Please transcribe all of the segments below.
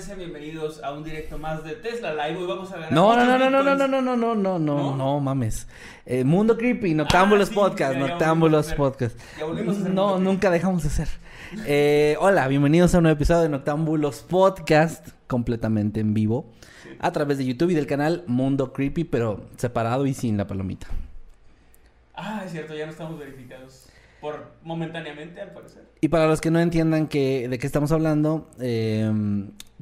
Sean bienvenidos a un directo más de Tesla Live. Hoy vamos a ver. No, no, no, no, no, no, no, no, no, no, no, no, no, mames. Eh, Mundo Creepy, Noctámbulos Ah, sí, Podcast, ya, ya Noctámbulos. Podcast. Ya volvimos a hacer No, nunca dejamos de hacer. Eh, hola, bienvenidos a un nuevo episodio de Noctámbulos Podcast, completamente en vivo, a través de YouTube y del canal Mundo Creepy, pero separado y sin la palomita. Ah, es cierto, ya no estamos verificados. Por momentáneamente, al parecer. Y para los que no entiendan que, de qué estamos hablando, eh,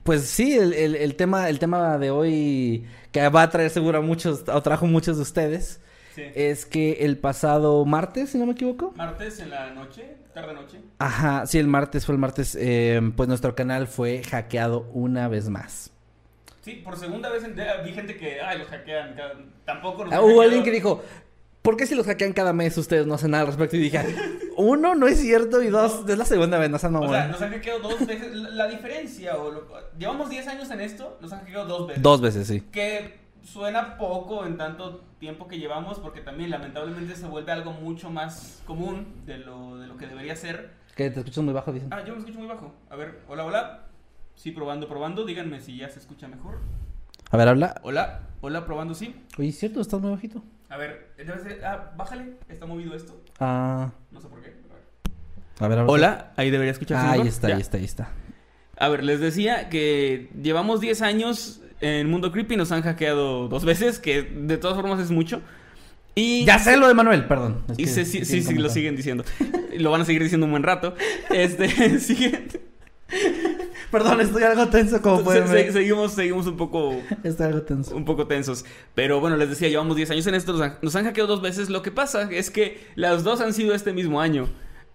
pues sí, el, el- el tema, el tema de hoy que va a traer seguro a muchos, o trajo muchos de ustedes, Sí. es que el pasado martes, si no me equivoco. Martes en la noche, tarde-noche. Ajá, sí, el martes fue el martes, eh, pues nuestro canal fue hackeado una vez más. Sí, por segunda vez en- vi gente que, ay, los hackean. Tampoco los Ah, hubo alguien que dijo, ¿por qué si los hackean cada mes ustedes no hacen nada al respecto? Y dije, uno, no es cierto, y dos, es la segunda vez, no sean O sea, nos han hackeado dos veces. La, diferencia, o lo- llevamos 10 años en esto, nos han hackeado dos veces. Dos veces, sí. Que suena poco en tanto tiempo que llevamos, porque también lamentablemente se vuelve algo mucho más común de lo, de lo que debería ser. Que te escuchas muy bajo, dicen. Ah, yo me escucho muy bajo. A ver, hola, hola. Sí, probando, probando. Díganme si ya se escucha mejor. A ver, habla. Hola, hola, probando, sí. Oye, ¿es cierto? ¿Estás muy bajito? A ver, debe ser. Ah, bájale. Está movido esto. Ah, No sé por qué. A ver. a ver. Hola, ahí debería escucharse Ah, ahí mejor. está, Ya. ahí está, ahí está. A ver, les decía que llevamos 10 años en Mundo Creepy. Nos han hackeado dos veces, que de todas formas es mucho. Y Ya sé lo de Manuel, perdón. Es Y que se- sí, sí, sí, lo siguen diciendo. Lo van a seguir diciendo un buen rato. Este, siguen. Perdón, estoy algo tenso como pueden se- ver. se- seguimos, seguimos un poco, Estoy algo tenso. un poco tensos. Pero bueno, les decía, llevamos 10 años en esto. Nos han, nos han hackeado dos veces. Lo que pasa es que las dos han sido este mismo año.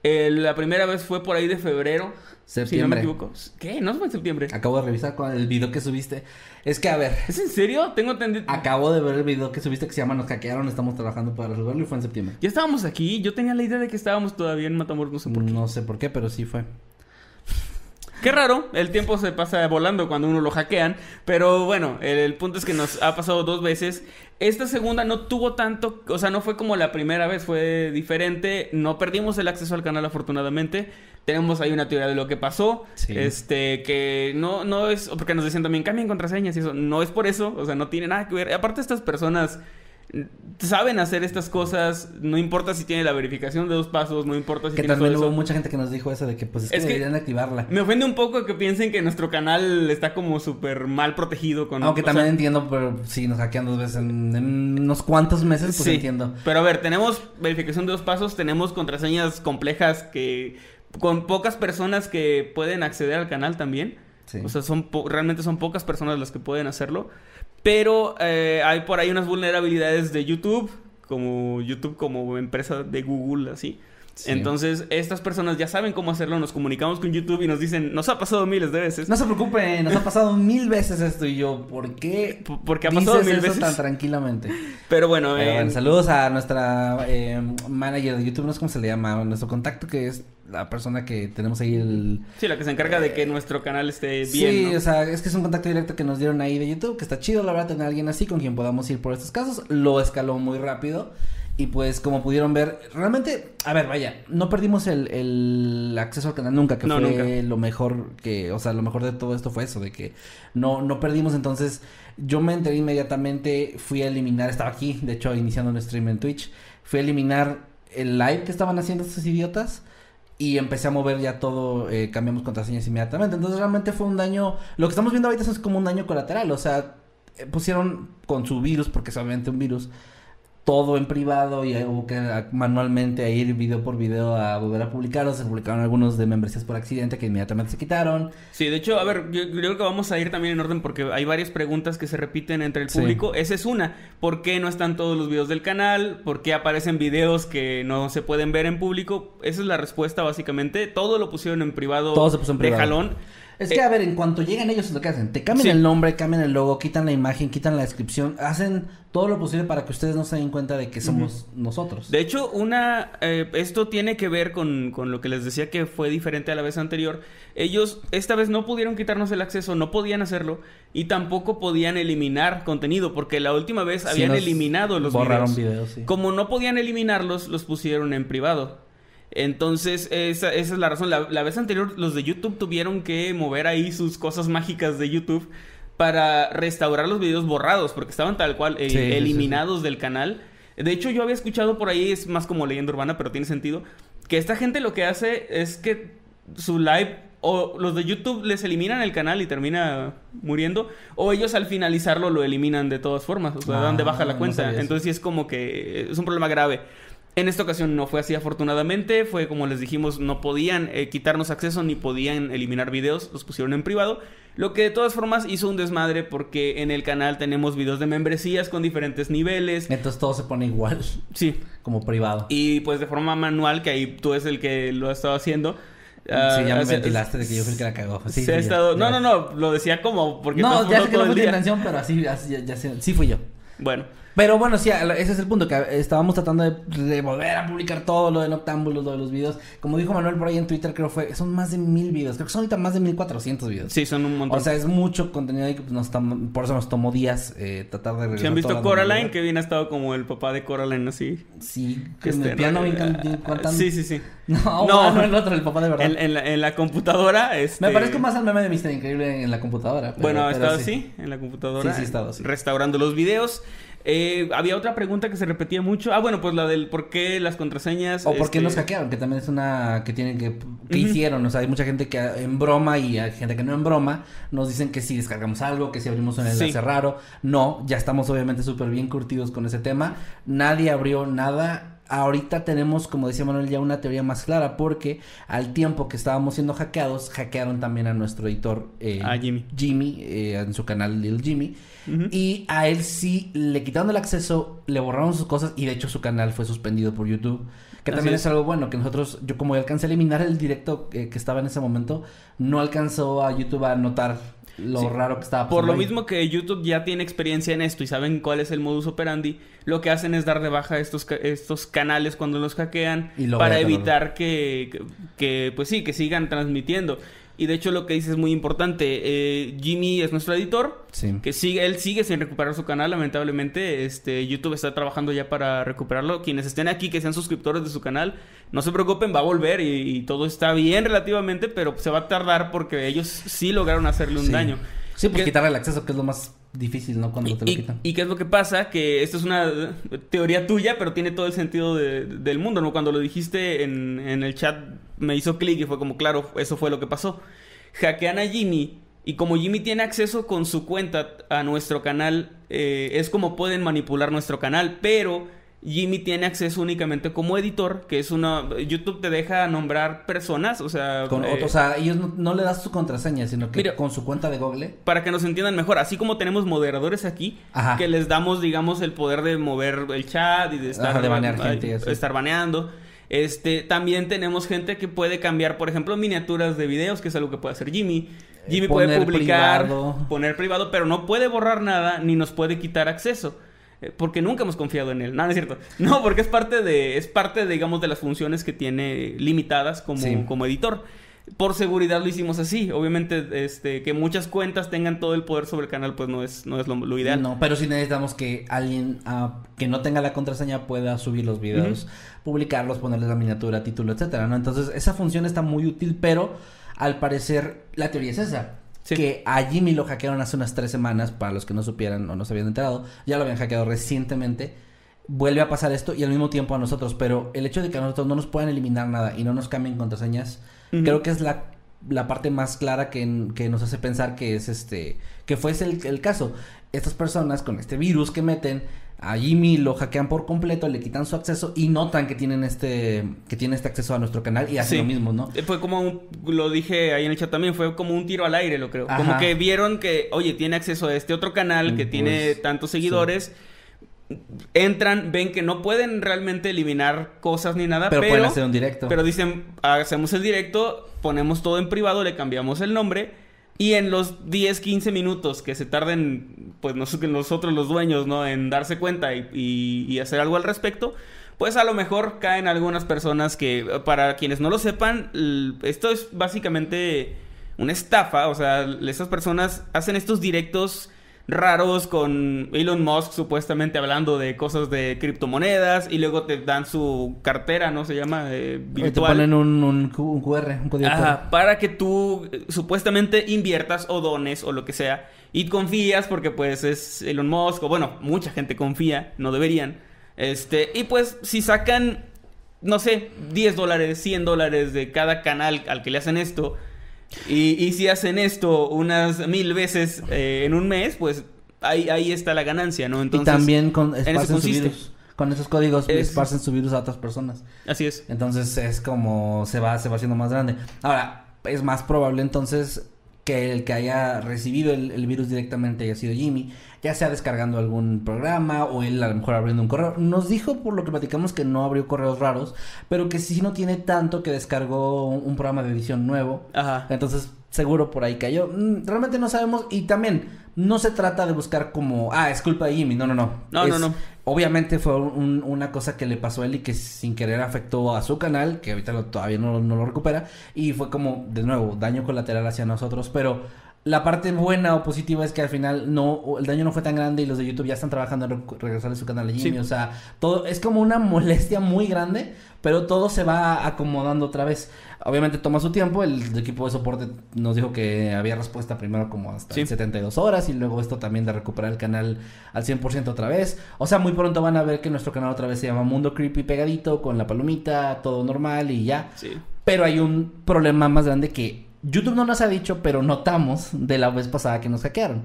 Eh, la primera vez fue por ahí de febrero. Si no me Septiembre. equivoco. ¿Qué? ¿No fue en septiembre? Acabo de revisar con el video que subiste. Es que, a ver, ¿Es en serio? Tengo entendido. acabo de ver el video que subiste que se llama Nos hackearon, estamos trabajando para resolverlo y fue en septiembre. Ya estábamos aquí. Yo tenía la idea de que estábamos todavía en Matamoros. No sé por qué. No sé por qué, pero sí fue. Qué raro, el tiempo se pasa volando cuando uno lo hackean, pero bueno, el, el punto es que nos ha pasado dos veces. Esta segunda no tuvo tanto, o sea, no fue como la primera vez, fue diferente. No perdimos el acceso al canal afortunadamente. Tenemos ahí una teoría de lo que pasó, Sí. este, que no, no es, porque nos decían también cambien contraseñas y eso, no es por eso, o sea, no tiene nada que ver. Aparte estas personas saben hacer estas cosas, no importa si tiene la verificación de dos pasos, no importa si Que tiene también todo hubo eso. mucha gente que nos dijo eso de que pues es que Es que- deberían activarla. Me ofende un poco que piensen que nuestro canal está como súper mal protegido con... Aunque también sea, entiendo, pero sí, nos hackean dos veces en, en unos cuantos meses, pues sí. entiendo. Pero a ver, tenemos verificación de dos pasos, tenemos contraseñas complejas que... Con pocas personas que pueden acceder al canal también. Sí. O sea, son po- realmente son pocas personas las que pueden hacerlo. Pero eh, hay por ahí unas vulnerabilidades de YouTube, como YouTube como empresa de Google, así. Sí. Entonces, estas personas ya saben cómo hacerlo, nos comunicamos con YouTube y nos dicen, nos ha pasado miles de veces. No se preocupen, nos ha pasado mil veces esto y yo, ¿por qué? P- porque ha pasado dices mil eso veces. tan tranquilamente. Pero bueno, eh, bueno, saludos a nuestra eh, manager de YouTube, no sé cómo se le llama, nuestro contacto que es la persona que tenemos ahí el... sí, la que se encarga de que nuestro canal esté sí, bien. ¿no? o sea, es que es un contacto directo que nos dieron ahí de YouTube, que está chido, la verdad, tener a alguien así con quien podamos ir por estos casos. Lo escaló muy rápido. Y pues, como pudieron ver, realmente, a ver, vaya, no perdimos el, el acceso al canal nunca, que No, fue nunca. lo mejor que, o sea, lo mejor de todo esto fue eso, de que no, no perdimos. Entonces, yo me enteré inmediatamente, fui a eliminar, estaba aquí, de hecho, iniciando un stream en Twitch, fui a eliminar el live que estaban haciendo estos idiotas. y empecé a mover ya todo, eh, cambiamos contraseñas inmediatamente. Entonces realmente fue un daño, lo que estamos viendo ahorita es como un daño colateral, o sea, eh, pusieron con su virus, porque es obviamente un virus, todo en privado y hubo que manualmente ir video por video a volver a publicarlos. Se publicaron algunos de membresías por accidente que inmediatamente se quitaron. Sí, de hecho, a ver, yo, creo que vamos a ir también en orden porque hay varias preguntas que se repiten entre el público. Esa es una. ¿Por qué no están todos los videos del canal? ¿Por qué aparecen videos que no se pueden ver en público? Esa es la respuesta básicamente. Todo lo pusieron en privado todo se puso en privado. de jalón. Es que, a ver, en cuanto llegan ellos, es lo que hacen. Te cambian el nombre, cambian el logo, quitan la imagen, quitan la descripción. Hacen todo lo posible para que ustedes no se den cuenta de que somos nosotros. De hecho, una... Eh, esto tiene que ver con, con, lo que les decía que fue diferente a la vez anterior. Ellos esta vez no pudieron quitarnos el acceso, no podían hacerlo. Y tampoco podían eliminar contenido, porque la última vez habían eliminado los borraron videos. sí. Como no podían eliminarlos, los pusieron en privado. Entonces, esa, esa es la razón. La, la, vez anterior, los de YouTube tuvieron que mover ahí sus cosas mágicas de YouTube para restaurar los videos borrados, porque estaban tal cual eh, sí, eliminados sí, sí. del canal. De hecho, yo había escuchado por ahí, es más como leyenda urbana, pero tiene sentido, que esta gente lo que hace es que su live o los de YouTube les eliminan el canal y termina muriendo, o ellos al finalizarlo lo eliminan de todas formas, o sea, ah, dan de baja la cuenta. No Entonces sí es como que es un problema grave. En esta ocasión no fue así afortunadamente, fue como les dijimos, no podían eh, quitarnos acceso ni podían eliminar videos, los pusieron en privado, lo que de todas formas hizo un desmadre porque en el canal tenemos videos de membresías con diferentes niveles. Entonces todo se pone igual. Sí. Como privado. Y pues de forma manual, que ahí tú es el que lo ha estado haciendo. Uh, sí, ya me ventilaste de que yo fui el que la cagó. Sí, se ha estado... ya, no, no, no, lo decía como porque... No, ya sé que no fue tu intención, pero así, así ya, ya, sí fui yo. Bueno. Pero bueno, sí, ese es el punto, que estábamos tratando de, de, volver a publicar todo lo de Noctámbulos, lo de los videos. Como dijo Manuel por ahí en Twitter, creo fue, son más de mil videos, creo que son ahorita más de mil cuatrocientos videos. Sí, son un montón. O sea, es mucho contenido ahí que pues, nos tam, por eso nos tomó días eh, tratar de regresar. ¿Se han visto Coraline? Que bien ha estado como el papá de Coraline así. Sí, que este, el piano bien cantando. Sí, sí, sí. No, no, no, el otro, el papá de verdad. En, en, la, en la, computadora, este... Me parezco más al meme de Mister Increíble en la computadora. Pero, bueno, ha estado sí. así, en la computadora. Sí, sí, ha estado así. Restaurando los videos. Eh, había otra pregunta que se repetía mucho. Ah, bueno, pues la del por qué las contraseñas. O por qué este... nos hackearon, que también es una que tienen que. que uh -huh. hicieron? O sea, hay mucha gente que en broma y hay gente que no en broma nos dicen que si descargamos algo, que si abrimos un enlace sí. raro. No, ya estamos obviamente súper bien curtidos con ese tema. Nadie abrió nada ahorita tenemos, como decía Manuel, ya una teoría más clara, porque al tiempo que estábamos siendo hackeados, hackearon también a nuestro editor eh, a Jimmy, Jimmy eh, en su canal Little Jimmy, uh -huh. y a él sí le quitaron el acceso, le borraron sus cosas y de hecho su canal fue suspendido por YouTube. Que Así también es. es. algo bueno, que nosotros, yo como alcancé a eliminar el directo eh, que estaba en ese momento, no alcanzó a YouTube a notar lo sí. raro que estaba Por lo ahí. mismo que YouTube ya tiene experiencia en esto y saben cuál es el modus operandi, lo que hacen es dar de baja estos, estos canales cuando los hackean para evitar que, que, pues sí, que sigan transmitiendo. Y de hecho lo que dice es muy importante. Eh, Jimmy es nuestro editor. Sí. Que sigue, él sigue sin recuperar su canal, lamentablemente. Este, YouTube está trabajando ya para recuperarlo. Quienes estén aquí, que sean suscriptores de su canal, no se preocupen, va a volver y, y todo está bien relativamente, pero se va a tardar porque ellos sí lograron hacerle un sí. daño. Sí, pues quitarle el acceso, que es lo más difícil, ¿no? Cuando y, te lo quitan. Y, y, qué es lo que pasa? Que esto es una teoría tuya, pero tiene todo el sentido de, del mundo, ¿no? Cuando lo dijiste en, en el chat, me hizo clic y fue como, claro, eso fue lo que pasó hackean a Jimmy y como Jimmy tiene acceso con su cuenta a nuestro canal, eh, es como pueden manipular nuestro canal, pero Jimmy tiene acceso únicamente como editor, que es una... YouTube te deja nombrar personas, o sea... Con, eh, o sea, ellos no, no, le das su contraseña, sino que mira, con su cuenta de Google. Para que nos entiendan mejor, así como tenemos moderadores aquí, Ajá. que les damos, digamos, el poder de mover el chat y de estar... Ajá, de banear gente. Estar baneando. Este, también tenemos gente que puede cambiar, por ejemplo, miniaturas de videos, que es algo que puede hacer Jimmy. Jimmy puede publicar, privado. poner privado, pero no puede borrar nada ni nos puede quitar acceso. Eh, porque nunca hemos confiado en él. No, no es cierto. No, porque es parte de, es parte, digamos, de las funciones que tiene limitadas como, sí. como editor. Por seguridad lo hicimos así. Obviamente, este, que muchas cuentas tengan todo el poder sobre el canal, pues no es, no es lo, lo ideal. No, pero sí necesitamos que alguien uh, que no tenga la contraseña pueda subir los videos, uh -huh. publicarlos, ponerles la miniatura, título, etcétera, ¿no? Entonces, esa función está muy útil, pero al parecer la teoría es esa. Sí. Que a Jimmy lo hackearon hace unas tres semanas, para los que no supieran o no se habían enterado, ya lo habían hackeado recientemente. vuelve a pasar esto y al mismo tiempo a nosotros. Pero el hecho de que a nosotros no nos puedan eliminar nada y no nos cambien contraseñas, creo que es la, la parte más clara que, que nos hace pensar que es este, que fue el, el caso. Estas personas con este virus que meten a Jimmy lo hackean por completo, le quitan su acceso y notan que tienen este, que tiene este acceso a nuestro canal y hacen Sí. lo mismo, ¿no? Eh, Fue como un, lo dije ahí en el chat también, fue como un tiro al aire, lo creo. Como que vieron que, oye, tiene acceso a este otro canal que Mm, tiene pues, tantos seguidores. Entran, ven que no pueden realmente eliminar cosas ni nada, Pero, pero, pueden hacer un directo. pero dicen, hacemos el directo, ponemos todo en privado, le cambiamos el nombre y en los 10, 15 minutos que se tarden, pues nosotros los dueños, ¿no? En darse cuenta y, y- y hacer algo al respecto, pues a lo mejor caen algunas personas que, para quienes no lo sepan, esto es básicamente una estafa, o sea, estas personas hacen estos directos raros con Elon Musk supuestamente hablando de cosas de criptomonedas y luego te dan su cartera, ¿no? Se llama eh, Oye, te virtual. ponen un, un, un QR, un código Ajá, para que tú eh, supuestamente inviertas o dones o lo que sea y confías porque pues es Elon Musk o bueno, mucha gente confía, no deberían. Este, y pues si sacan, no sé, 10 dólares, 100 dólares de cada canal al que le hacen esto y, y si hacen esto unas mil veces eh, en un mes, pues ahí, ahí está la ganancia, ¿no? y Entonces, también con, esparcen su virus. Con esos códigos Es- esparcen su virus a otras personas. Así es. Entonces es como se va, se va haciendo más grande. Ahora, es más probable entonces que el que haya recibido el, el virus directamente haya sido Jimmy, ya sea descargando algún programa o él a lo mejor abriendo un correo. Nos dijo por lo que platicamos que no abrió correos raros, pero que sí no tiene tanto que descargó un, un programa de edición nuevo. Ajá. Entonces, seguro por ahí cayó. Mm, Realmente no sabemos. Y también, no se trata de buscar como, ah, es culpa de Jimmy. No, no, no. No, no, no. Obviamente fue un- una cosa que le pasó a él y que sin querer afectó a su canal, que ahorita lo- todavía no, no lo recupera. Y fue como, de nuevo, daño colateral hacia nosotros. Pero la parte buena o positiva es que al final no, el daño no fue tan grande y los de YouTube ya están trabajando en re- regresarle su canal a Jimmy. Sí. O sea, todo es como una molestia muy grande, pero todo se va acomodando otra vez. Obviamente toma su tiempo, el equipo de soporte nos dijo que había respuesta primero como hasta Sí. 72 horas y luego esto también de recuperar el canal al 100% otra vez. O sea, muy pronto van a ver que nuestro canal otra vez se llama Mundo Creepy pegadito con la palomita, todo normal y ya. Sí. Pero hay un problema más grande que YouTube no nos ha dicho, pero notamos de la vez pasada que nos hackearon.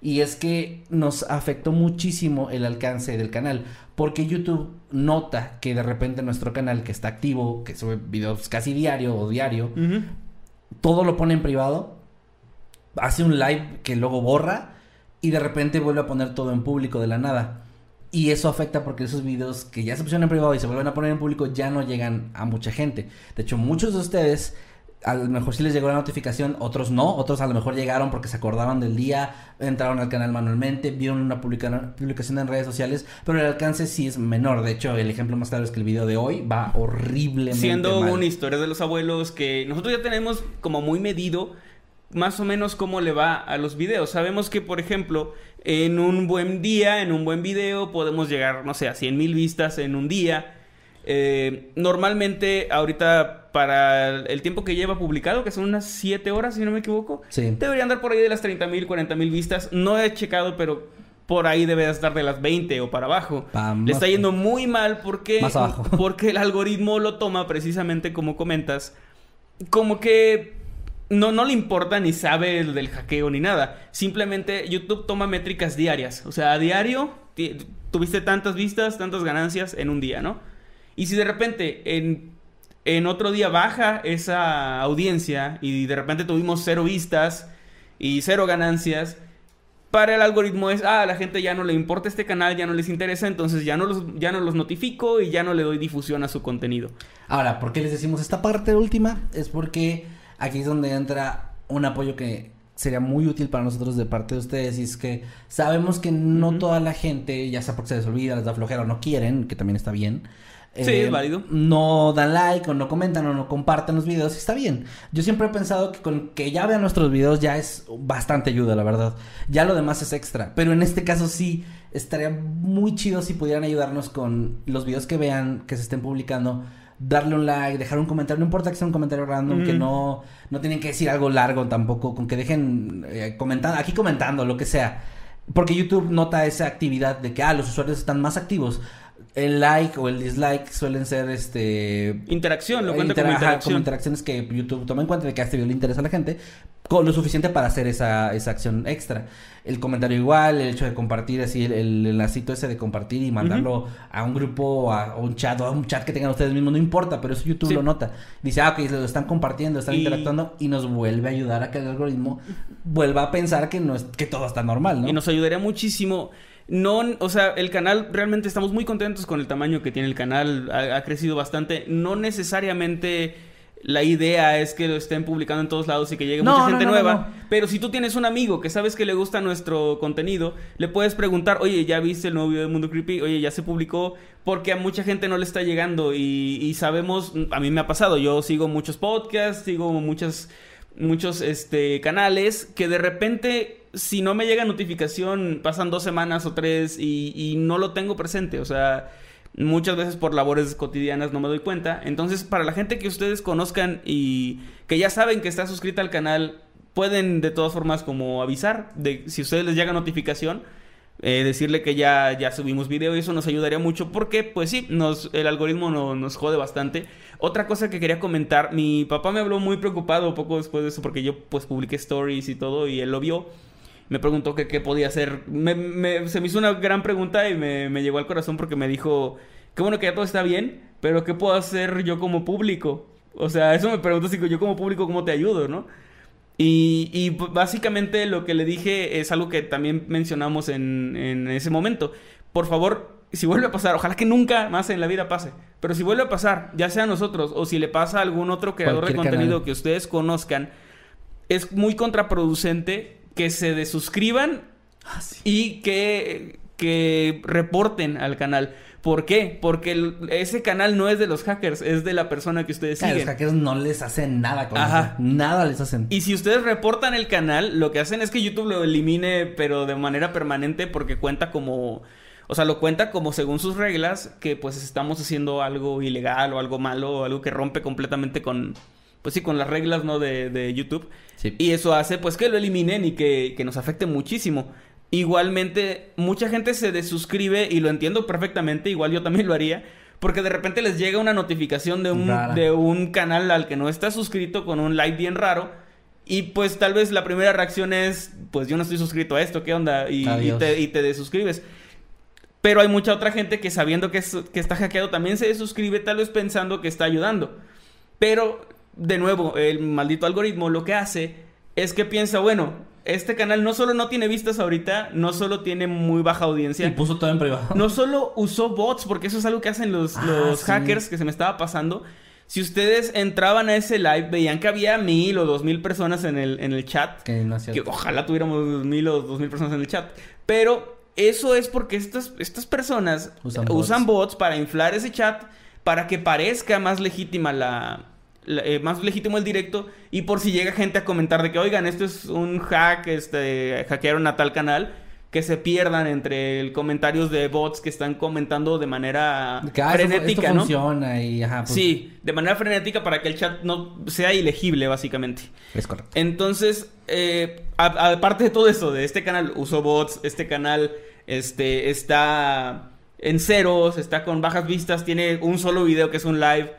Y es que nos afectó muchísimo el alcance del canal. Porque YouTube nota que de repente nuestro canal que está activo, que sube videos casi diario o diario, todo lo pone en privado, hace un live que luego borra y de repente vuelve a poner todo en público de la nada. Y eso afecta porque esos videos que ya se pusieron en privado y se vuelven a poner en público ya no llegan a mucha gente. De hecho, muchos de ustedes a lo mejor sí les llegó la notificación, otros no, otros a lo mejor llegaron porque se acordaron del día, entraron al canal manualmente, vieron una publica- publicación en redes sociales, pero el alcance sí es menor. De hecho, el ejemplo más claro es que el video de hoy va horriblemente Siendo mal. una historia de los abuelos que nosotros ya tenemos como muy medido más o menos cómo le va a los videos. Sabemos que, por ejemplo, en un buen día, en un buen video, podemos llegar, no sé, a 100 mil vistas en un día. Eh, normalmente, ahorita, para el tiempo que lleva publicado, que son unas 7 horas, si no me equivoco, Sí. debería andar por ahí de las 30 mil, 40 mil vistas. No he checado, pero por ahí debe de estar de las 20 o para abajo. Pa- Le está yendo muy mal porque, Más abajo. porque el algoritmo lo toma precisamente como comentas, como que no, no le importa ni sabe el del hackeo ni nada. Simplemente YouTube toma métricas diarias. O sea, a diario tuviste tantas vistas, tantas ganancias en un día, ¿no? Y si de repente en, en otro día baja esa audiencia y de repente tuvimos cero vistas y cero ganancias, para el algoritmo es, ah, a la gente ya no le importa este canal, ya no les interesa, entonces ya no los, ya no los notifico y ya no le doy difusión a su contenido. Ahora, ¿por qué les decimos esta parte última? Es porque aquí es donde entra un apoyo que sería muy útil para nosotros de parte de ustedes y es que sabemos que no toda la gente, ya sea porque se les olvida, les da flojera o no quieren, que también está bien. Eh, Sí, es válido. No dan like o no comentan o no comparten los videos, está bien. Yo siempre he pensado que con que ya vean nuestros videos ya es bastante ayuda, la verdad. Ya lo demás es extra, pero en este caso sí estaría muy chido si pudieran ayudarnos con los videos que vean, que se estén publicando, darle un like, dejar un comentario, no importa que sea un comentario random, que Ujú. no, no tienen que decir algo largo tampoco, con que dejen eh, comentando, aquí comentando, lo que sea. porque YouTube nota esa actividad de que, ah, los usuarios están más activos. El like o el dislike suelen ser este interacción, lo cuenta como ajá, interacción. como interacciones que YouTube toma en cuenta de que a este video le interesa a la gente, con lo suficiente para hacer esa, esa acción extra. El comentario igual, el hecho de compartir así el, el enlacito ese de compartir y mandarlo a un grupo o a, o un chat o a un chat que tengan ustedes mismos, no importa, pero eso YouTube Sí. lo nota. Dice, ah, ok, lo están compartiendo, están Y- interactuando y nos vuelve a ayudar a que el algoritmo vuelva a pensar que no es que todo está normal, ¿no? Y nos ayudaría muchísimo. No, o sea, el canal realmente estamos muy contentos con el tamaño que tiene el canal. Ha, ha crecido bastante. No necesariamente la idea es que lo estén publicando en todos lados y que llegue No, mucha gente no, nueva. no. Pero si tú tienes un amigo que sabes que le gusta nuestro contenido, le puedes preguntar, oye, ¿ya viste el nuevo video de Mundo Creepy? Oye, ¿ya se publicó? Porque a mucha gente no le está llegando y, y sabemos, a mí me ha pasado, yo sigo muchos podcasts, sigo muchas muchos este canales que de repente si no me llega notificación pasan dos semanas o tres y, no lo tengo presente o sea muchas veces por labores cotidianas no me doy cuenta entonces para la gente que ustedes conozcan y que ya saben que está suscrita al canal pueden de todas formas como avisar de si ustedes les llega notificación eh, decirle que ya, ya subimos video y eso nos ayudaría mucho porque pues sí, el algoritmo no- nos jode bastante. Otra cosa que quería comentar, mi papá me habló muy preocupado poco después de eso porque yo pues publiqué stories y todo y él lo vio. Me preguntó que qué podía hacer. Me- me- se me hizo una gran pregunta y me, me llegó al corazón porque me dijo, qué bueno que ya todo está bien, pero ¿qué puedo hacer yo como público? O sea, eso me preguntó si yo como público, ¿cómo te ayudo, no? Y, y, básicamente lo que le dije es algo que también mencionamos en, en ese momento. Por favor, si vuelve a pasar, ojalá que nunca más en la vida pase, pero si vuelve a pasar, ya sea a nosotros o si le pasa a algún otro creador de Cualquier contenido canal. que ustedes conozcan, es muy contraproducente que se desuscriban Ah, sí. y que, que reporten al canal. ¿Por qué? Porque el- ese canal no es de los hackers, es de la persona que ustedes los siguen. hackers no les hacen nada con Ajá. eso. Nada les hacen. Y si ustedes reportan el canal, lo que hacen es que YouTube lo elimine, pero de manera permanente, porque cuenta como. O sea, lo cuenta como según sus reglas, que pues estamos haciendo algo ilegal o algo malo o algo que rompe completamente con. Pues sí, con las reglas, ¿no? De, de YouTube. Sí. Y eso hace pues que lo eliminen y que, que nos afecte muchísimo. Igualmente, mucha gente se desuscribe y lo entiendo perfectamente, igual yo también lo haría, porque de repente les llega una notificación de un, Rara. de un canal al que no está suscrito con un like bien raro. Y pues tal vez la primera reacción es, pues yo no estoy suscrito a esto, ¿qué onda? Y, te, y te desuscribes. Pero hay mucha otra gente que sabiendo que, es- que está hackeado también se desuscribe, tal vez pensando que está ayudando. Pero, de nuevo, el maldito algoritmo lo que hace es que piensa, bueno, este canal no solo no tiene vistas ahorita, no solo tiene muy baja Y audiencia, puso todo en privado. no solo usó bots, porque eso es algo que hacen los, Ah, los sí. hackers que se me estaba pasando. Si ustedes entraban a ese live, veían que había mil o dos mil personas en el, en el chat. Que no ojalá tuviéramos mil o dos mil personas en el chat. Pero eso es porque estas, estas personas Usan usan, bots. para inflar ese chat, para que parezca más legítima la- eh, más legítimo el directo y por si llega gente a comentar de que oigan esto es un hack, este hackearon a tal canal. Que se pierdan entre el comentarios de bots que están comentando de manera Que, ah, frenética, esto ¿no? funciona y ajá. pues, Sí, de manera frenética para que el chat no sea ilegible, básicamente. Es correcto. Entonces, eh, aparte de todo eso, de este canal usó bots, este canal este, está en ceros, está con bajas vistas, tiene un solo video que es un live.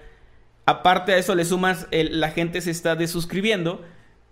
Aparte de eso, le sumas, el- la gente se está desuscribiendo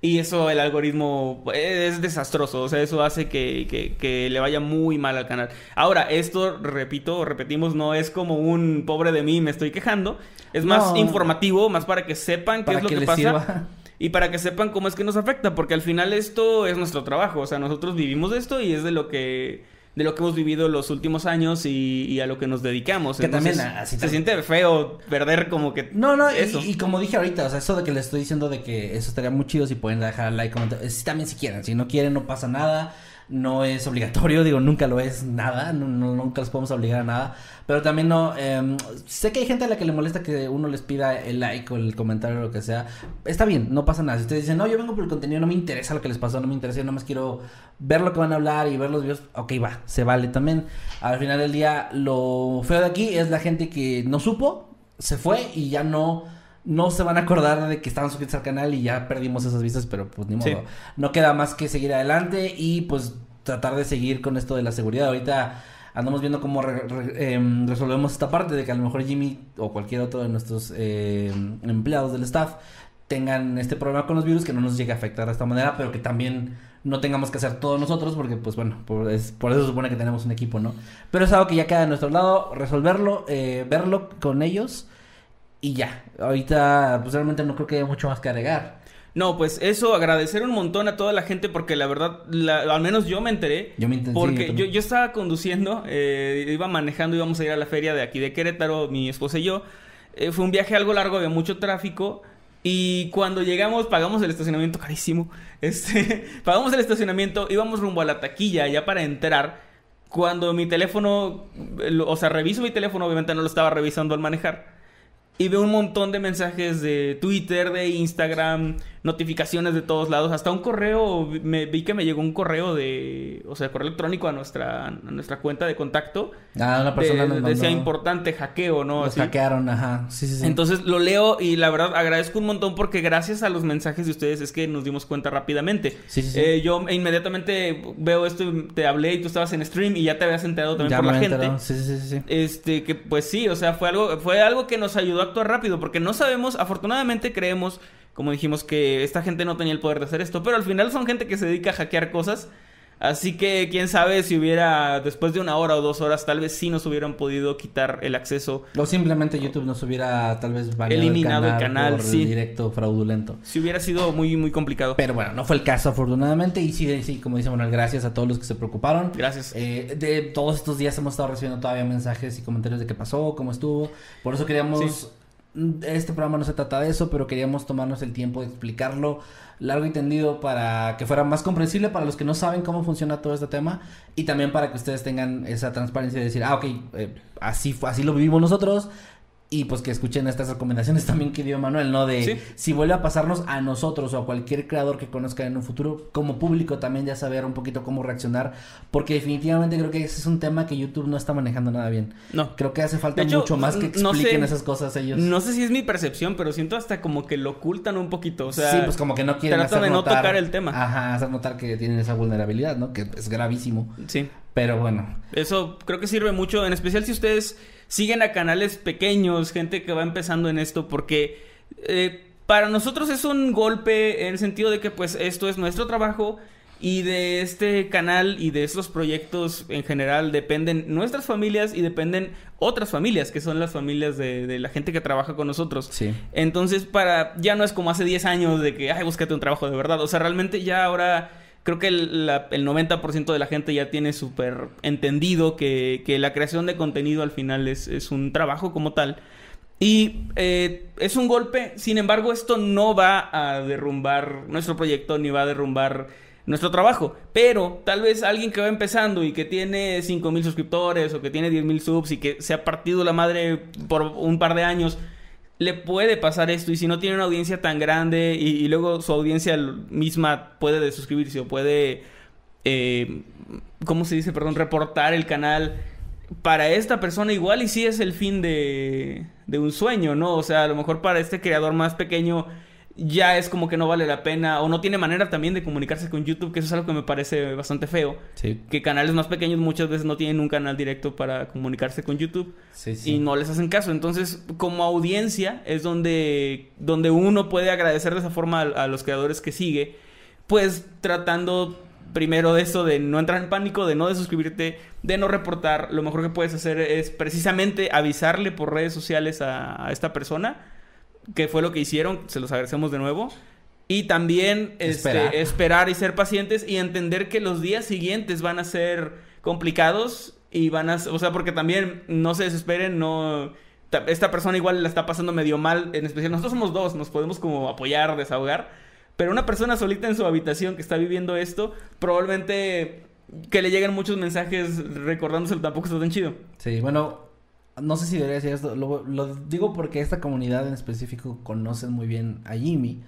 y eso el algoritmo es desastroso. O sea, eso hace que, que- que le vaya muy mal al canal. Ahora, esto, repito, repetimos, no es como un pobre de mí, me estoy quejando. Es más informativo, más para que sepan qué es lo que pasa. sirva. Y para que sepan cómo es que nos afecta, porque al final esto es nuestro trabajo, o sea, nosotros vivimos de esto y es de lo que de lo que hemos vivido los últimos años y, y a lo que nos dedicamos. Que Entonces, también, así se siente feo perder como que No, no, y- eso. Y, como dije ahorita, o sea, eso de que les estoy diciendo de que eso estaría muy chido si pueden dejar like, comentar. Sí, también si quieren. Si no quieren, no pasa nada. No es obligatorio, digo, nunca lo es nada. No, nunca les podemos obligar a nada. Pero también no. em, sé que hay gente a la que le molesta que uno les pida el like o el comentario o lo que sea. Está bien, no pasa nada. Si ustedes dicen, no, yo vengo por el contenido, no me interesa lo que les pasó, no me interesa, yo nada más quiero ver lo que van a hablar y ver los videos. Ok, va, se vale también. Al final del día, lo feo de aquí es la gente que no supo, se fue y ya no no se van a acordar de que estaban suscritos al canal y ya perdimos esas vistas, pero pues ni modo. Sí. No queda más que seguir adelante y pues tratar de seguir con esto de la seguridad. Ahorita andamos viendo cómo re- re- em, resolvemos esta parte de que a lo mejor Jimmy o cualquier otro de nuestros em, empleados del staff tengan este problema con los virus que no nos llegue a afectar de esta manera, pero que también no tengamos que hacer todos nosotros porque pues bueno, por, es- por eso se supone que tenemos un equipo, ¿no? Pero es algo que ya queda de nuestro lado, resolverlo, eh, verlo con ellos y ya. Ahorita pues realmente no creo que haya mucho más que agregar. No, pues eso, agradecer un montón a toda la gente porque la verdad, la- al menos yo me enteré. Yo me enteré, sí, yo Porque yo, yo estaba conduciendo, eh, iba manejando, íbamos a ir a la feria de aquí de Querétaro, mi esposa y yo. Eh, fue un viaje algo largo, había mucho tráfico. Y cuando llegamos, pagamos el estacionamiento carísimo. Este, pagamos el estacionamiento, íbamos rumbo a la taquilla ya para entrar. Cuando mi teléfono, lo- o sea, reviso mi teléfono, obviamente no lo estaba revisando al manejar. Y veo un montón de mensajes de Twitter, de Instagram, notificaciones de todos lados. Hasta un correo, me, vi que me llegó un correo de, o sea, correo electrónico a nuestra, a nuestra cuenta de contacto. Ah, una persona De- nos mandó- decía importante hackeo, ¿no? Nos Así. hackearon, ajá. Sí, sí, sí. Entonces lo leo y la verdad agradezco un montón porque gracias a los mensajes de ustedes es que nos dimos cuenta rápidamente. Sí, sí, sí. Eh, yo inmediatamente veo esto, y te hablé y tú estabas en stream y ya te habías enterado también Ya por me la gente. sí, sí, sí. Este, que pues sí, o sea, fue algo, fue algo que nos ayudó a actuar rápido, porque no sabemos, afortunadamente creemos, como dijimos, que esta gente no tenía el poder de hacer esto, pero al final son gente que se dedica a hackear cosas, así que quién sabe si hubiera, después de una hora o dos horas, tal vez sí nos hubieran podido quitar el acceso, O simplemente YouTube nos hubiera tal vez Eliminado el canal, por sí. directo fraudulento. si hubiera sido muy, muy complicado. Pero bueno, no fue el caso afortunadamente y sí, sí, como dice Manuel, gracias a todos los que se preocuparon. Gracias. Eh, de todos estos días hemos estado recibiendo todavía mensajes y comentarios de qué pasó, cómo estuvo. Por eso queríamos... Sí. Este programa no se trata de eso, pero queríamos tomarnos el tiempo de explicarlo largo y tendido para que fuera más comprensible para los que no saben cómo funciona todo este tema y también para que ustedes tengan esa transparencia de decir, ah, ok, eh, así, así lo vivimos nosotros y pues que escuchen estas recomendaciones también que dio Manuel, ¿no? De Sí. si vuelve a pasarnos a nosotros o a cualquier creador que conozcan en un futuro, como público también ya saber un poquito cómo reaccionar, porque definitivamente creo que ese es un tema que YouTube no está manejando nada bien. No. Creo que hace falta hecho, mucho más que no sé- expliquen esas cosas ellos. No sé si es mi percepción, pero siento hasta como que lo ocultan un poquito, o sea... sí, pues como que no quieren tratan hacer de no notar- tocar el tema. Ajá, hacer notar que tienen esa vulnerabilidad, ¿no? Que es gravísimo. Sí. Pero bueno, Eso creo que sirve mucho, en especial si ustedes siguen a canales pequeños, gente que va empezando en esto, porque eh, para nosotros es un golpe en el sentido de que pues esto es nuestro trabajo y de este canal y de estos proyectos en general dependen nuestras familias y dependen otras familias, que son las familias de, de la gente que trabaja con nosotros. sí. Entonces, para ya no es como hace 10 años de que, ay, búscate un trabajo de verdad. O sea, realmente ya ahora creo que el, la- el 90% de la gente ya tiene súper entendido que, que la creación de contenido al final es, un trabajo como tal. Y eh, es un golpe, sin embargo, esto no va a derrumbar nuestro proyecto ni va a derrumbar nuestro trabajo. Pero tal vez alguien que va empezando y que tiene 5 mil suscriptores o que tiene 10 mil subs y que se ha partido la madre por un par de años, le puede pasar esto. Y si no tiene una audiencia tan grande y, luego su audiencia misma puede desuscribirse o puede, eh, ¿cómo se dice? Perdón, reportar el canal. Para esta persona igual y sí es el fin de, de un sueño, ¿no? O sea, a lo mejor para este creador más pequeño ya es como que no vale la pena o no tiene manera también de comunicarse con YouTube, que eso es algo que me parece bastante feo. Sí. Que canales más pequeños muchas veces no tienen un canal directo para comunicarse con YouTube Sí, sí. y no les hacen caso. Entonces, como audiencia, es donde, donde uno puede agradecer de esa forma a, a los creadores que sigue, pues tratando primero de eso, de no entrar en pánico, de no desuscribirte, de no reportar. Lo mejor que puedes hacer es precisamente avisarle por redes sociales a, a esta persona, que fue lo que hicieron, se los agradecemos de nuevo. Y también este, Esperar. esperar y ser pacientes y entender que los días siguientes van a ser complicados y van a, o sea, porque también no se desesperen, no ta- esta persona igual la está pasando medio mal, en especial nosotros somos dos, nos podemos como apoyar, desahogar, pero una persona solita en su habitación que está viviendo esto, probablemente que le lleguen muchos mensajes recordándoselo tampoco está tan chido. Sí, bueno, no sé si debería decir esto, lo, lo digo porque esta comunidad en específico conocen muy bien a Jimmy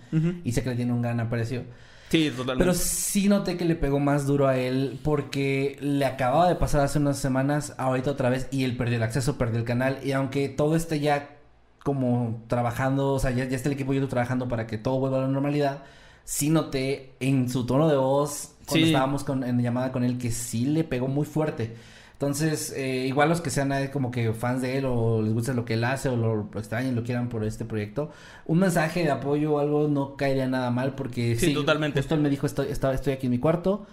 y sé que le tiene un gran aprecio. Sí, totalmente. Pero sí noté que le pegó más duro a él porque le acababa de pasar hace unas semanas, ahorita otra vez, y él perdió el acceso, perdió el canal. Y aunque todo esté ya como trabajando, o sea, ya, ya está el equipo YouTube trabajando para que todo vuelva a la normalidad, sí noté en su tono de voz cuando Sí. estábamos con, en llamada con él que sí le pegó muy fuerte. Entonces, eh, igual los que sean como que fans de él o les gusta lo que él hace o lo, extrañen, lo quieran por este proyecto, un mensaje de apoyo o algo no caería nada mal porque Sí, totalmente. Justo él me dijo, estoy, estoy aquí en mi cuarto.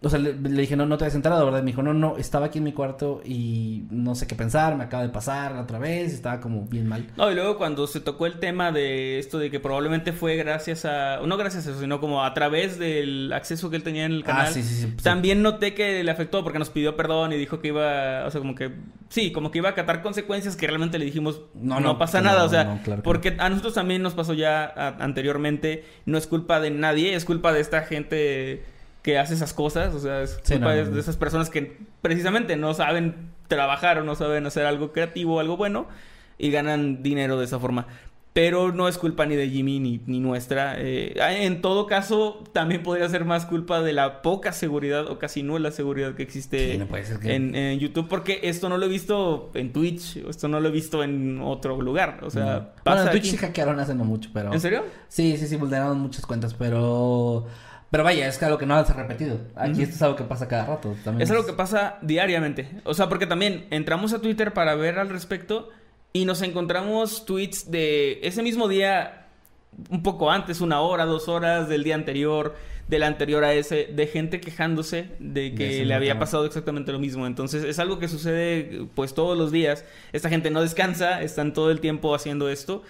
O sea, le, le dije, no, no te has enterado, ¿verdad? Me dijo, no, no, estaba aquí en mi cuarto y no sé qué pensar, me acaba de pasar otra vez, estaba como bien mal. No, y luego cuando se tocó el tema de esto de que probablemente fue gracias a, no gracias a eso, sino como a través del acceso que él tenía en el Ah, canal, sí, sí, sí, sí. también noté que le afectó porque nos pidió perdón y dijo que iba, o sea, como que, sí, como que iba a acatar consecuencias que realmente le dijimos, No, no, no, pasa no, nada, o sea, no, claro porque a nosotros también nos pasó ya a- anteriormente, no es culpa de nadie, es culpa de esta gente que hace esas cosas, o sea, es Sí, culpa no, de, no, no. de esas personas que precisamente no saben trabajar o no saben hacer algo creativo algo bueno y ganan dinero de esa forma. Pero no es culpa ni de Jimmy ni, ni nuestra. Eh, en todo caso, también podría ser más culpa de la poca seguridad o casi nula seguridad que existe Sí, no puede ser que- en, en YouTube. Porque esto no lo he visto en Twitch, esto no lo he visto en otro lugar. O sea, No. pasa bueno, en Twitch aquí. sí hackearon hace no mucho, pero... ¿En serio? Sí, sí, sí, vulneraron muchas cuentas, pero... Pero vaya, es algo que no se ha repetido. Aquí esto es algo que pasa cada rato. También Es algo que pasa diariamente. O sea, porque también entramos a Twitter para ver al respecto y nos encontramos tweets de ese mismo día, un poco antes, una hora, dos horas del día anterior, del anterior a ese, de gente quejándose de que le había tema. pasado exactamente lo mismo. Entonces es algo que sucede pues todos los días. Esta gente no descansa, están todo el tiempo haciendo esto.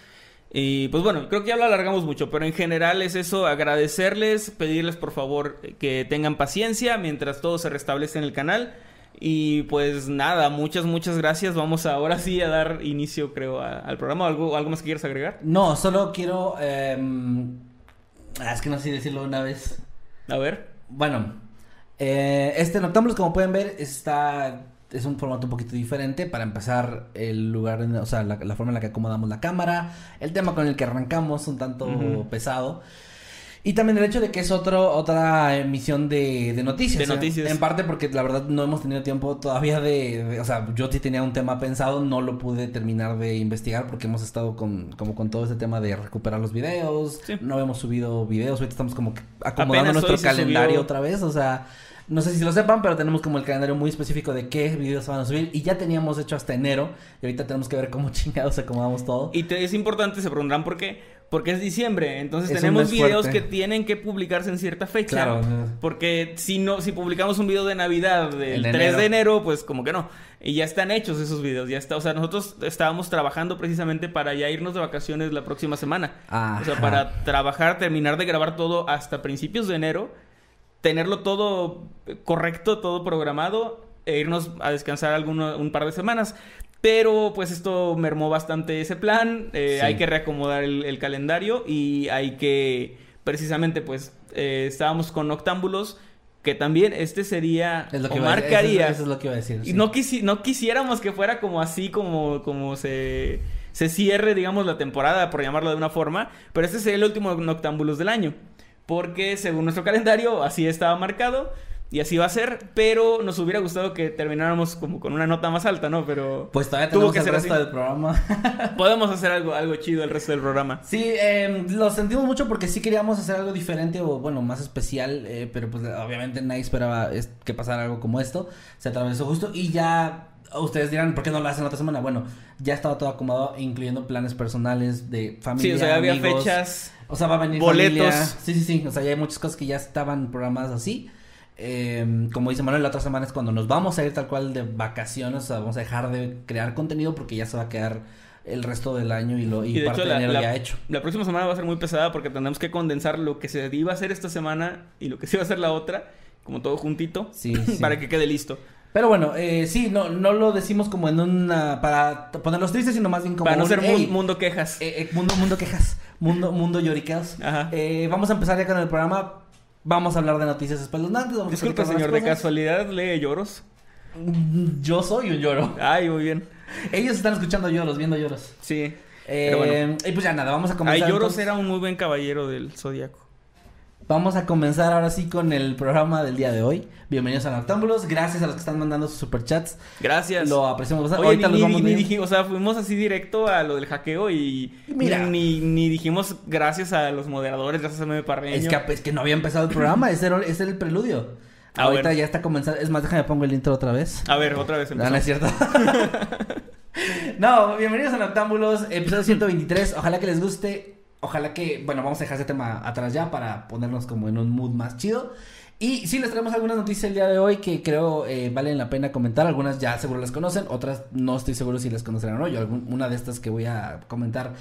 Y pues bueno, creo que ya lo alargamos mucho, pero en general es eso, agradecerles, pedirles por favor que tengan paciencia mientras todo se restablece en el canal. Y pues nada, muchas, muchas gracias. Vamos ahora sí a dar inicio, creo, a- al programa. ¿Algo, ¿Algo más que quieras agregar? No, solo quiero... em, ah, es que no sé decirlo una vez. A ver. Bueno, eh, este Noctámbulos, como pueden ver, está... Es un formato un poquito diferente. Para empezar, el lugar, o sea, la, la forma en la que acomodamos la cámara, el tema con el que arrancamos, un tanto pesado. Y también el hecho de que es otro, otra emisión de, de noticias. De o sea, noticias. En parte porque la verdad no hemos tenido tiempo todavía de, de- O sea, yo sí tenía un tema pensado, no lo pude terminar de investigar porque hemos estado con, como con todo este tema de recuperar los videos. Sí. No habíamos subido videos, ahorita estamos como acomodando Apenas nuestro calendario subió- otra vez. O sea, no sé si lo sepan, pero tenemos como el calendario muy específico de qué videos van a subir. Y ya teníamos hecho hasta enero. Y ahorita tenemos que ver cómo chingados acomodamos todo. Y te- es importante, se preguntarán por qué. Porque es diciembre, entonces Es tenemos videos fuerte. que tienen que publicarse en cierta fecha. Claro. Porque si no, si publicamos un video de Navidad del En 3 enero. de enero, pues como que no. Y ya están hechos esos videos, ya está. O sea, nosotros estábamos trabajando precisamente para ya irnos de vacaciones la próxima semana. O sea, Ajá. para trabajar, terminar de grabar todo hasta principios de enero, tenerlo todo correcto, todo programado, e irnos a descansar alguno, un par de semanas. Pero pues esto mermó bastante ese plan, eh, Sí. hay que reacomodar el, el calendario y hay que, precisamente pues, eh, estábamos con Octámbulos, que también este sería, Es lo que o iba a decir, marcaría, Eso, eso es lo que iba a decir. y no, quisi- no quisiéramos que fuera como así, como, como se, se cierre, digamos, la temporada, por llamarlo de una forma. Pero este sería el último Noctámbulos del año. Porque según nuestro calendario, así estaba marcado. Y así va a ser. Pero nos hubiera gustado que termináramos como con una nota más alta, ¿no? Pero Pues todavía Tuvo que el ser resto así. del programa. podemos hacer algo, algo chido el resto del programa. Sí, eh, lo sentimos mucho porque sí queríamos hacer algo diferente o bueno, más especial, eh, pero pues obviamente nadie esperaba es- que pasara algo como esto. Se atravesó justo y ya ustedes dirán, ¿por qué no lo hacen otra semana? Bueno, ya estaba todo acomodado, incluyendo planes personales de familia, Sí, o sea, había amigos. fechas. O sea, va a venir boletos. familia. Sí, sí, sí. O sea, ya hay muchas cosas que ya estaban programadas así. Eh, como dice Manuel, la otra semana es cuando nos vamos a ir tal cual de vacaciones. O sea, vamos a dejar de crear contenido porque ya se va a quedar el resto del año y, lo, y, Y de parte hecho, de la, enero la- ya hecho. la próxima semana va a ser muy pesada porque tendremos que condensar lo que se iba a hacer esta semana y lo que se iba a hacer la otra, como todo juntito, Sí, sí. para que quede listo. Pero bueno, eh, sí, no, no lo decimos como en una. para ponerlos tristes, sino más bien como. para no un, ser mu- "Ey, mundo quejas. eh, eh, mundo, mundo quejas. Mundo, mundo lloriqueos. Ajá. Vamos a empezar ya con el programa. Vamos a hablar de noticias espeluznantes. Vamos Disculpe, señor, ¿de casualidad lee lloros? Yo soy un lloro. Ay, muy bien. Ellos están escuchando lloros, viendo lloros. Sí. Eh, Pero bueno. Y pues ya nada, vamos a Ay, comenzar. lloros entonces. era un muy buen caballero del zodiaco. Vamos a comenzar ahora sí con el programa del día de hoy. Bienvenidos a Noctámbulos. Gracias a los que están mandando sus superchats. Gracias. Lo apreciamos bastante. Oye, Ahorita ni, los vamos ni a dijimos, o sea, fuimos así directo a lo del hackeo y Mira. ni, ni dijimos gracias a los moderadores, gracias a Meme Parreño. Es que, es que no había empezado el programa, ese era, ese era el preludio. A Ahorita ver. ya está comenzando. Es más, déjame pongo el intro otra vez. A ver, otra vez No, no es empezamos. cierto. no, bienvenidos a Noctámbulos, episodio 123. Ojalá que les guste. Ojalá que, bueno, vamos a dejar ese tema atrás ya para ponernos como en un mood más chido. Y sí, les traemos algunas noticias el día de hoy que creo eh, valen la pena comentar. Algunas ya seguro las conocen, otras no estoy seguro si las conocerán o no. Yo algún- una de estas que voy a comentar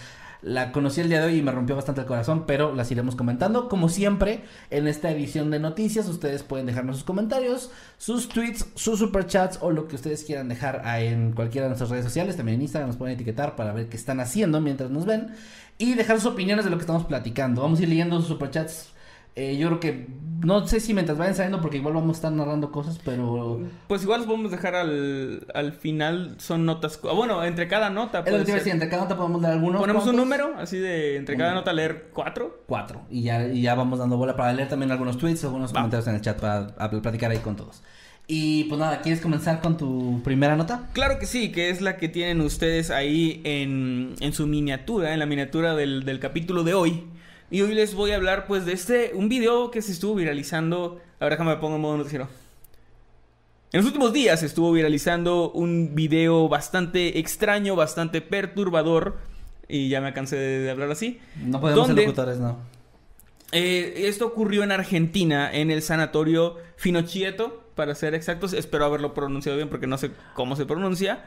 la conocí el día de hoy y me rompió bastante el corazón, pero las iremos comentando. Como siempre, en esta edición de noticias, ustedes pueden dejarnos sus comentarios, sus tweets, sus superchats o lo que ustedes quieran dejar en cualquiera de nuestras redes sociales. También en Instagram nos pueden etiquetar para ver qué están haciendo mientras nos ven y dejar sus opiniones de lo que estamos platicando. Vamos a ir leyendo sus superchats. Eh, yo creo que no sé si mientras vayan saliendo porque igual vamos a estar narrando cosas, pero Pues igual los podemos dejar al, al final, son notas. Bueno, entre cada nota. es lo que puede te iba a ser. decir, entre cada nota podemos dar algunos. Ponemos un número, así de entre cada Uno. nota leer cuatro. Cuatro. Y ya, y ya vamos dando bola para leer también algunos tweets, algunos Va. comentarios en el chat para a- platicar ahí con todos. Y pues nada, ¿quieres comenzar con tu primera nota? Claro que sí, que es la que tienen ustedes ahí en, en su miniatura, en la miniatura del, del capítulo de hoy. Y hoy les voy a hablar pues de este, un video que se estuvo viralizando. Ahora déjame me pongo en modo noticiero. En los últimos días se estuvo viralizando un video bastante extraño, bastante perturbador. Y ya me cansé de, de hablar así. No podemos ¿Dónde? ser locutores, no. Eh, esto ocurrió en Argentina, en el sanatorio Finochieto, para ser exactos. Espero haberlo pronunciado bien porque no sé cómo se pronuncia.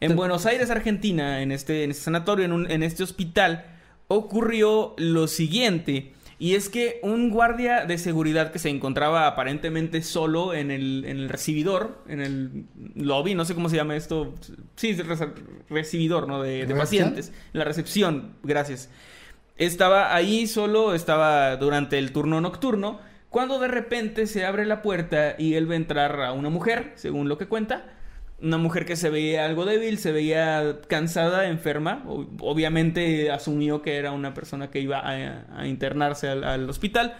En Buenos Aires, Argentina, en este, en este sanatorio, en, un- en este hospital, ocurrió lo siguiente. Y es que un guardia de seguridad que se encontraba aparentemente solo en el, en el recibidor, en el lobby, no sé cómo se llama esto. Sí, es re- recibidor, ¿no? De, de pacientes. La recepción, gracias. Estaba ahí solo, estaba durante el turno nocturno, cuando de repente se abre la puerta y él ve entrar a una mujer, según lo que cuenta. Una mujer que se veía algo débil, se veía cansada, enferma. Obviamente asumió que era una persona que iba a, a internarse al, al hospital.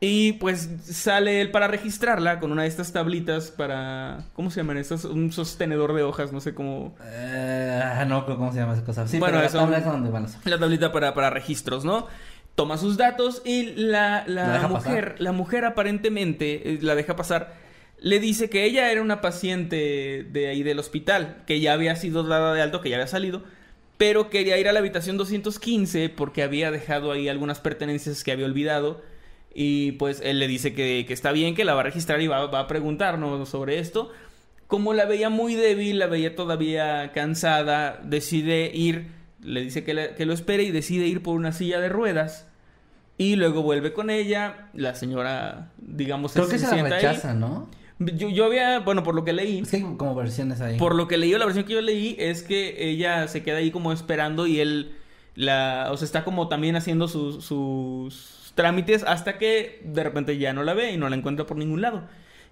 Y pues sale él para registrarla con una de estas tablitas para... ¿Cómo se llaman estas? Un sostenedor de hojas, no sé cómo... Eh, no cómo se llama esa cosa. Sí, Bueno, pero la eso- tabla es donde van los... la tablita para, para registros, ¿no? Toma sus datos y la, la ¿La deja mujer, pasar? la mujer aparentemente eh, la deja pasar. Le dice que ella era una paciente de ahí del hospital, que ya había sido dada de alto, que ya había salido, pero quería ir a la habitación 215 porque había dejado ahí algunas pertenencias que había olvidado. Y pues él le dice que, que está bien, que la va a registrar y va, va a preguntarnos sobre esto. Como la veía muy débil, la veía todavía cansada, decide ir, le dice que, la- que lo espere y decide ir por una silla de ruedas. Y luego vuelve con ella, la señora, digamos, Creo que se la sienta ahí. rechaza, ¿no? Yo, yo había, bueno, por lo que leí, Es que hay como versiones ahí. por lo que leí, la versión que yo leí es que ella se queda ahí como esperando y él la, o sea, está como también haciendo sus, sus trámites hasta que de repente ya no la ve y no la encuentra por ningún lado.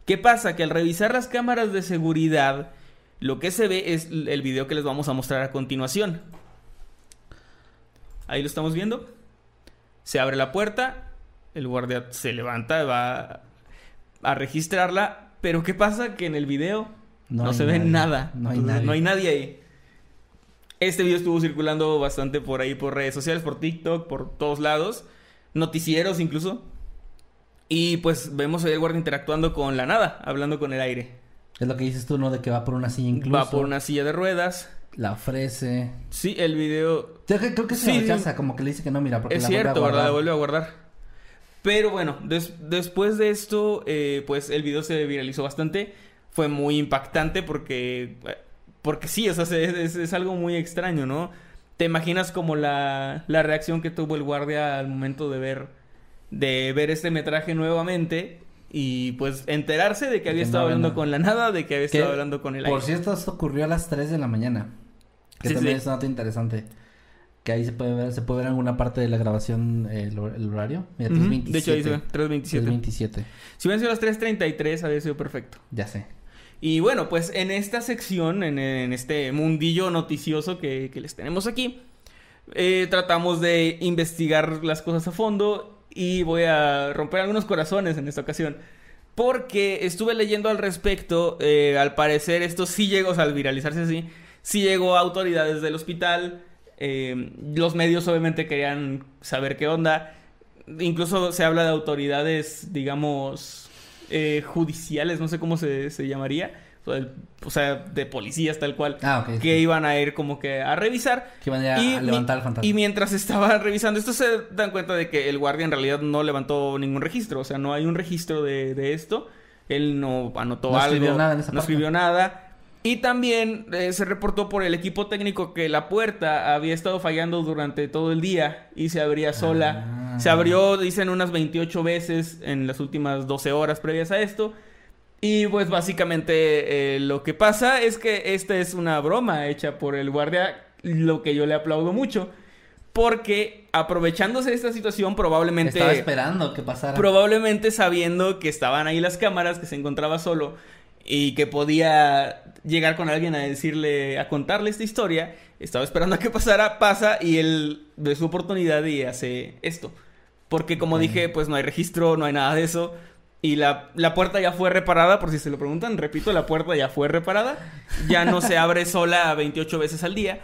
¿Qué pasa? Que al revisar las cámaras de seguridad, lo que se ve es el video que les vamos a mostrar a continuación. Ahí lo estamos viendo. Se abre la puerta, el guardia se levanta, va a registrarla, pero ¿qué pasa? Que en el video no, se ve nada. No hay nadie. No hay nadie ahí. Este video estuvo circulando bastante por ahí, por redes sociales, por TikTok, por todos lados. Noticieros incluso. Y pues vemos ahí al guardia interactuando con la nada, hablando con el aire. Es lo que dices tú, ¿no? De que va por una silla incluso. Va por una silla de ruedas. La ofrece. Sí, el video Creo que, creo que se Sí, rechaza, como que le dice que no, mira, porque es la vuelve a cierto, ¿verdad? guardar. La vuelve a guardar. Pero bueno, des- después de esto, eh, pues el video se viralizó bastante. Fue muy impactante porque, eh, porque sí, o sea, se- es, es algo muy extraño, ¿no? Te imaginas como la, la reacción que tuvo el guardia al momento de ver, de ver este metraje nuevamente y pues enterarse de que había que estado hablando con la nada, de que había estado hablando con el Por aire. cierto, esto ocurrió a las 3 de la mañana. Que Sí, también sí. es una nota interesante. Que ahí se puede ver, se puede ver alguna parte de la grabación eh, el, el horario. Mira, Ujú, 3:27. De hecho, ahí se ve, 3.27. 3:27. Si hubieran sido las 3.33, habría sido perfecto. Ya sé. Y bueno, pues en esta sección, en, en este mundillo noticioso que, que les tenemos aquí, eh, tratamos de investigar las cosas a fondo y voy a romper algunos corazones en esta ocasión. Porque estuve leyendo al respecto, eh, al parecer esto sí llegó, o sea, al viralizarse así, sí llegó a autoridades del hospital, eh, los medios obviamente querían saber qué onda, incluso se habla de autoridades, digamos, eh, judiciales, no sé cómo se, se llamaría, o sea, de policías tal cual, Ah, que sí. iban a ir como que a revisar. Que iban a, Y a levantar el fantasma. Y mientras estaban revisando esto, se dan cuenta de que el guardia en realidad no levantó ningún registro. O sea, no hay un registro de, de esto. Él no anotó No algo. escribió nada en esa no parte. escribió nada. Y también eh, se reportó por el equipo técnico que la puerta había estado fallando durante todo el día y se abría sola. Ah. Se abrió, dicen, unas 28 veces en las últimas 12 horas previas a esto. Y pues básicamente eh, lo que pasa es que esta es una broma hecha por el guardia, lo que yo le aplaudo mucho. Porque aprovechándose de esta situación, probablemente... Estaba esperando que pasara. Probablemente sabiendo que estaban ahí las cámaras, que se encontraba solo y que podía llegar con alguien a decirle, a contarle esta historia, estaba esperando a que pasara, pasa y él ve su oportunidad y hace esto. Porque como dije, pues no hay registro, no hay nada de eso. Y la, la puerta ya fue reparada, por si se lo preguntan, repito, la puerta ya fue reparada. Ya no se abre sola 28 veces al día.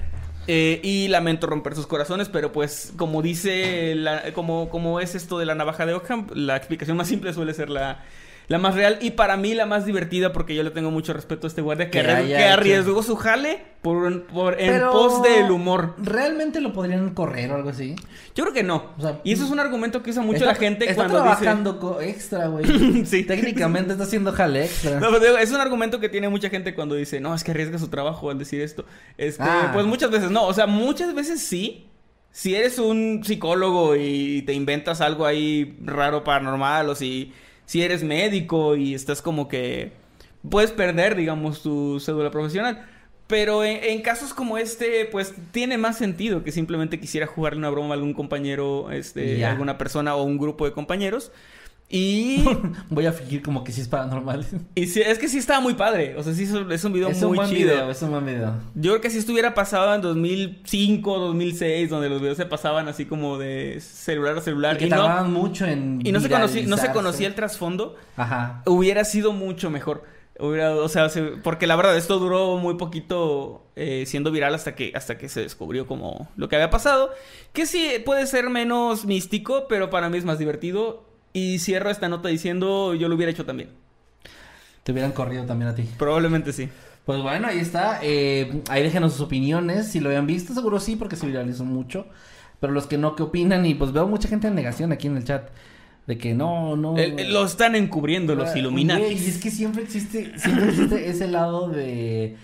Eh, y lamento romper sus corazones, pero pues como dice, la- como, como es esto de la navaja de Ockham, la explicación más simple suele ser la, la más real y para mí la más divertida porque yo le tengo mucho respeto a este guardia que, Que arri- haya que hecho- arriesgó su jale por, por- en Pero- pos del humor. ¿Realmente lo podrían correr o algo así? Yo creo que no. O sea, y eso es un argumento que usa mucho Está- la gente está cuando trabajando co- extra, güey. sí. Técnicamente está haciendo jale extra. No, pero es un argumento que tiene mucha gente cuando dice, no, es que arriesga su trabajo al decir esto. Este, Ah. pues muchas veces no, o sea, muchas veces sí. Si eres un psicólogo y te inventas algo ahí raro paranormal o si, si eres médico y estás como que puedes perder, digamos, tu cédula profesional. Pero en, en casos como este, pues tiene más sentido que simplemente quisiera jugarle una broma a algún compañero, este, alguna persona o un grupo de compañeros. Y Voy a fingir como que sí es paranormal. y sí, es que sí estaba muy padre. O sea, sí es un- es un video es muy un buen chido. video, es un buen video. Yo creo que si estuviera pasado en 2005, 2006, donde los videos se pasaban así como de celular a celular. Y que Y, no, tardaban mucho en y no, se conocí- no se conocía el trasfondo. Ajá. Hubiera sido mucho mejor. Hubiera, o sea, se- porque la verdad, esto duró muy poquito eh, siendo viral hasta que, hasta que se descubrió como lo que había pasado. Que sí puede ser menos místico, pero para mí es más divertido. Y cierro esta nota diciendo, yo lo hubiera hecho también. Te hubieran corrido también a ti. Probablemente sí. Pues bueno, ahí está. Eh, ahí déjenos sus opiniones. Si lo habían visto, seguro sí, porque se viralizó mucho. Pero los que no, ¿qué opinan? Y pues veo mucha gente en negación aquí en el chat. De que no, no. El- el- lo están encubriendo los Ah, Illuminati. y es que siempre existe, siempre existe ese lado de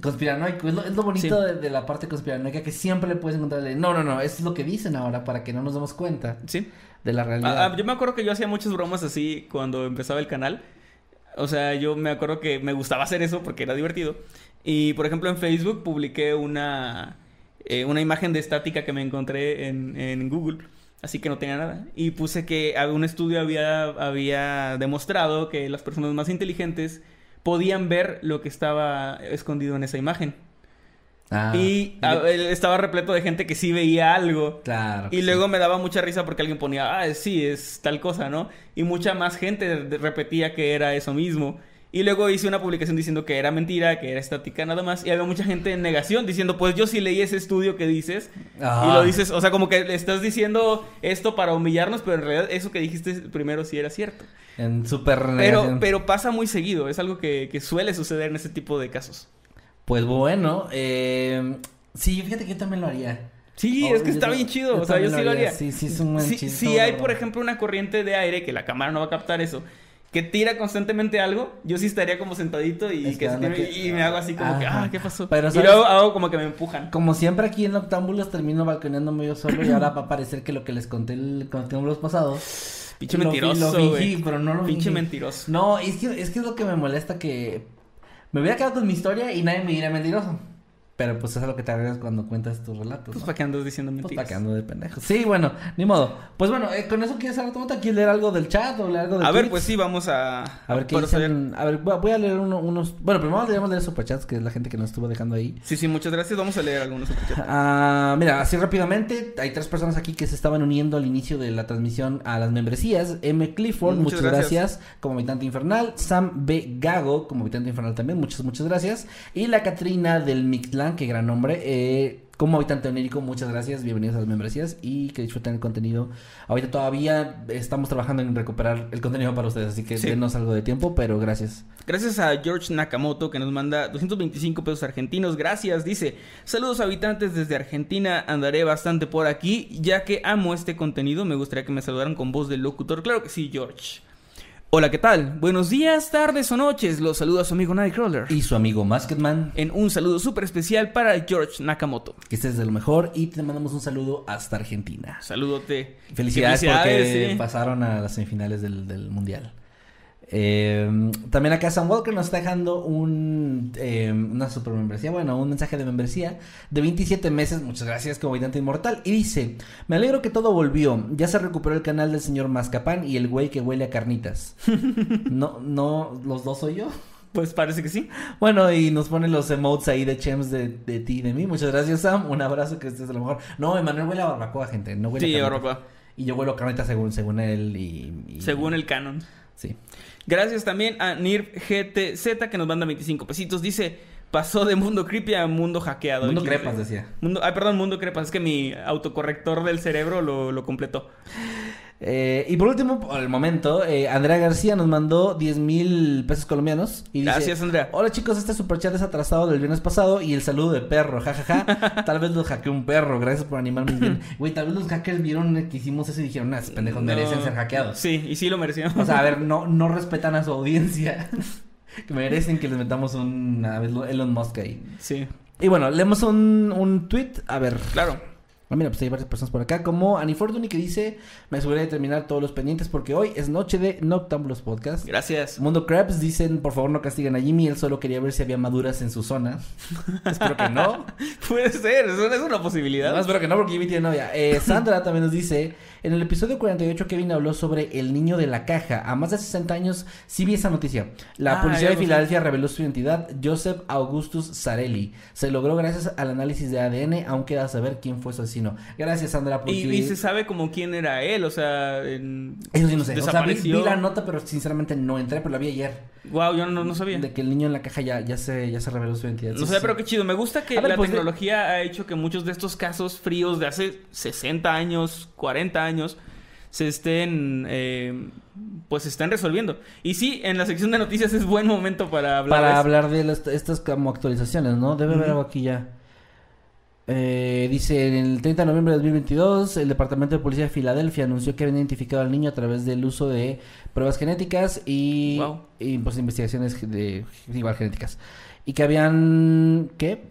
conspiranoico. Es lo, es lo bonito Sí. de, de la parte conspiranoica que siempre le puedes encontrarle. No, no, no, es lo que dicen ahora para que no nos demos cuenta Sí. De la realidad. Ah, ah, yo me acuerdo que yo hacía muchas bromas así cuando empezaba el canal. O sea, yo me acuerdo que me gustaba hacer eso porque era divertido. Y por ejemplo en Facebook publiqué una, eh, una imagen de estática que me encontré en, en Google. Así que no tenía nada. Y puse que un estudio había, había demostrado que las personas más inteligentes podían ver lo que estaba escondido en esa imagen. Ah, y ah, estaba repleto de gente que sí veía algo. Claro. Y sí. luego me daba mucha risa porque alguien ponía, ah, sí, es tal cosa, ¿no? Y mucha más gente repetía que era eso mismo. Y luego hice una publicación diciendo que era mentira, que era estática nada más. Y había mucha gente en negación diciendo, pues yo sí leí ese estudio que dices. Ah. Y lo dices, o sea, como que le estás diciendo esto para humillarnos, pero en realidad eso que dijiste primero sí era cierto. En súper Pero, pero pasa muy seguido, es algo que, que suele suceder en ese tipo de casos. Pues bueno, eh, sí, fíjate que yo también lo haría. Sí, Oh, es que yo está bien chido. O sea, yo sí lo haría. haría. Sí, sí, es un buen Si, chiste, si hay, por ejemplo, una corriente de aire que la cámara no va a captar eso, que tira constantemente algo, yo sí estaría como sentadito y, que se Esperando tire- que- y me hago así como que, ah, ¿qué pasó? Pero, y luego hago como que me empujan. Como siempre aquí en Octámbulos termino balconeándome yo solo y ahora va a parecer que lo que les conté el Octámbulos pasado. Pinche mentiroso, Lo fingí, pero no lo Pinche mentiroso. No, es que, es que es lo que me molesta que me hubiera quedado con mi historia y nadie me diría mentiroso. Pero pues es lo que te agregas cuando cuentas tus relatos. Pues ¿no? para qué andas diciendo Pues mentiras. para que ando de pendejo. Sí, bueno, ni modo. Pues bueno, eh, con eso quieres hablar, ¿Te ¿Quieres leer algo del chat o leer algo de a ver, pues sí, vamos a... A ver qué dicen. A ver, voy a- leer uno- unos. Bueno, primero deberíamos leer superchats, que es la gente que nos estuvo dejando ahí. Sí, sí, muchas gracias. Vamos a leer algunos superchats. Ah, mira, así rápidamente, hay tres personas aquí que se estaban uniendo al inicio de la transmisión a las membresías. M. Clifford, Muchas muchas, gracias. gracias. como habitante infernal. Sam B. Gago, como habitante infernal también, muchas, muchas gracias. Y la Catrina del Mictlán, qué gran nombre. Eh, como habitante onérico, muchas gracias. Bienvenidos a las membresías y que disfruten el contenido. Ahorita todavía estamos trabajando en recuperar el contenido para ustedes, así que Sí. denos algo de tiempo, pero gracias. Gracias a George Nakamoto que nos manda 225 pesos argentinos. Gracias. Dice, saludos habitantes desde Argentina. Andaré bastante por aquí ya que amo este contenido. Me gustaría que me saludaran con voz de locutor. Claro que sí, George. Hola, ¿qué tal? Buenos días, tardes o noches. Los saluda su amigo Nightcrawler. Y su amigo Masketman, En un saludo súper especial para George Nakamoto. que estés de lo mejor y te mandamos un saludo hasta Argentina. Saludote. Felicidades, Felicidades, porque sí. pasaron a las semifinales del, del mundial. Eh, también acá Sam Walker nos está dejando un, eh, una super membresía, bueno, un mensaje de membresía de 27 meses, muchas gracias como habitante inmortal, y dice, me alegro que todo volvió, ya se recuperó el canal del señor Mascapán y el güey que huele a carnitas. no, no, los dos soy yo. Pues parece que sí. Bueno, y nos pone los emotes ahí de chems de, de ti y de mí. Muchas gracias, Sam. Un abrazo, que estés a lo mejor. No, Emanuel huele a barbacoa, gente. No huele Sí, a barbacoa. Y yo huelo a carnitas según, según él y, y- Según el canon. Sí. Gracias también a NIRF GTZ que nos manda 25 pesitos. Dice, pasó de mundo creepy a mundo hackeado. Mundo crepas, decía. Mundo, ay, perdón, mundo crepas. Es que mi autocorrector del cerebro lo, lo completó. Eh, y por último, por el momento, eh, Andrea García nos mandó 10 mil pesos colombianos. Y dice, Gracias, Andrea. Hola chicos, este superchat es atrasado del viernes pasado y el saludo de perro, jajaja. tal vez los hackeó un perro, gracias por animarme bien. Güey, tal vez los hackers vieron que hicimos eso y dijeron, nah, pendejos merecen ser hackeados. Sí, y sí lo mereció. O sea, a ver, no, no respetan a su audiencia. que merecen que les metamos un Elon Musk ahí. sí, Y bueno, leemos un, un tweet. A ver. claro. Ah, mira, pues hay varias personas por acá, como Anifortuny que dice, me aseguré de terminar todos los pendientes porque hoy es noche de Noctambulos Podcast. Gracias. Mundo Crabs dicen, por favor no castiguen a Jimmy, él solo quería ver si había maduras en su zona. espero que no. Puede ser, es una, una No, posibilidad. espero que no porque Jimmy tiene novia. Eh, Sandra también nos dice, en el episodio 48 Kevin habló sobre el niño de la caja. A más de 60 años sí vi esa noticia. La Ah, policía de. Filadelfia reveló su identidad, Joseph Augustus Sarelli. Se logró gracias al análisis de ADN, aún queda saber quién fue su asesino. Gracias Sandra porque... Y, y se sabe como quién era él, o sea, en- Eso sí no sé. O sea, vi, desapareció. vi la nota, pero sinceramente no entré, pero la vi ayer. Wow, yo no, no sabía. De que el niño en la caja ya, ya se, ya se reveló su identidad. No sé, sí. pero qué chido. Me gusta que ver, la pues, de- tecnología ha hecho que muchos de estos casos fríos de hace 60 años, 40 años, se estén, eh, pues se estén resolviendo. Y sí, en la sección de noticias es buen momento para hablar de Para eso. hablar de las- estas como actualizaciones, ¿no? Debe haber algo aquí ya. Eh, dice, en el 30 de noviembre de 2022, el Departamento de Policía de Filadelfia anunció que habían identificado al niño a través del uso de pruebas genéticas y, Wow. y, pues investigaciones de igual genéticas. Y que habían, ¿qué?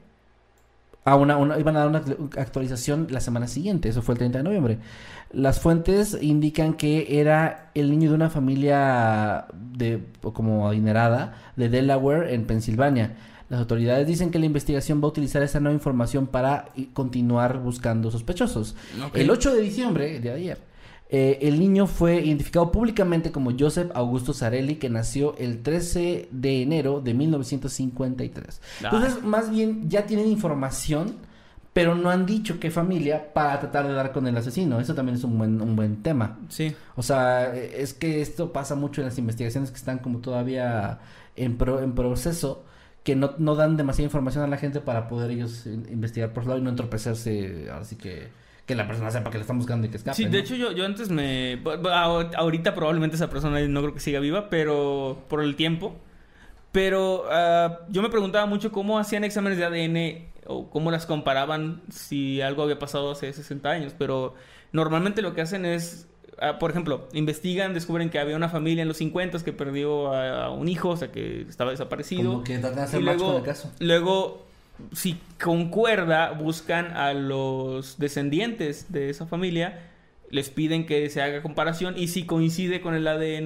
A una, una- iban a dar una actualización la semana siguiente, eso fue el 30 de noviembre. Las fuentes indican que era el niño de una familia de como adinerada de Delaware en Pensilvania. Las autoridades dicen que la investigación va a utilizar esa nueva información para continuar buscando sospechosos. El 8 de diciembre, el día de ayer, eh, el niño fue identificado públicamente como Joseph Augusto Zarelli, que nació el 13 de enero de 1953. Ah. Entonces, más bien ya tienen información, pero no han dicho qué familia para tratar de dar con el asesino. Eso también es un buen, un buen tema. Sí. O sea, eh, es que esto pasa mucho en las investigaciones que están como todavía en, pro- en proceso, que no, no dan demasiada información a la gente para poder ellos in- investigar por su lado y no entorpecerse. Así que que la persona sepa que le están buscando y que escape. Sí, de ¿no? hecho yo, yo antes me... Ahorita probablemente esa persona no creo que siga viva, pero por el tiempo. Pero ah, yo me preguntaba mucho cómo hacían exámenes de ADN o cómo las comparaban si algo había pasado hace 60 años. Pero normalmente lo que hacen es, ah, por ejemplo, investigan, descubren que había una familia en los 50 que perdió a, un hijo, o sea que estaba desaparecido. Como que tratan de hacer Y match con luego, el caso. luego, si concuerda, buscan a los descendientes de esa familia, les piden que se haga comparación y si coincide con el ADN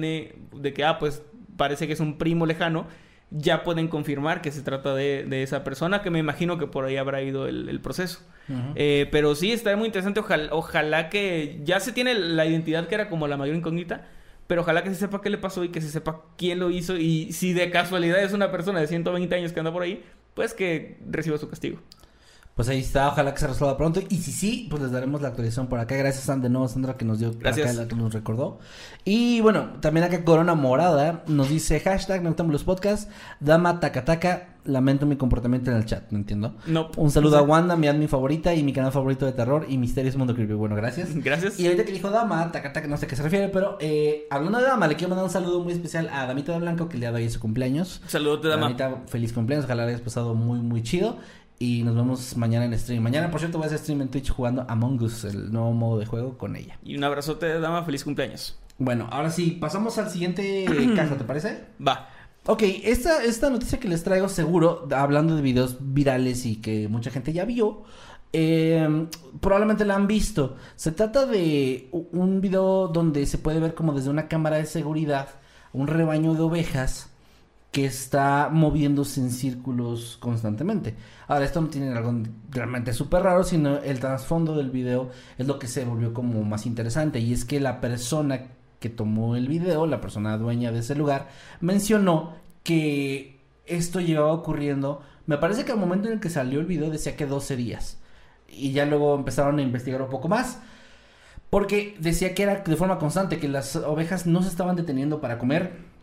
de que, ah, pues parece que es un primo lejano, ya pueden confirmar que se trata de, de esa persona, que me imagino que por ahí habrá ido el, el proceso. Eh, pero sí, está muy interesante. Ojalá, ojalá que ya se tiene la identidad que era como la mayor incógnita. Pero ojalá que se sepa qué le pasó y que se sepa quién lo hizo. Y si de casualidad es una persona de 120 años que anda por ahí, pues que reciba su castigo. Pues ahí está, ojalá que se resuelva pronto. Y si sí, pues les daremos la actualización por acá. Gracias de nuevo Sandra que nos dio Gracias. acá la que nos recordó. Y bueno, también acá Corona Morada nos dice hashtag Noctámbulos Podcast, Dama Takataka, lamento mi comportamiento en el chat, no entiendo. No. Un saludo a Wanda, mi admin favorita y mi canal favorito de terror y misterios Mundo Creepy. Bueno, gracias. Gracias. Y ahorita que dijo Dama, Takataka, no sé a qué se refiere, pero eh, hablando de Dama, le quiero mandar un saludo muy especial a Damita de Blanco, que el día de hoy su cumpleaños. Saludos, dama. Damita, feliz cumpleaños, ojalá la hayas pasado muy, muy chido. Y nos vemos mañana en stream. Mañana, por cierto, voy a hacer stream en Twitch jugando Among Us, el nuevo modo de juego con ella. Y un abrazote, dama. Feliz cumpleaños. Bueno, ahora sí, pasamos al siguiente caso, ¿te parece? Va. Ok, esta, esta noticia que les traigo seguro, hablando de videos virales y que mucha gente ya vio, eh, probablemente la han visto. Se trata de un video donde se puede ver como desde una cámara de seguridad un rebaño de ovejas que está moviéndose en círculos constantemente. Ahora, esto no tiene algo realmente súper raro, sino el trasfondo del video es lo que se volvió como más interesante. Y es que la persona que tomó el video, la persona dueña de ese lugar, mencionó que esto llevaba ocurriendo. Me parece que al momento en el que salió el video decía que 12 días. Y ya luego empezaron a investigar un poco más. Porque decía que era de forma constante, que las ovejas no se estaban deteniendo para comer,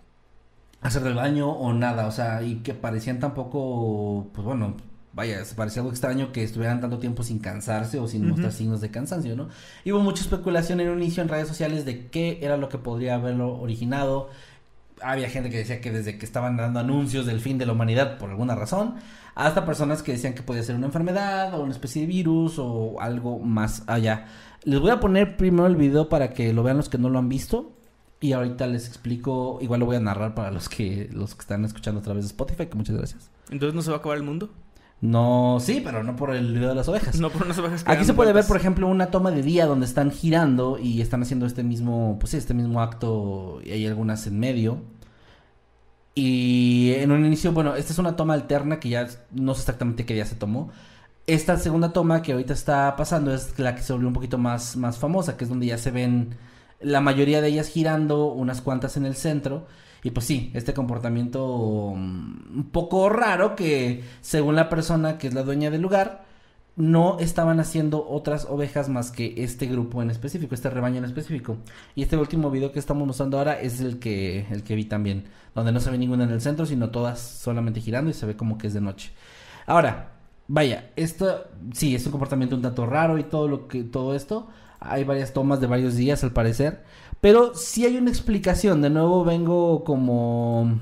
hacer el baño o nada. O sea, y que parecían tampoco, pues bueno, vaya, se parecía algo extraño que estuvieran tanto tiempo sin cansarse o sin mostrar signos de cansancio, ¿no? Y hubo mucha especulación en un inicio en redes sociales de qué era lo que podría haberlo originado. Había gente que decía que desde que estaban dando anuncios del fin de la humanidad por alguna razón, hasta personas que decían que podía ser una enfermedad o una especie de virus o algo más allá. Les voy a poner primero el video para que lo vean los que no lo han visto y ahorita les explico, igual lo voy a narrar para los que los que están escuchando a través de Spotify, que muchas gracias. Entonces no se va a acabar el mundo. No, sí, pero no por el video de las ovejas. No por unas ovejas que Aquí se puede ver, por ejemplo, una toma de día donde están girando y están haciendo este mismo, pues sí, este mismo acto y hay algunas en medio. Y en un inicio, bueno, esta es una toma alterna que ya no sé exactamente qué día se tomó. Esta segunda toma que ahorita está pasando es la que se volvió un poquito más, más famosa, que es donde ya se ven la mayoría de ellas girando, unas cuantas en el centro. Y pues sí, este comportamiento mm, un poco raro que según la persona que es la dueña del lugar, no estaban haciendo otras ovejas más que este grupo en específico, este rebaño en específico. Y este último video que estamos mostrando ahora es el que, el que vi también, donde no se ve ninguna en el centro, sino todas solamente girando y se ve como que es de noche. Ahora, vaya, esto sí es un comportamiento un tanto raro y todo lo que todo esto. Hay varias tomas de varios días al parecer, pero sí hay una explicación. De nuevo vengo como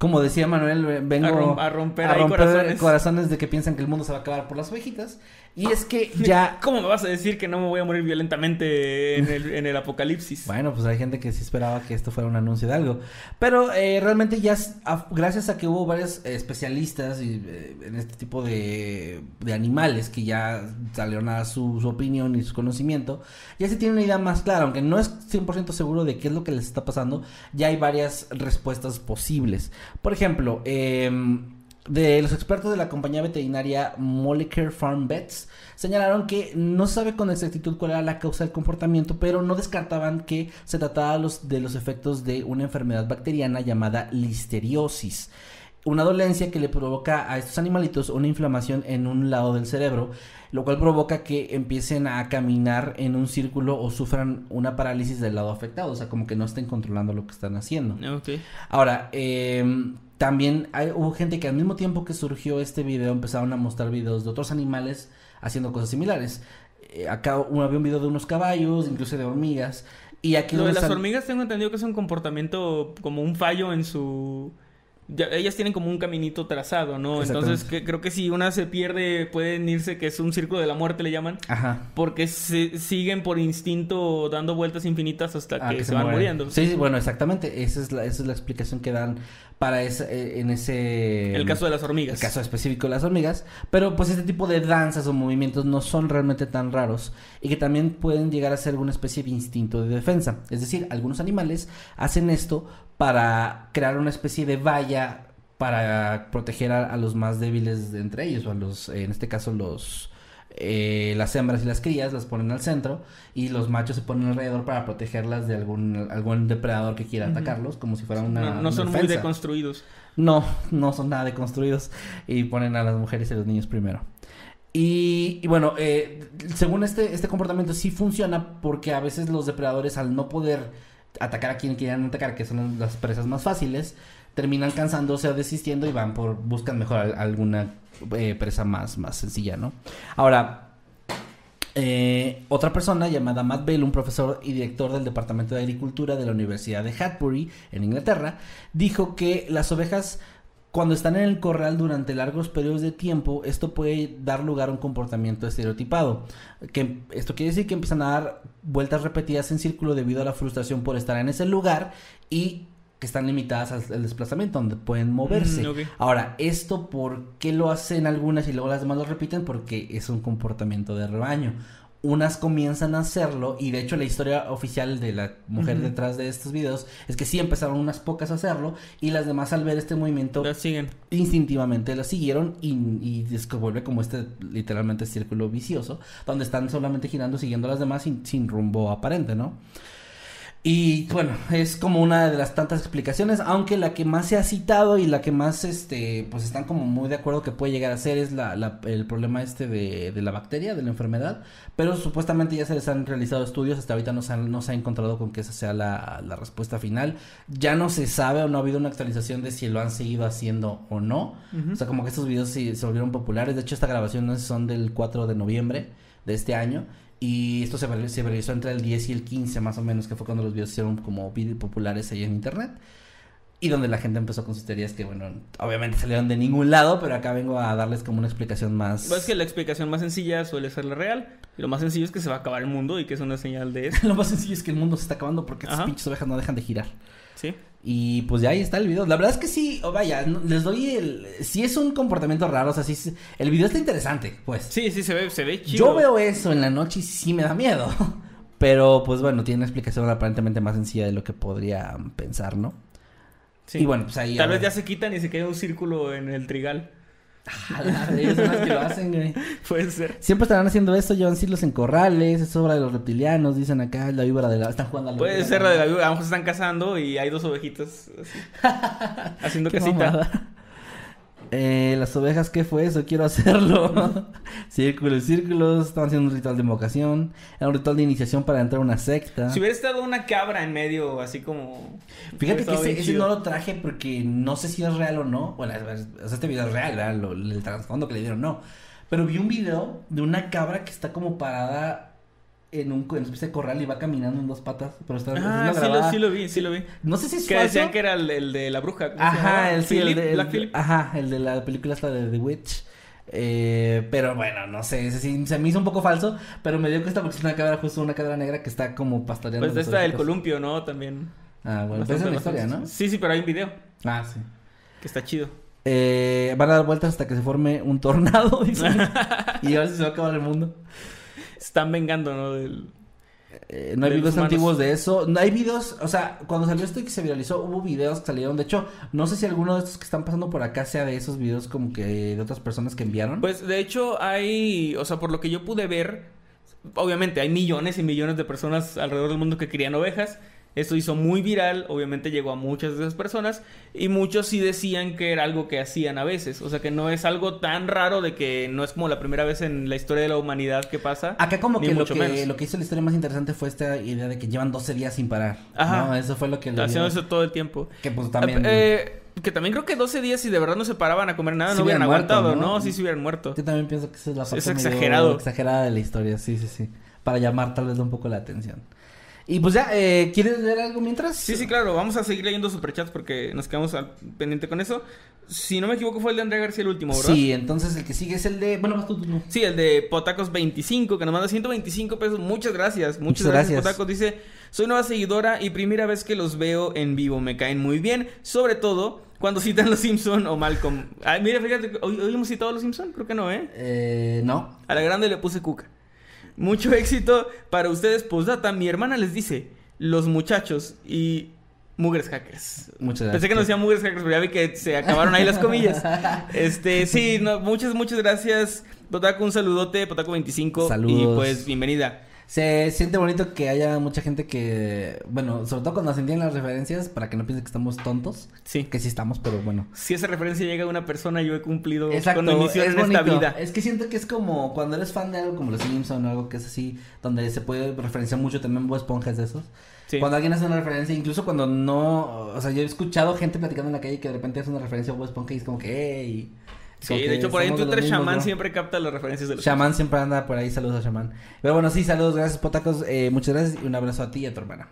como decía Manuel, ve- vengo A rom- a romper a romper corazones. corazones de que piensan que el mundo se va a acabar por las ovejitas. Y es que ya ¿Cómo me vas a decir que no me voy a morir violentamente en el, en el apocalipsis? Bueno, pues hay gente que sí esperaba que esto fuera un anuncio de algo. Pero eh, realmente ya, gracias a que hubo varios eh, especialistas y, eh, en este tipo de, de animales que ya salieron a su, su opinión y su conocimiento, ya se tiene una idea más clara, aunque no es 100% seguro de qué es lo que les está pasando, ya hay varias respuestas posibles. Por ejemplo, em, de los expertos de la compañía veterinaria Molecular Farm Vets señalaron que no sabe con exactitud cuál era la causa del comportamiento, pero no descartaban que se trataba de los efectos de una enfermedad bacteriana llamada listeriosis. Una dolencia que le provoca a estos animalitos una inflamación en un lado del cerebro, lo cual provoca que empiecen a caminar en un círculo o sufran una parálisis del lado afectado, o sea, como que no estén controlando lo que están haciendo. Ahora, eh, también hay, hubo gente que al mismo tiempo que surgió este video empezaron a mostrar videos de otros animales haciendo cosas similares. Eh, acá un- había un video de unos caballos, incluso de hormigas. Y aquí Lo de las sal- hormigas tengo entendido que es un comportamiento como un fallo en su... ya- ellas tienen como un caminito trazado, ¿no? Entonces que, creo que si una se pierde pueden irse, que es un círculo de la muerte le llaman, Ajá. porque se, siguen por instinto dando vueltas infinitas hasta Ah, que, que se, van muriendo. Sí, sí, bueno, exactamente. Esa es la, esa es la explicación que dan para ese, eh, en ese... El caso de las hormigas. El caso específico de las hormigas. Pero pues este tipo de danzas o movimientos no son realmente tan raros y que también pueden llegar a ser alguna especie de instinto de defensa. Es decir, algunos animales hacen esto para crear una especie de valla para proteger a, a los más débiles de entre ellos, o a los, en este caso los, eh, las hembras y las crías las ponen al centro y los machos se ponen alrededor para protegerlas de algún, algún depredador que quiera atacarlos, como si fuera una no, no son muy deconstruidos. No, no son nada deconstruidos y ponen a las mujeres y a los niños primero. Y, y bueno, eh, según este, este comportamiento sí funciona porque a veces los depredadores al no poder atacar a quien quieran atacar, que son las presas más fáciles, terminan cansándose o desistiendo y van por, buscan mejor al- alguna eh, presa más, más sencilla, ¿no? Ahora, eh, otra persona llamada Matt Bell, un profesor y director del Departamento de Agricultura de la Universidad de Hatbury, en Inglaterra, dijo que las ovejas, cuando están en el corral durante largos periodos de tiempo, esto puede dar lugar a un comportamiento estereotipado. Que esto quiere decir que empiezan a dar vueltas repetidas en círculo debido a la frustración por estar en ese lugar y que están limitadas al, desplazamiento, donde pueden moverse. Mm. Ahora, ¿esto por qué lo hacen algunas y luego las demás lo repiten? Porque es un comportamiento de rebaño. Unas comienzan a hacerlo y de hecho la historia oficial de la mujer detrás de estos videos es que sí empezaron unas pocas a hacerlo y las demás al ver este movimiento siguen. instintivamente la siguieron y, y es que vuelve como este literalmente círculo vicioso donde están solamente girando siguiendo a las demás sin, sin rumbo aparente, ¿no? Y bueno, es como una de las tantas explicaciones, aunque la que más se ha citado y la que más, este, pues están como muy de acuerdo que puede llegar a ser es la, la- el problema este de, de la bacteria, de la enfermedad, pero supuestamente ya se les han realizado estudios, hasta ahorita no se, han- no se ha encontrado con que esa sea la, la respuesta final, ya no se sabe o no ha habido una actualización de si lo han seguido haciendo o no, o sea, como que estos videos sí se volvieron populares. De hecho, estas grabaciones son del 4 de noviembre de este año. Y esto se, se realizó entre el 10 y el 15 más o menos, que fue cuando los videos hicieron como populares ahí en internet. Y donde la gente empezó con sus teorías que, bueno, obviamente salieron de ningún lado, pero acá vengo a darles como una explicación más... Pues es que la explicación más sencilla suele ser la real. Y lo más sencillo es que se va a acabar el mundo y que es una señal de eso. Lo más sencillo es que el mundo se está acabando porque estas pinches ovejas no dejan de girar. Sí. Y pues ya ahí está el video. La verdad es que sí, vaya, no- les doy el... Sí es un comportamiento raro, o sea, sí... es- El video está interesante, pues. Sí, sí, se ve, se ve chido. Yo veo eso en la noche y sí me da miedo. Pero pues bueno, tiene una explicación aparentemente más sencilla de lo que podría pensar, ¿no? Sí. Y bueno, pues ahí... Tal vez ya se quitan y se queda un círculo en el trigal. Jala, ellos son los que lo hacen, güey. Puede ser. Siempre estarán haciendo esto, llevan siglos en corrales, es obra de los reptilianos, dicen acá, la víbora de la... Están jugando a la Puede víbora ser la de la viuda. A lo mejor se están casando y hay dos ovejitas así, haciendo casita. mamada. Eh, las ovejas, ¿qué fue eso? Quiero hacerlo. círculos, círculos. Estaban haciendo un ritual de invocación. Era un ritual de iniciación para entrar a una secta. Si hubiera estado una cabra en medio, así como. Fíjate que ese, no lo traje porque no sé si es real o no. Bueno, o sea, este video es real, ¿verdad? Lo- el trasfondo que le dieron, no. Pero vi un video de una cabra que está como parada en un en una especie de corral y va caminando en dos patas. Pero está Ah, sí lo, sí lo vi, sí lo vi. No sé si es Que falso. decían que era el, el de la bruja. Ajá, el, sí, el Philip, de, Black Phillip. Ajá, el de la película esta de The Witch. Eh, pero bueno, no sé, ese sí se me hizo un poco falso, pero me dio cuenta porque es una cabra, justo una cabra negra que está como pastoreando. Pues esta del columpio, ¿no? También. Ah, bueno, pero es la historia, ¿no? Sí, sí, pero hay un video Ah, sí. que está chido. Eh, van a dar vueltas hasta que se forme un tornado, dicen. y a ver si se va a acabar el mundo. Están vengando, ¿no? Del... Eh, no hay videos humanos. antiguos de eso. No hay videos, o sea, cuando salió esto y que se viralizó, hubo videos que salieron. De hecho, no sé si alguno de estos que están pasando por acá sea de esos videos como que de otras personas que enviaron. Pues de hecho hay, o sea, por lo que yo pude ver, obviamente hay millones y millones de personas alrededor del mundo que crían ovejas. Esto hizo muy viral, obviamente llegó a muchas de esas personas y muchos sí decían que era algo que hacían a veces, o sea que no es algo tan raro de que no es como la primera vez en la historia de la humanidad que pasa. Acá como que lo, que menos. lo que hizo la historia más interesante fue esta idea de que llevan 12 días sin parar. Ajá. ¿no? Eso fue lo que Haciendo eso todo el tiempo. Que pues también... Eh, que también creo que 12 días si de verdad no se paraban a comer nada, Sí no hubieran muerto, aguantado, ¿no? ¿no? Sí, se hubieran muerto. Yo también pienso que esa es la Es parte medio exagerado. exagerada de la historia, sí, sí, sí. Para llamar tal vez un poco la atención. Y pues ya, eh, ¿quieres leer algo mientras? Sí, sí, claro. Vamos a seguir leyendo superchats porque nos quedamos al pendiente con eso. Si no me equivoco, fue el de Andrea García el último, ¿verdad? Sí, entonces el que sigue es el de... Bueno, vas tú, tú, tú. Sí, el de Potacos25, que nos manda 125 pesos. Muchas gracias. Muchas, Muchas gracias, gracias. Potacos. Dice, soy nueva seguidora y primera vez que los veo en vivo. Me caen muy bien. Sobre todo cuando citan los Simpson o Malcolm. Ay, mira, fíjate, ¿hoy, hoy hemos citado a los Simpson? Creo que no, ¿eh? Eh, no. A la grande le puse cuca. Mucho éxito para ustedes. Postdata, mi hermana les dice, los muchachos y Mugres Hackers. Muchas gracias. Pensé que no decía Mugres Hackers, pero ya vi que se acabaron ahí las comillas. Este, sí, no, muchas, muchas gracias. Potaco, un saludote, Potaco 25. Saludos. Y pues, bienvenida. Se siente bonito que haya mucha gente que, bueno, sobre todo cuando se entienden las referencias, para que no piensen que estamos tontos. Sí. Que sí estamos, pero bueno. Si esa referencia llega a una persona, yo he cumplido Exacto, con mi misión es en esta bonito. vida. Es que siento que es como cuando eres fan de algo como los Simpson o algo que es así, donde se puede referenciar mucho también Bob Esponja es de esos. Sí. Cuando alguien hace una referencia, incluso cuando no, o sea, yo he escuchado gente platicando en la calle que de repente hace una referencia a Bob Esponja y es como que, hey. Sí, de hecho, por ahí en Twitter, Shaman siempre capta las referencias de los Shaman siempre anda por ahí, saludos a Shaman. Pero bueno, sí, saludos, gracias Potacos, eh, muchas gracias y un abrazo a ti y a tu hermana.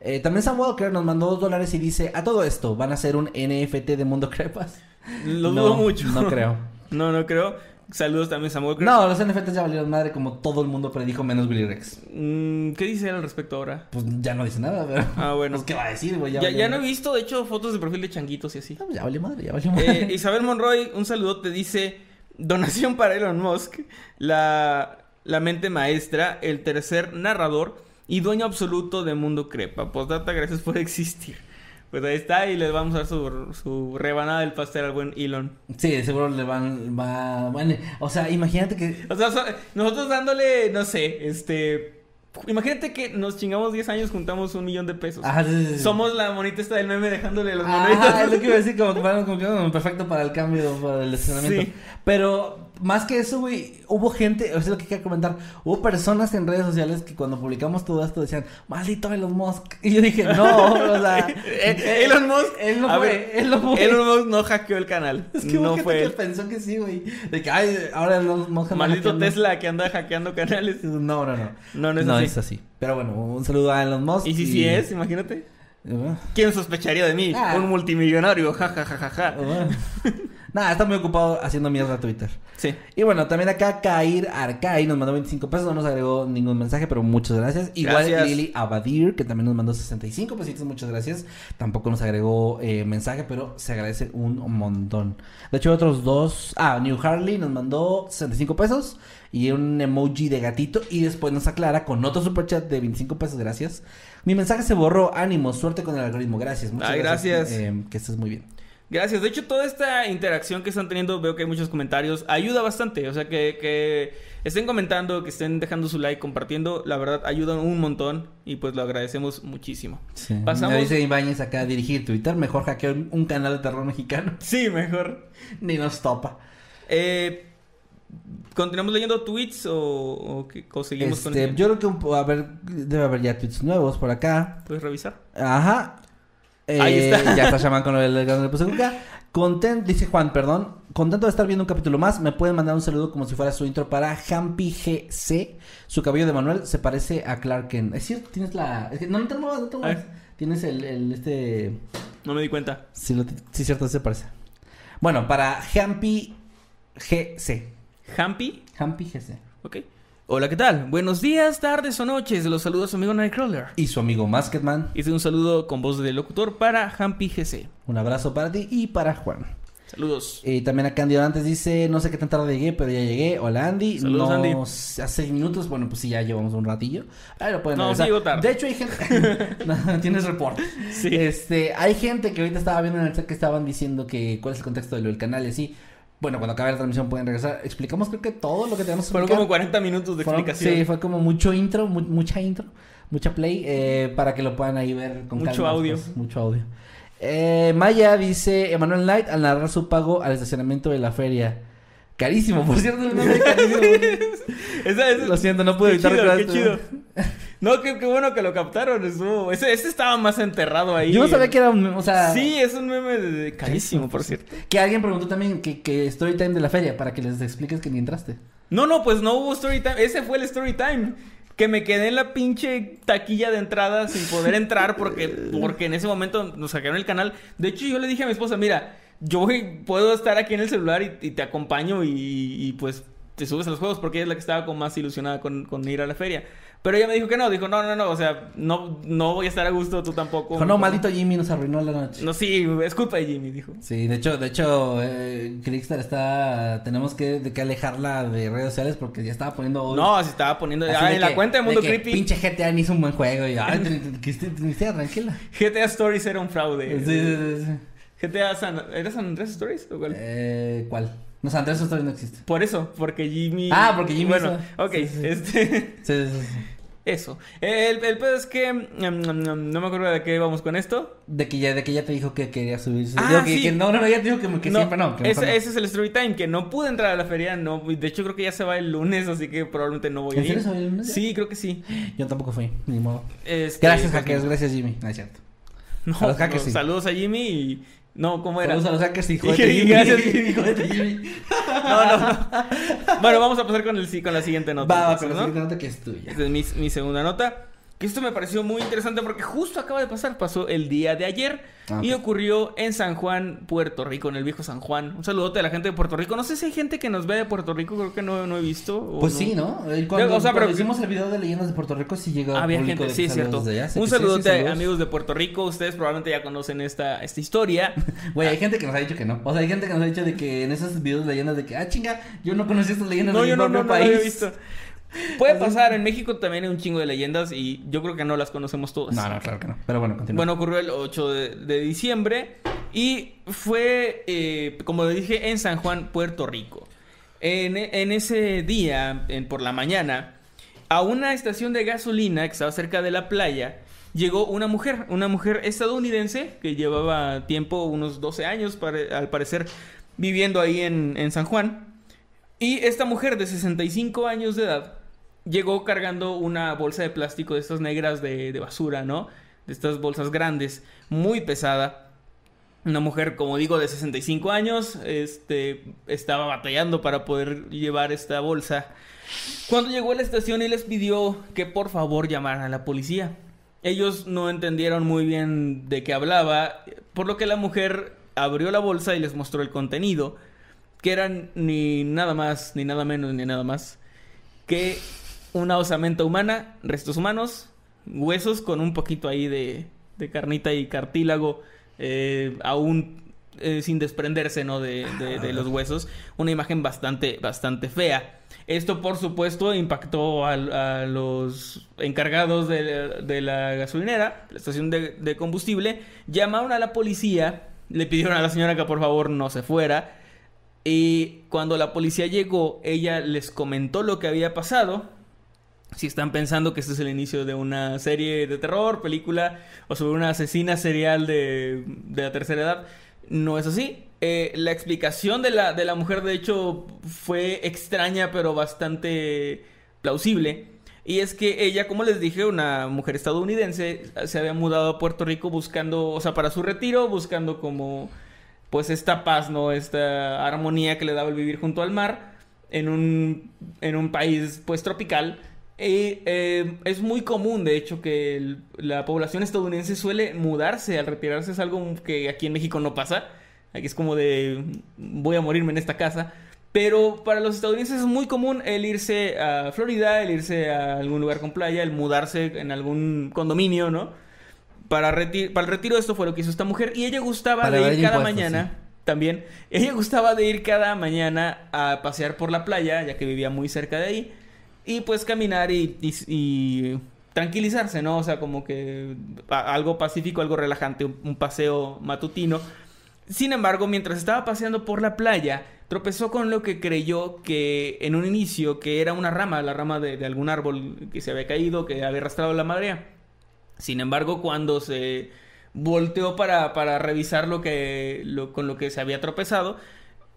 Eh, también Sam Walker nos mandó dos dólares y dice, a todo esto, ¿van a hacer un NFT de Mundo Crepas? Lo No, dudo mucho. No creo. No, no creo. Saludos también, Samuel. No, los NFTs ya valieron madre como todo el mundo predijo menos Willy Rex. Mm, ¿Qué dice él al respecto ahora? Pues ya no dice nada, pero... Ah, bueno. Pues, ¿qué va a decir, güey? Ya, no he madre. visto, de hecho, fotos de perfil de changuitos y así. No, pues ya valió madre, ya valió madre. Eh, Isabel Monroy, un saludote, dice: Donación para Elon Musk, la, la mente maestra, el tercer narrador y dueño absoluto de Mundo Crepa. Postdata, gracias por existir. Pues ahí está, y les vamos a dar su, su rebanada del pastel al buen Elon. Sí, seguro le van... Va, van- O sea, imagínate que... O sea, so- nosotros dándole, no sé, este. Imagínate que nos chingamos 10 años, juntamos un millón de pesos. Ajá, sí, sí, sí. Somos la monita esta del meme dejándole los moneditos. es lo que iba a decir, como que como que, perfecto para el cambio, para el estacionamiento. Sí. Pero más que eso, güey, hubo gente, o sea, lo que quería comentar, hubo personas en redes sociales que cuando publicamos todo esto decían, maldito Elon Musk. Y yo dije, no, o sea, Eh, Elon Musk. él no fue, ver, él no fue. Elon Musk no hackeó el canal. Es que no fue que él. pensó que sí, güey. De que, ay, ahora Elon Musk Maldito hackeando. Tesla que anda hackeando canales. No, no, no. No, no es no así. es así. Pero bueno, un saludo a Elon Musk. Y si sí es, imagínate. Eh, ¿Quién sospecharía de mí? Ah. Un multimillonario, ja, ja, ja, ja, ja. Nada, está muy ocupado haciendo mierda a Twitter. Sí. Y bueno, también acá Kair Arcai nos mandó 25 pesos, no nos agregó ningún mensaje, pero muchas gracias. Igual Gracias. Lili Abadir, que también nos mandó 65 pesitos, muchas gracias. Tampoco nos agregó eh, mensaje, pero se agradece un montón. De hecho, otros dos. Ah, New Harley nos mandó 65 pesos y un emoji de gatito. Y después nos aclara con otro superchat de 25 pesos, gracias. Mi mensaje se borró, ánimo, suerte con el algoritmo, gracias. Muchas Ay, gracias. eh, que estés muy bien. Gracias. De hecho, toda esta interacción que están teniendo, veo que hay muchos comentarios, ayuda bastante. O sea, que, que estén comentando, que estén dejando su like, compartiendo, la verdad, ayudan un montón y pues lo agradecemos muchísimo. Sí. Pasamos- Me dice Ibáñez acá a dirigir Twitter, mejor hackeo un- canal de terror mexicano. Sí, mejor. Ni nos topa. Eh, ¿Continuamos leyendo tweets o, o, qué- o seguimos con Este, el yo creo que a ver, debe haber ya tweets nuevos por acá. ¿Puedes revisar? Ajá. Eh, Ahí está. Ya está Shaman con el el canal de. Content, dice Juan, perdón. Contento de estar viendo un capítulo más. Me pueden mandar un saludo como si fuera su intro para Hampi GC. Su cabello de Manuel se parece a Clark Kent. Es cierto, tienes la. es que- no, no te muevas, no te muevas. Tienes el, el este. No me di cuenta. Sí, lo, sí, cierto, se parece. Bueno, para Hampi GC. Hampi. Hampi GC. Ok. Hola, ¿qué tal? Buenos días, tardes o noches. Los saludos a su amigo Nightcrawler. Y su amigo Masketman. Hice un saludo con voz de locutor para Hampi GC. Un abrazo para ti y para Juan. Saludos. Y también acá Andy antes dice, no sé qué tan tarde llegué, pero ya llegué. Hola Andy. Saludos, no, Andy. Hace seis minutos, bueno, pues sí, ya llevamos un ratillo. Ahí lo pueden No, sí llegó tarde. De hecho, hay gente... No, Tienes reporte. Sí. Este, hay gente que ahorita estaba viendo en el chat que estaban diciendo que cuál es el contexto de lo del canal y así. Bueno, cuando acabe la transmisión pueden regresar. Explicamos creo que todo lo que tenemos Fueron como 40 minutos de Fueron- explicación. Sí, fue como mucho intro, mu- mucha intro, mucha play, eh, para que lo puedan ahí ver con Mucho calma audio. después, mucho audio. Eh, Maya dice, Emanuel Knight al narrar su pago al estacionamiento de la feria. Carísimo, por cierto, el nombre carísimo. Esa- esa- Lo siento, no pude evitar chido, qué chido. No, qué, qué bueno que lo captaron. estuvo- Ese, ese estaba más enterrado ahí. Yo no sabía que era un, o sea, Sí, es un meme de, de- carísimo, por cierto. que alguien preguntó también que, que story time de la feria, para que les expliques que ni entraste. No, no, pues no hubo story time. Ese fue el story time. Que me quedé en la pinche taquilla de entrada sin poder entrar porque, porque en ese momento nos sacaron el canal. De hecho, yo le dije a mi esposa, mira, yo voy- puedo estar aquí en el celular y, y te acompaño y, y, pues te subes a los juegos porque ella es la que estaba como más ilusionada con, con ir a la feria. Pero ella me dijo que no, dijo, no, no, no, o sea, no, no voy a estar a gusto, tú tampoco. Dijo, no, maldito Jimmy nos arruinó la noche. No, sí, es culpa de Jimmy, dijo. Sí, de hecho, de hecho, eh, Crickstar está, tenemos que, de que alejarla de redes sociales porque ya estaba poniendo... No, se estaba poniendo, ah, de en la cuenta de Mundo que Creepy. Pinche GTA ni hizo un buen juego y, ay, Cristi- Cristian, tranquila. GTA Stories era un fraude. Sí, sí, sí, sí. GTA San, ¿era San Andrés Stories o cuál? Eh, ¿cuál? No, San Andrés Story no existe. Por eso, porque Jimmy. Ah, porque Jimmy Bueno, hizo- ok, sí, sí. este. Sí, sí, sí. Eso. El, el pedo es que. mm, mm, mm, no me acuerdo de qué vamos con esto. De que ya, de que ya te dijo que quería subirse. Ah, Digo sí. que no, no, no, ya te dijo que, que no, siempre no. Que ese, es el story time, que no pude entrar a la feria. no De hecho, creo que ya se va el lunes, así que probablemente no voy a ¿En ir. el lunes? Sí, creo que sí. Yo tampoco fui, ni modo. Este, Gracias, pues, hackers, no. gracias, Jimmy. No es cierto. No, A los hackers, no, sí. Saludos a Jimmy y. No, ¿cómo era? Saludos a los hackers jódete, y Jimmy. gracias, Jimmy. Jódete, Jimmy. No, no, no. Bueno, vamos a pasar con, el, sí- con la siguiente nota. Va, va, con la ¿no? siguiente nota que es tuya. Esta es mi, mi segunda nota. Que esto me pareció muy interesante porque justo acaba de pasar, pasó el día de ayer Ah, y ocurrió en San Juan, Puerto Rico, en el viejo San Juan. Un saludote a la gente de Puerto Rico. No sé si hay gente que nos ve de Puerto Rico, creo que no, no he visto. o Pues sí, ¿no? Eh, Cuando, O sea, pero- hicimos el video de leyendas de Puerto Rico, sí llegó Había gente, sí, cierto. allá, Un sí, sí, saludote a saludos. amigos de Puerto Rico. Ustedes probablemente ya conocen esta, esta historia. Güey, hay gente que nos ha dicho que no. O sea, hay gente que nos ha dicho de que en esos videos de leyendas de que, ah, chinga, yo no conocí estas leyendas No, de yo mi no, propio no país. había visto. Puede pasar, en México también hay un chingo de leyendas y yo creo que no las conocemos todas. No, no, claro que no. Pero bueno, continúa. Bueno, ocurrió el 8 de, de diciembre y fue, eh, como le dije, en San Juan, Puerto Rico. En, en ese día, en- por la mañana, a una estación de gasolina que estaba cerca de la playa, llegó una mujer, una mujer estadounidense que llevaba tiempo, unos 12 años, pare- al parecer, viviendo ahí en, en San Juan. Y esta mujer de 65 años de edad llegó cargando una bolsa de plástico de estas negras de, de basura, ¿no? De estas bolsas grandes, muy pesada. Una mujer, como digo, de 65 años, este, estaba batallando para poder llevar esta bolsa. Cuando llegó a la estación y les pidió que por favor llamaran a la policía. Ellos no entendieron muy bien de qué hablaba, por lo que la mujer abrió la bolsa y les mostró el contenido, que eran ni nada más, ni nada menos, ni nada más que una osamenta humana, restos humanos, huesos con un poquito ahí de, de carnita y cartílago, eh, aún eh, sin desprenderse, ¿no? De, de- los huesos. Una imagen bastante, bastante fea. Esto, por supuesto, impactó al- a, los encargados de, de la gasolinera, la estación de combustible. Llamaron a la policía, le pidieron a la señora que por favor no se fuera. Y cuando la policía llegó, ella les comentó lo que había pasado. Si están pensando que este es el inicio de una serie de terror, película, o sobre una asesina serial de, de la tercera edad, no es así. Eh, la explicación de la, de la mujer, de hecho, fue extraña, pero bastante plausible. Y es que ella, como les dije, una mujer estadounidense, se había mudado a Puerto Rico buscando, o sea, para su retiro, buscando como pues esta paz, ¿no? Esta armonía que le daba el vivir junto al mar en un, en un país pues tropical. Y eh, es muy común, de hecho, que el- la población estadounidense suele mudarse al retirarse. Es algo que aquí en México no pasa. Aquí es como de voy a morirme en esta casa. Pero para los estadounidenses es muy común el irse a Florida, el irse a algún lugar con playa, el mudarse en algún condominio, ¿no? Para, reti- para el retiro esto fue lo que hizo esta mujer y ella gustaba Para de ir cada mañana también ella gustaba de ir cada mañana a pasear por la playa ya que vivía muy cerca de ahí y pues caminar y, tranquilizarse no o sea como que algo pacífico algo relajante un, paseo matutino. Sin embargo mientras estaba paseando por la playa tropezó con lo que creyó que en un inicio que era una rama la rama de, algún árbol que se había caído que había arrastrado la marea. Sin embargo, cuando se volteó para, para revisar lo que, con lo que se había tropezado,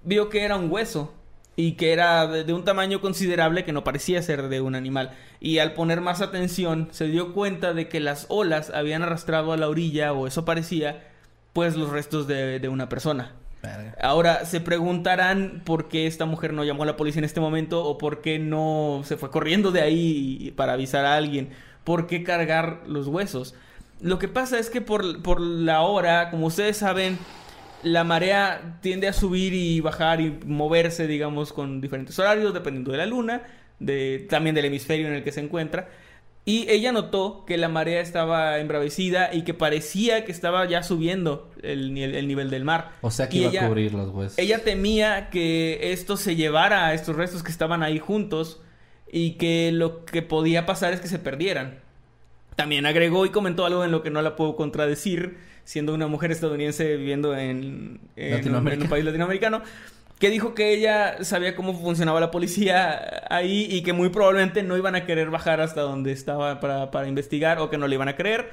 vio que era un hueso y que era de, de un tamaño considerable que no parecía ser de un animal. Y al poner más atención, se dio cuenta de que las olas habían arrastrado a la orilla, o eso parecía, pues los restos de, de una persona. Verga. Ahora se preguntarán por qué esta mujer no llamó a la policía en este momento o por qué no se fue corriendo de ahí para avisar a alguien. ¿Por qué cargar los huesos? Lo que pasa es que por, por la hora, como ustedes saben, la marea tiende a subir y bajar y moverse, digamos, con diferentes horarios, dependiendo de la luna, de, también del hemisferio en el que se encuentra. Y ella notó que la marea estaba embravecida y que parecía que estaba ya subiendo el, ni- el nivel del mar. O sea que Y iba ella- a cubrir los huesos. Ella temía que esto se llevara a estos restos que estaban ahí juntos y que lo que podía pasar es que se perdieran. También agregó y comentó algo en lo que no la puedo contradecir, siendo una mujer estadounidense viviendo en, en un- en un país latinoamericano, que dijo que ella sabía cómo funcionaba la policía ahí y que muy probablemente no iban a querer bajar hasta donde estaba para, para investigar o que no le iban a creer.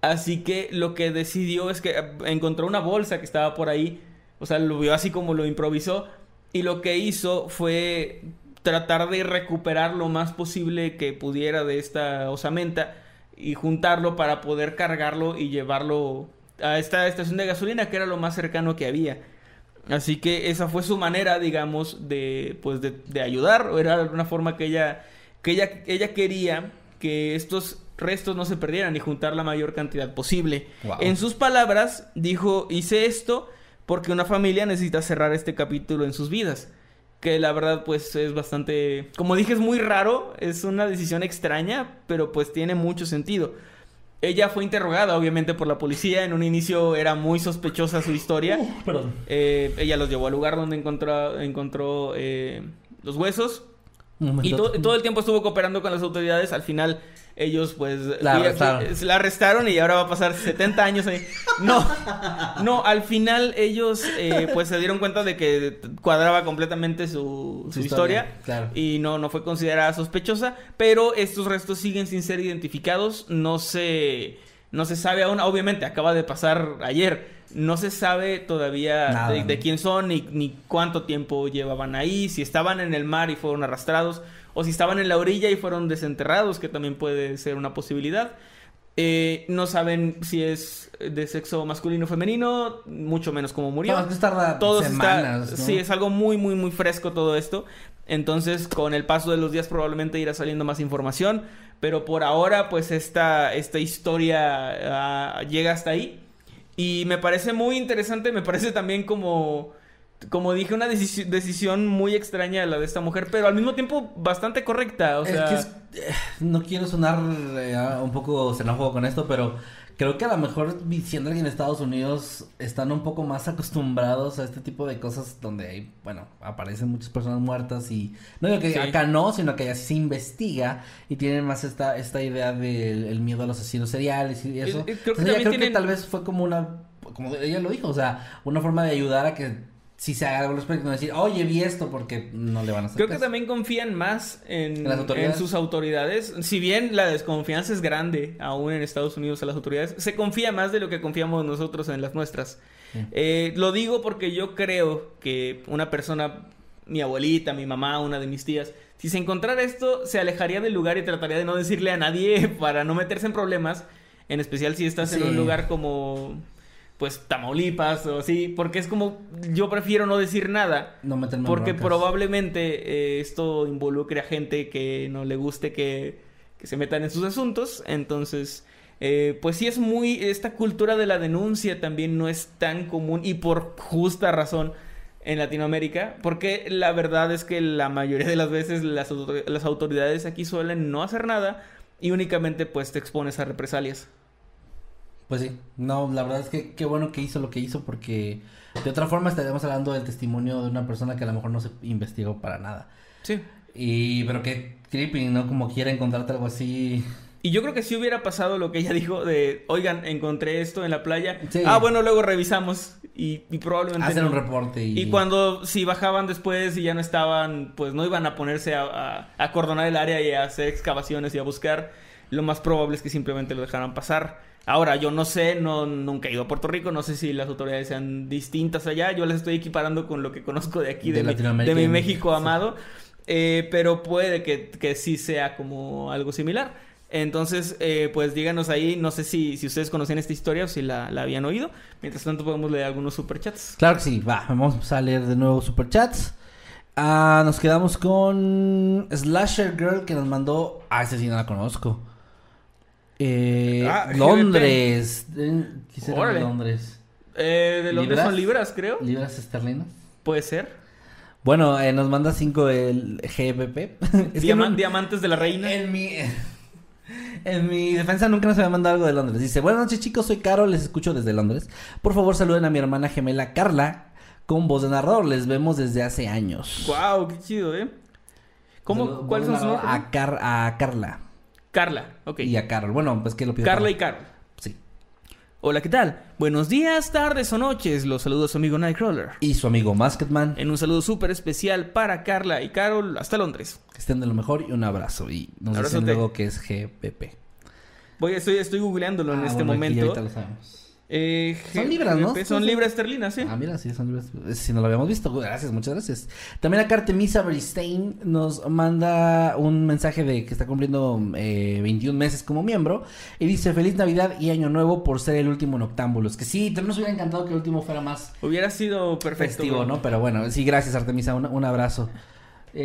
Así que lo que decidió es que encontró una bolsa que estaba por ahí, o sea, lo vio así como lo improvisó y lo que hizo fue tratar de recuperar lo más posible que pudiera de esta osamenta y juntarlo para poder cargarlo y llevarlo a esta estación de gasolina que era lo más cercano que había. Así que esa fue su manera, digamos, de pues de, de ayudar, o era una forma que ella que ella ella quería que estos restos no se perdieran y juntar la mayor cantidad posible. Wow. En sus palabras dijo, "Hice esto porque una familia necesita cerrar este capítulo en sus vidas." Que la verdad pues es bastante, como dije, es muy raro, es una decisión extraña, pero pues tiene mucho sentido. Ella fue interrogada, obviamente, por la policía. En un inicio era muy sospechosa su historia. Perdón. Eh, ella los llevó al lugar donde encontró, encontró eh, los huesos. Y to- todo el tiempo estuvo cooperando con las autoridades. Al final, ellos, pues. La fui- arrestaron. fui- la arrestaron y ahora va a pasar 70 años ahí. No, no, al final, ellos, eh, pues se dieron cuenta de que cuadraba completamente su, su Su historia. historia, claro. Y no, no fue considerada sospechosa. Pero estos restos siguen sin ser identificados. No se. No se sabe aún, obviamente acaba de pasar ayer, no se sabe todavía Nada, de, quién son ni, ni cuánto tiempo llevaban ahí, si estaban en el mar y fueron arrastrados, o si estaban en la orilla y fueron desenterrados, que también puede ser una posibilidad. Eh, no saben si es de sexo masculino o femenino, mucho menos cómo murió. No, es que tarda Todos semanas, está, ¿no? sí, es algo muy, muy, muy fresco todo esto. Entonces, con el paso de los días probablemente irá saliendo más información. Pero por ahora, pues esta, esta historia ah, llega hasta ahí. Y me parece muy interesante, me parece también como, como dije, una decisi- decisión muy extraña la de esta mujer, pero al mismo tiempo bastante correcta. O Es sea, que es- eh, no quiero sonar eh, un poco xenófobo con esto, pero creo que a lo mejor siendo alguien de Estados Unidos están un poco más acostumbrados a este tipo de cosas donde hay, bueno, aparecen muchas personas muertas y no digo que Sí. acá no, sino que allá sí se investiga y tienen más esta esta idea del el miedo a los asesinos seriales y eso. Eh, creo que Entonces, también creo tienen- que tal vez fue como una como ella lo dijo, o sea, una forma de ayudar a que si se haga algo al respecto, no decir, oye, vi esto porque no le van a hacer Creo que también confían más en, ¿En las autoridades? en sus autoridades. Si bien la desconfianza es grande aún en Estados Unidos a las autoridades, se confía más de lo que confiamos nosotros en las nuestras. Sí. Eh, lo digo porque yo creo que una persona, mi abuelita, mi mamá, una de mis tías, si se encontrara esto, se alejaría del lugar y trataría de no decirle a nadie para no meterse en problemas, en especial si estás en un lugar como... Pues Tamaulipas o así, porque es como yo prefiero no decir nada No meterme porque broncas. probablemente eh, esto involucre a gente que no le guste que, que se metan en sus asuntos. Entonces, eh, pues sí es muy... Esta cultura de la denuncia también no es tan común y por justa razón en Latinoamérica. Porque la verdad es que la mayoría de las veces las, las autoridades aquí suelen no hacer nada y únicamente pues te expones a represalias. Pues sí, no, la verdad es que qué bueno que hizo lo que hizo porque de otra forma estaríamos hablando del testimonio de una persona que a lo mejor no se investigó para nada. Sí. Y, pero qué creepy, ¿no? Como quiera encontrarte algo así. Y yo creo que si hubiera pasado lo que ella dijo de, oigan, encontré esto en la playa. Sí. Ah, bueno, luego revisamos y, y probablemente... Hacer no. un reporte y... Y cuando, si bajaban después y ya no estaban, pues no iban a ponerse a, a, a acordonar el área y a hacer excavaciones y a buscar, lo más probable es que simplemente lo dejaran pasar. Ahora, yo no sé, no, nunca he ido a Puerto Rico, no sé si las autoridades sean distintas allá, yo las estoy equiparando con lo que conozco de aquí, De de, mi, de mi México sí. amado, eh, pero puede que, que sí sea como algo similar. Entonces, eh, pues díganos ahí, no sé si, si ustedes conocían esta historia o si la, la habían oído. Mientras tanto, podemos leer algunos superchats. Claro que sí, va, vamos a leer de nuevo superchats. Ah, nos quedamos con Slasher Girl que nos mandó... Ah, ese sí no la conozco. Eh, Ah. Londres. Eh, ¿Qué será Órale. Londres? Eh, de Londres ¿Libras? son libras, creo. ¿Libras esterlinas? Puede ser. Bueno, eh, nos manda 5 el GBP. Es que Diaman- no- Diamantes de la reina. En mi, En mi defensa nunca nos había mandado algo de Londres. Dice, buenas noches chicos, soy Caro, les escucho desde Londres. Por favor saluden a mi hermana gemela Carla con voz de narrador. Les vemos desde hace años. Wow, qué chido, ¿eh? ¿Cómo? ¿Cuáles son sus de nombres? narrador A, Car- a Carla Carla, ok. y a Carol. Bueno, pues que lo pido. Carla y Carol. Sí. Hola, ¿qué tal? Buenos días, tardes o noches. Los saludos su amigo Nightcrawler. Y su amigo Masketman. En un saludo súper especial para Carla y Carol hasta Londres. Que estén de lo mejor y un abrazo. Y nos dicen luego que es GPP. Voy, estoy, estoy googleándolo en Ah, este bueno, aquí momento. ahorita lo sabemos. Eh, Son libras, ¿no? Son libras esterlinas, sí. Ah, mira, sí, son libres. Ese sí no lo habíamos visto. Gracias, muchas gracias. También acá Artemisa Beristein nos manda un mensaje de que está cumpliendo eh, 21 meses como miembro. Y dice: Feliz Navidad y Año Nuevo por ser el último en Octámbulos. Que sí, también nos hubiera encantado que el último fuera más Hubiera sido perfecto. festivo. ¿no? Pero bueno, sí, gracias, Artemisa. Un, un abrazo.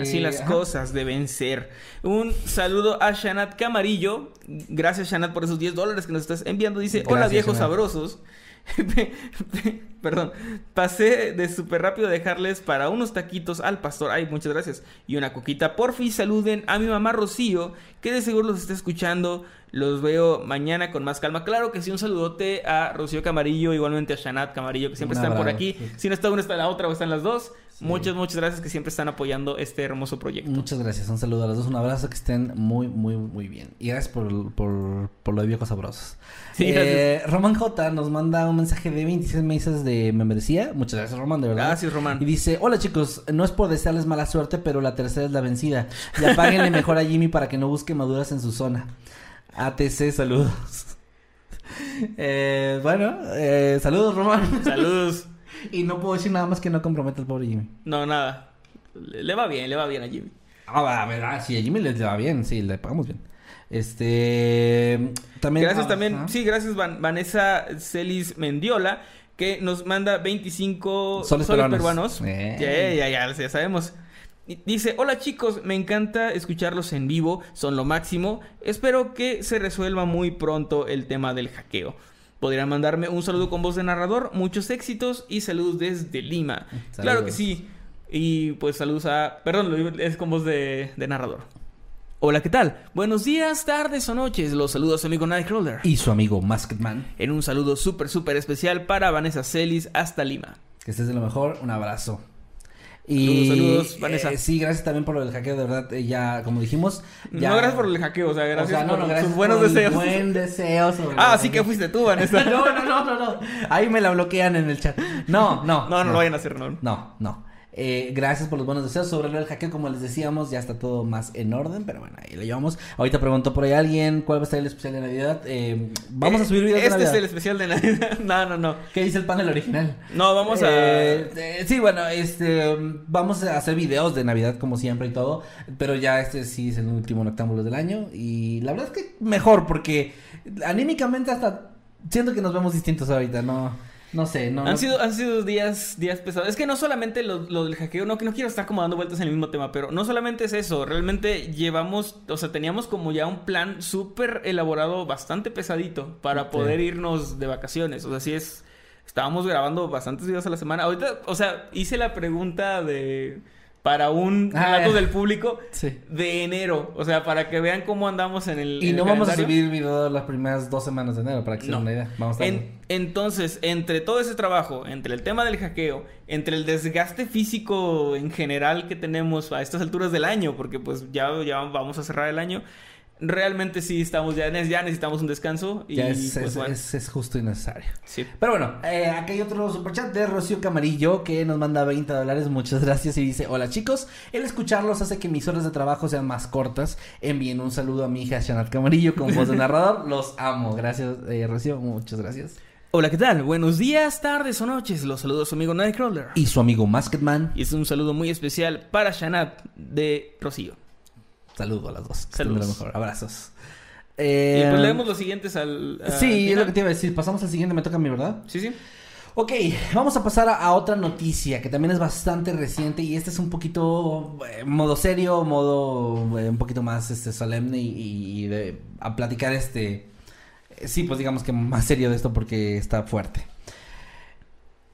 Así Eh, las ajá. cosas deben ser. Un saludo a Shanat Camarillo. Gracias, Shanat, por esos 10 dólares que nos estás enviando. Dice: Hola, viejos Shanat. sabrosos. Perdón, pasé de súper rápido a dejarles para unos taquitos al pastor. Ay, muchas gracias. Y una coquita. Porfi, saluden a mi mamá Rocío, que de seguro los está escuchando. Los veo mañana con más calma. Claro que sí, un saludote a Rocío Camarillo, igualmente a Shanat Camarillo, que siempre están por aquí. Si no está una, está la otra o están las dos. Muchas, muchas gracias que siempre están apoyando este hermoso proyecto. Muchas gracias, un saludo a los dos, un abrazo, que estén muy, muy, muy bien. Y gracias por, por, por lo de viejos sabrosos. Sí, Eh, Román J nos manda un mensaje de 26 meses de membresía. Muchas gracias, Román, de verdad. Gracias, Román. Y dice, hola chicos, no es por desearles mala suerte, pero la tercera es la vencida. Y apáguenle mejor a Jimmy para que no busque maduras en su zona. ATC, saludos. Eh, bueno, eh, saludos, Román. Saludos. y no puedo decir nada más que no comprometa al pobre Jimmy. No, nada. Le, le va bien, le va bien a Jimmy. Ah, va, a ver, ah, sí, a Jimmy le, le va bien, sí, le pagamos bien. Este. También. Gracias ah, también, sí, gracias Van- Vanessa Celis Mendiola, que nos manda 25 Soles soles, peruanos. peruanos. Eh. Ya, ya, ya, ya sabemos. Dice, hola chicos, me encanta escucharlos en vivo, son lo máximo. Espero que se resuelva muy pronto el tema del hackeo. Podrían mandarme un saludo con voz de narrador, muchos éxitos y saludos desde Lima. Claro que sí. Y pues saludos a... Perdón, es con voz de, de narrador. Hola, ¿qué tal? Buenos días, tardes o noches. Los saludos a su amigo Nightcrawler. Y su amigo Masketman. En un saludo súper, súper especial para Vanessa Celis hasta Lima. Que estés de lo mejor, un abrazo. Y Saludos, saludos, Vanessa. eh, sí, gracias también por el hackeo, de verdad. eh, ya, como dijimos. Ya, No gracias por el hackeo, o sea, gracias o sea, no, por no, gracias sus buenos por deseos. Buen deseo sobre Ah, el sí que fuiste tú, Vanessa. no, no, no, no, no. Ahí me la bloquean en el chat. No, no. No, no lo vayan a hacer, no. No, no. Eh, gracias por los buenos deseos. Sobre el hackeo, como les decíamos, ya está todo más en orden, pero bueno, ahí lo llevamos. Ahorita preguntó por ahí alguien cuál va a ser el especial de Navidad. Eh, vamos a subir videos Este de es Navidad. el especial de Navidad. No, no, no. ¿Qué dice el panel original? No, vamos a... Eh, eh, sí, bueno, este, vamos a hacer videos de Navidad como siempre y todo, pero ya este sí es el último Noctámbulos del año y la verdad es que mejor porque anímicamente hasta siento que nos vemos distintos ahorita, no, no sé, no. Han no- sido, han sido días, días pesados. Es que no solamente lo, lo del hackeo, no, que no quiero estar como dando vueltas en el mismo tema, pero no solamente es eso. Realmente llevamos, o sea, teníamos como ya un plan súper elaborado, bastante pesadito, para poder irnos de vacaciones. O sea, sí es. Estábamos grabando bastantes videos a la semana. Ahorita, o sea, hice la pregunta de. Para un Ah, relato del público Sí. de enero. O sea, para que vean cómo andamos en el. Y en no el vamos a calendario. subir video las primeras dos semanas de enero para que se den No. una idea. Vamos a. En- entonces, entre todo ese trabajo, entre el tema del hackeo, entre el desgaste físico en general que tenemos a estas alturas del año, porque pues ya, ya vamos a cerrar el año, realmente sí estamos ya, ya necesitamos un descanso y ya es, pues es- bueno, es- es justo y necesario. sí. Pero bueno, eh, aquí hay otro superchat de Rocío Camarillo que nos manda 20 dólares. Muchas gracias y dice: Hola chicos, el escucharlos hace que mis horas de trabajo sean más cortas. Envíen un saludo a mi hija Shanat Camarillo con voz de narrador. Los amo. Gracias, eh, Rocío. Muchas gracias. Hola, ¿qué tal? Buenos días, tardes o noches. Los saludos a su amigo Nightcrawler. Y su amigo Masketman. Y es un saludo muy especial para Shanat de Rocío. Saludo a las dos. Saludos. lo mejor. Abrazos. y Eh, pues leemos los siguientes al... al Sí, es lo que te iba a decir. Pasamos al siguiente, me toca a mí, ¿verdad? Sí, sí. Ok, vamos a pasar a, a otra noticia que también es bastante reciente y este es un poquito eh, modo serio, modo eh, un poquito más este solemne y, y de, a platicar este eh, sí, pues digamos que más serio de esto porque está fuerte.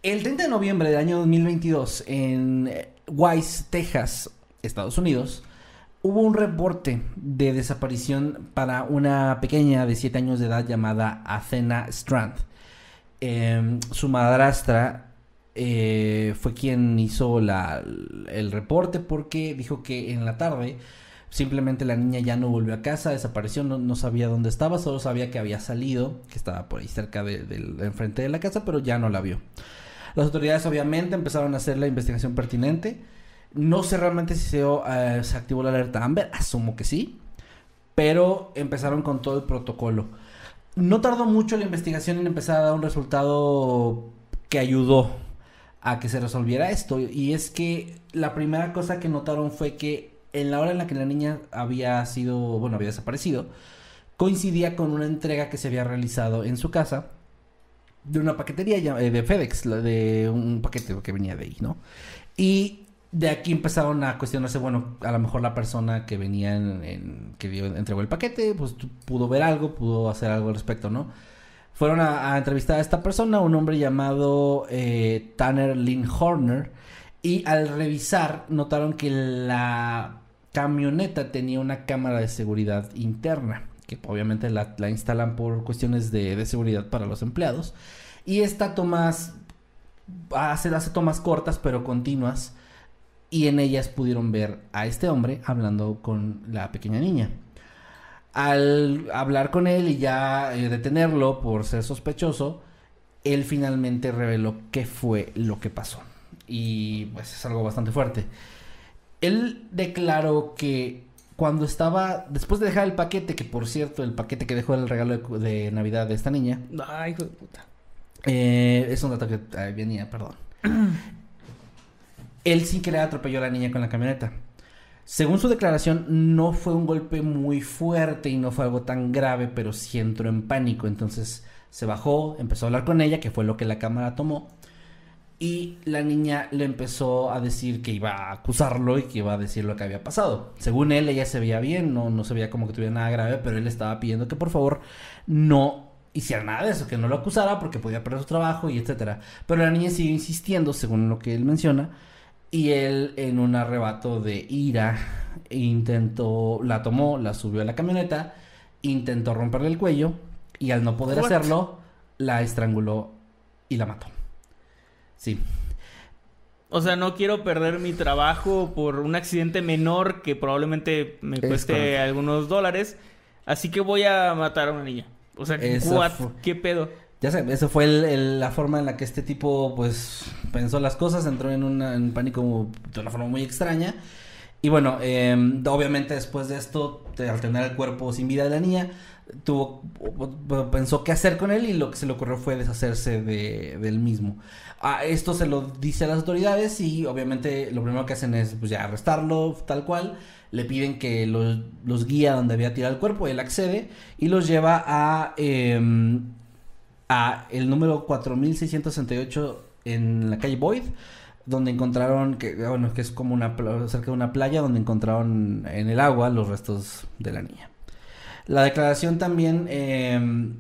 El 30 de noviembre del año 2022 en eh, Wise, Texas, Estados Unidos, Hubo un reporte de desaparición para una pequeña de 7 años de edad llamada Athena Strand. Em, su madrastra eh, fue quien hizo la, el reporte porque dijo que en la tarde simplemente la niña ya no volvió a casa, desapareció, no, sabía dónde estaba, solo sabía que había salido, que estaba por ahí cerca de, de, enfrente de la casa, pero ya no la vio. Las autoridades obviamente empezaron a hacer la investigación pertinente no sé realmente si se, eh, se activó la alerta Amber, asumo que sí, pero empezaron con todo el protocolo. No tardó mucho la investigación en empezar a dar un resultado que ayudó a que se resolviera esto. Y es que la primera cosa que notaron fue que en la hora en la que la niña había sido, bueno, había desaparecido, coincidía con una entrega que se había realizado en su casa de una paquetería eh, de FedEx, de un paquete que venía de ahí, ¿no? Y de aquí empezaron a cuestionarse, bueno, a lo mejor la persona que venía en, que dio, entregó el paquete, pues pudo ver algo, pudo hacer algo al respecto, ¿no? Fueron a, entrevistar a esta persona, un hombre llamado eh, Tanner Lynn Horner, y al revisar notaron que la camioneta tenía una cámara de seguridad interna, que obviamente la, instalan por cuestiones de, de, seguridad para los empleados, y esta tomas, hace, hace tomas cortas pero continuas, y en ellas pudieron ver a este hombre hablando con la pequeña niña. Al hablar con él y ya eh, detenerlo por ser sospechoso, él finalmente reveló qué fue lo que pasó. Y pues es algo bastante fuerte. Él declaró que cuando estaba, después de dejar el paquete, que por cierto, el paquete que dejó era el regalo de, Navidad de esta niña. Ay, hijo de puta. Eh, es un dato que venía, perdón. él sin querer atropelló a la niña con la camioneta. Según su declaración, no fue un golpe muy fuerte y no fue algo tan grave, pero sí entró en pánico. Entonces se bajó, empezó a hablar con ella, que fue lo que la cámara tomó. Y la niña le empezó a decir que iba a acusarlo y que iba a decir lo que había pasado. Según él, ella se veía bien, no, no se veía como que tuviera nada grave, pero él estaba pidiendo que por favor no hiciera nada de eso, que no lo acusara porque podía perder su trabajo y etcétera. Pero la niña sigue insistiendo, según lo que él menciona, y él en un arrebato de ira intentó, la tomó, la subió a la camioneta, intentó romperle el cuello y al no poder hacerlo, la estranguló y la mató. Sí. O sea, no quiero perder mi trabajo por un accidente menor que probablemente me cueste algunos dólares. Así que voy a matar a una niña. O sea, ¿qué pedo? Ya sé, esa fue la forma en la que este tipo, pues, pensó las cosas, entró en, un pánico de una forma muy extraña. Y bueno, em, obviamente después de esto, al tener el cuerpo sin vida de la niña, tuvo, pensó qué hacer con él y lo que se le ocurrió fue deshacerse de, del mismo. Esto se lo dice a las autoridades y obviamente lo primero que hacen es pues ya arrestarlo tal cual. Le piden que los, los guía donde había tirado el cuerpo, él accede y los lleva a... Eh, a el número 4668 en la calle Boyd, donde encontraron, que, bueno, que es como una, cerca de una playa, donde encontraron en el agua los restos de la niña. La declaración también, em,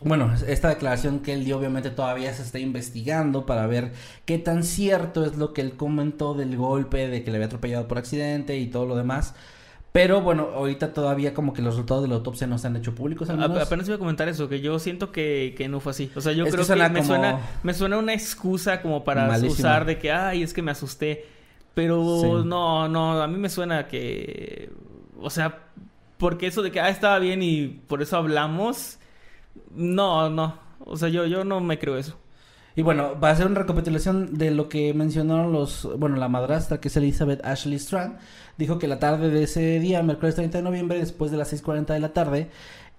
bueno, esta declaración que él dio obviamente todavía se está investigando para ver qué tan cierto es lo que él comentó del golpe, de que le había atropellado por accidente y todo lo demás. Pero bueno, ahorita todavía como que los resultados de la autopsia no se han hecho públicos. Apenas iba a comentar eso, que yo siento que, que no fue así. O sea, yo creo que, me, suena, me suena una excusa como para usar de que, ay, es que me asusté. Pero no, no, a mí me suena que, o sea, porque eso de que, ah, estaba bien y por eso hablamos, no, no. O sea, yo, yo no me creo eso. Y bueno, va a ser una recapitulación de lo que mencionaron los, bueno, la madrastra que es Elizabeth Ashley Strand, dijo que la tarde de ese día, miércoles 30 de noviembre, después de las 6.40 de la tarde,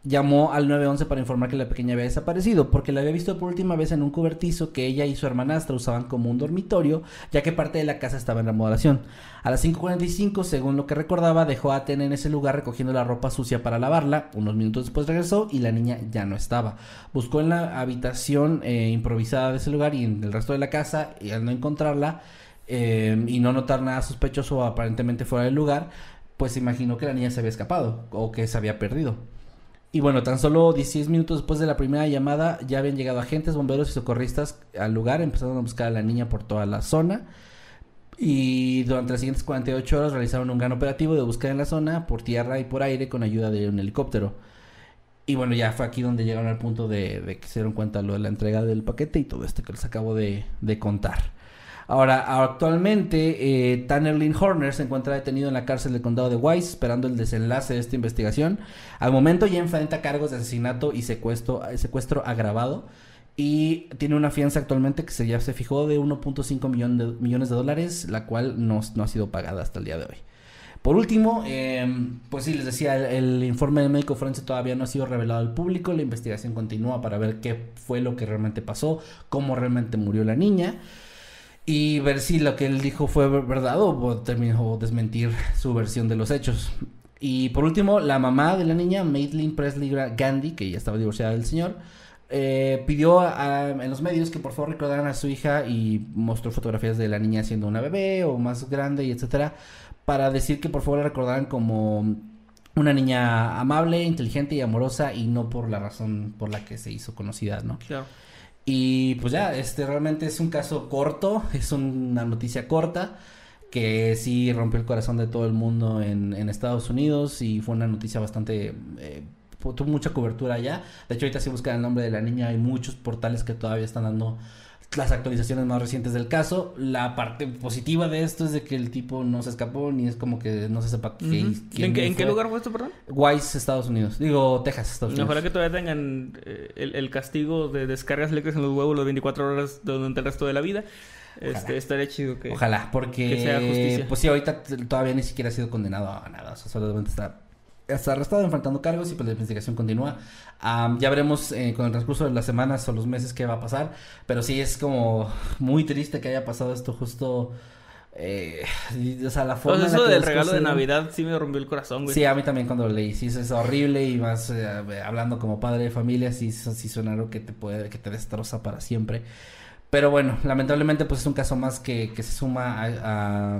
llamó al 911 para informar que la pequeña había desaparecido, porque la había visto por última vez en un cobertizo que ella y su hermanastra usaban como un dormitorio, ya que parte de la casa estaba en remodelación. A las 5.45, según lo que recordaba, dejó a Ten en ese lugar recogiendo la ropa sucia para lavarla. Unos minutos después regresó y la niña ya no estaba. Buscó en la habitación eh, improvisada de ese lugar y en el resto de la casa, y al no encontrarla eh, y no notar nada sospechoso aparentemente fuera del lugar, pues imaginó que la niña se había escapado o que se había perdido. Y bueno, tan solo 16 minutos después de la primera llamada ya habían llegado agentes, bomberos y socorristas al lugar, empezaron a buscar a la niña por toda la zona. Y durante las siguientes 48 horas realizaron un gran operativo de búsqueda en la zona, por tierra y por aire, con ayuda de un helicóptero. Y bueno, ya fue aquí donde llegaron al punto de, que se dieron cuenta lo de la entrega del paquete y todo esto que les acabo de contar. Ahora, actualmente, eh, Tanner Lynn Horner se encuentra detenido en la cárcel del condado de Wise, esperando el desenlace de esta investigación. Al momento ya enfrenta cargos de asesinato y secuestro, secuestro agravado. Y tiene una fianza actualmente que se, ya se fijó de 1.5 millón de, millones de dólares, la cual no, no ha sido pagada hasta el día de hoy. Por último, eh, pues sí, les decía, el, el, informe del médico forense todavía no ha sido revelado al público, la investigación continúa para ver qué fue lo que realmente pasó, cómo realmente murió la niña y ver si lo que él dijo fue verdad o terminó desmentir su versión de los hechos. Y por último, la mamá de la niña, Madeline Presley Gandhi, que ya estaba divorciada del señor, eh, pidió a, en los medios que por favor recordaran a su hija y mostró fotografías de la niña siendo una bebé o más grande y etcétera para decir que por favor la recordaran como una niña amable, inteligente y amorosa y no por la razón por la que se hizo conocida, ¿no? Claro. Y pues ya, este realmente es un caso corto, es una noticia corta que sí rompió el corazón de todo el mundo en, en Estados Unidos y fue una noticia bastante... Eh, tuvo mucha cobertura allá. De hecho, ahorita si buscan el nombre de la niña hay muchos portales que todavía están dando las actualizaciones más recientes del caso. La parte positiva de esto es de que el tipo no se escapó ni es como que no se sepa uh -huh. quién ¿En, qué, ¿En qué lugar fue esto, perdón? Wise, Estados Unidos. Digo, Texas, Estados Unidos. Ojalá que todavía tengan eh, el, el, castigo de descargas eléctricas en los huevos las 24 horas durante el resto de la vida. Ojalá. Este, estaría chido que... Ojalá, porque... Que sea justicia. Pues sí, ahorita todavía ni siquiera ha sido condenado a nada. O sea, solamente está está arrestado enfrentando cargos y pues la investigación continúa. Um, ya veremos eh, con el transcurso de las semanas o los meses qué va a pasar, pero sí es como muy triste que haya pasado esto justo... Eh, o sea, la forma pues eso del regalo de Navidad sí me rompió el corazón, güey. Sí, a mí también cuando lo leí, sí, es horrible y más eh, hablando como padre de familia, sí, sí suena algo que te puede, que te destroza para siempre. Pero bueno, lamentablemente pues es un caso más que, que se suma a, a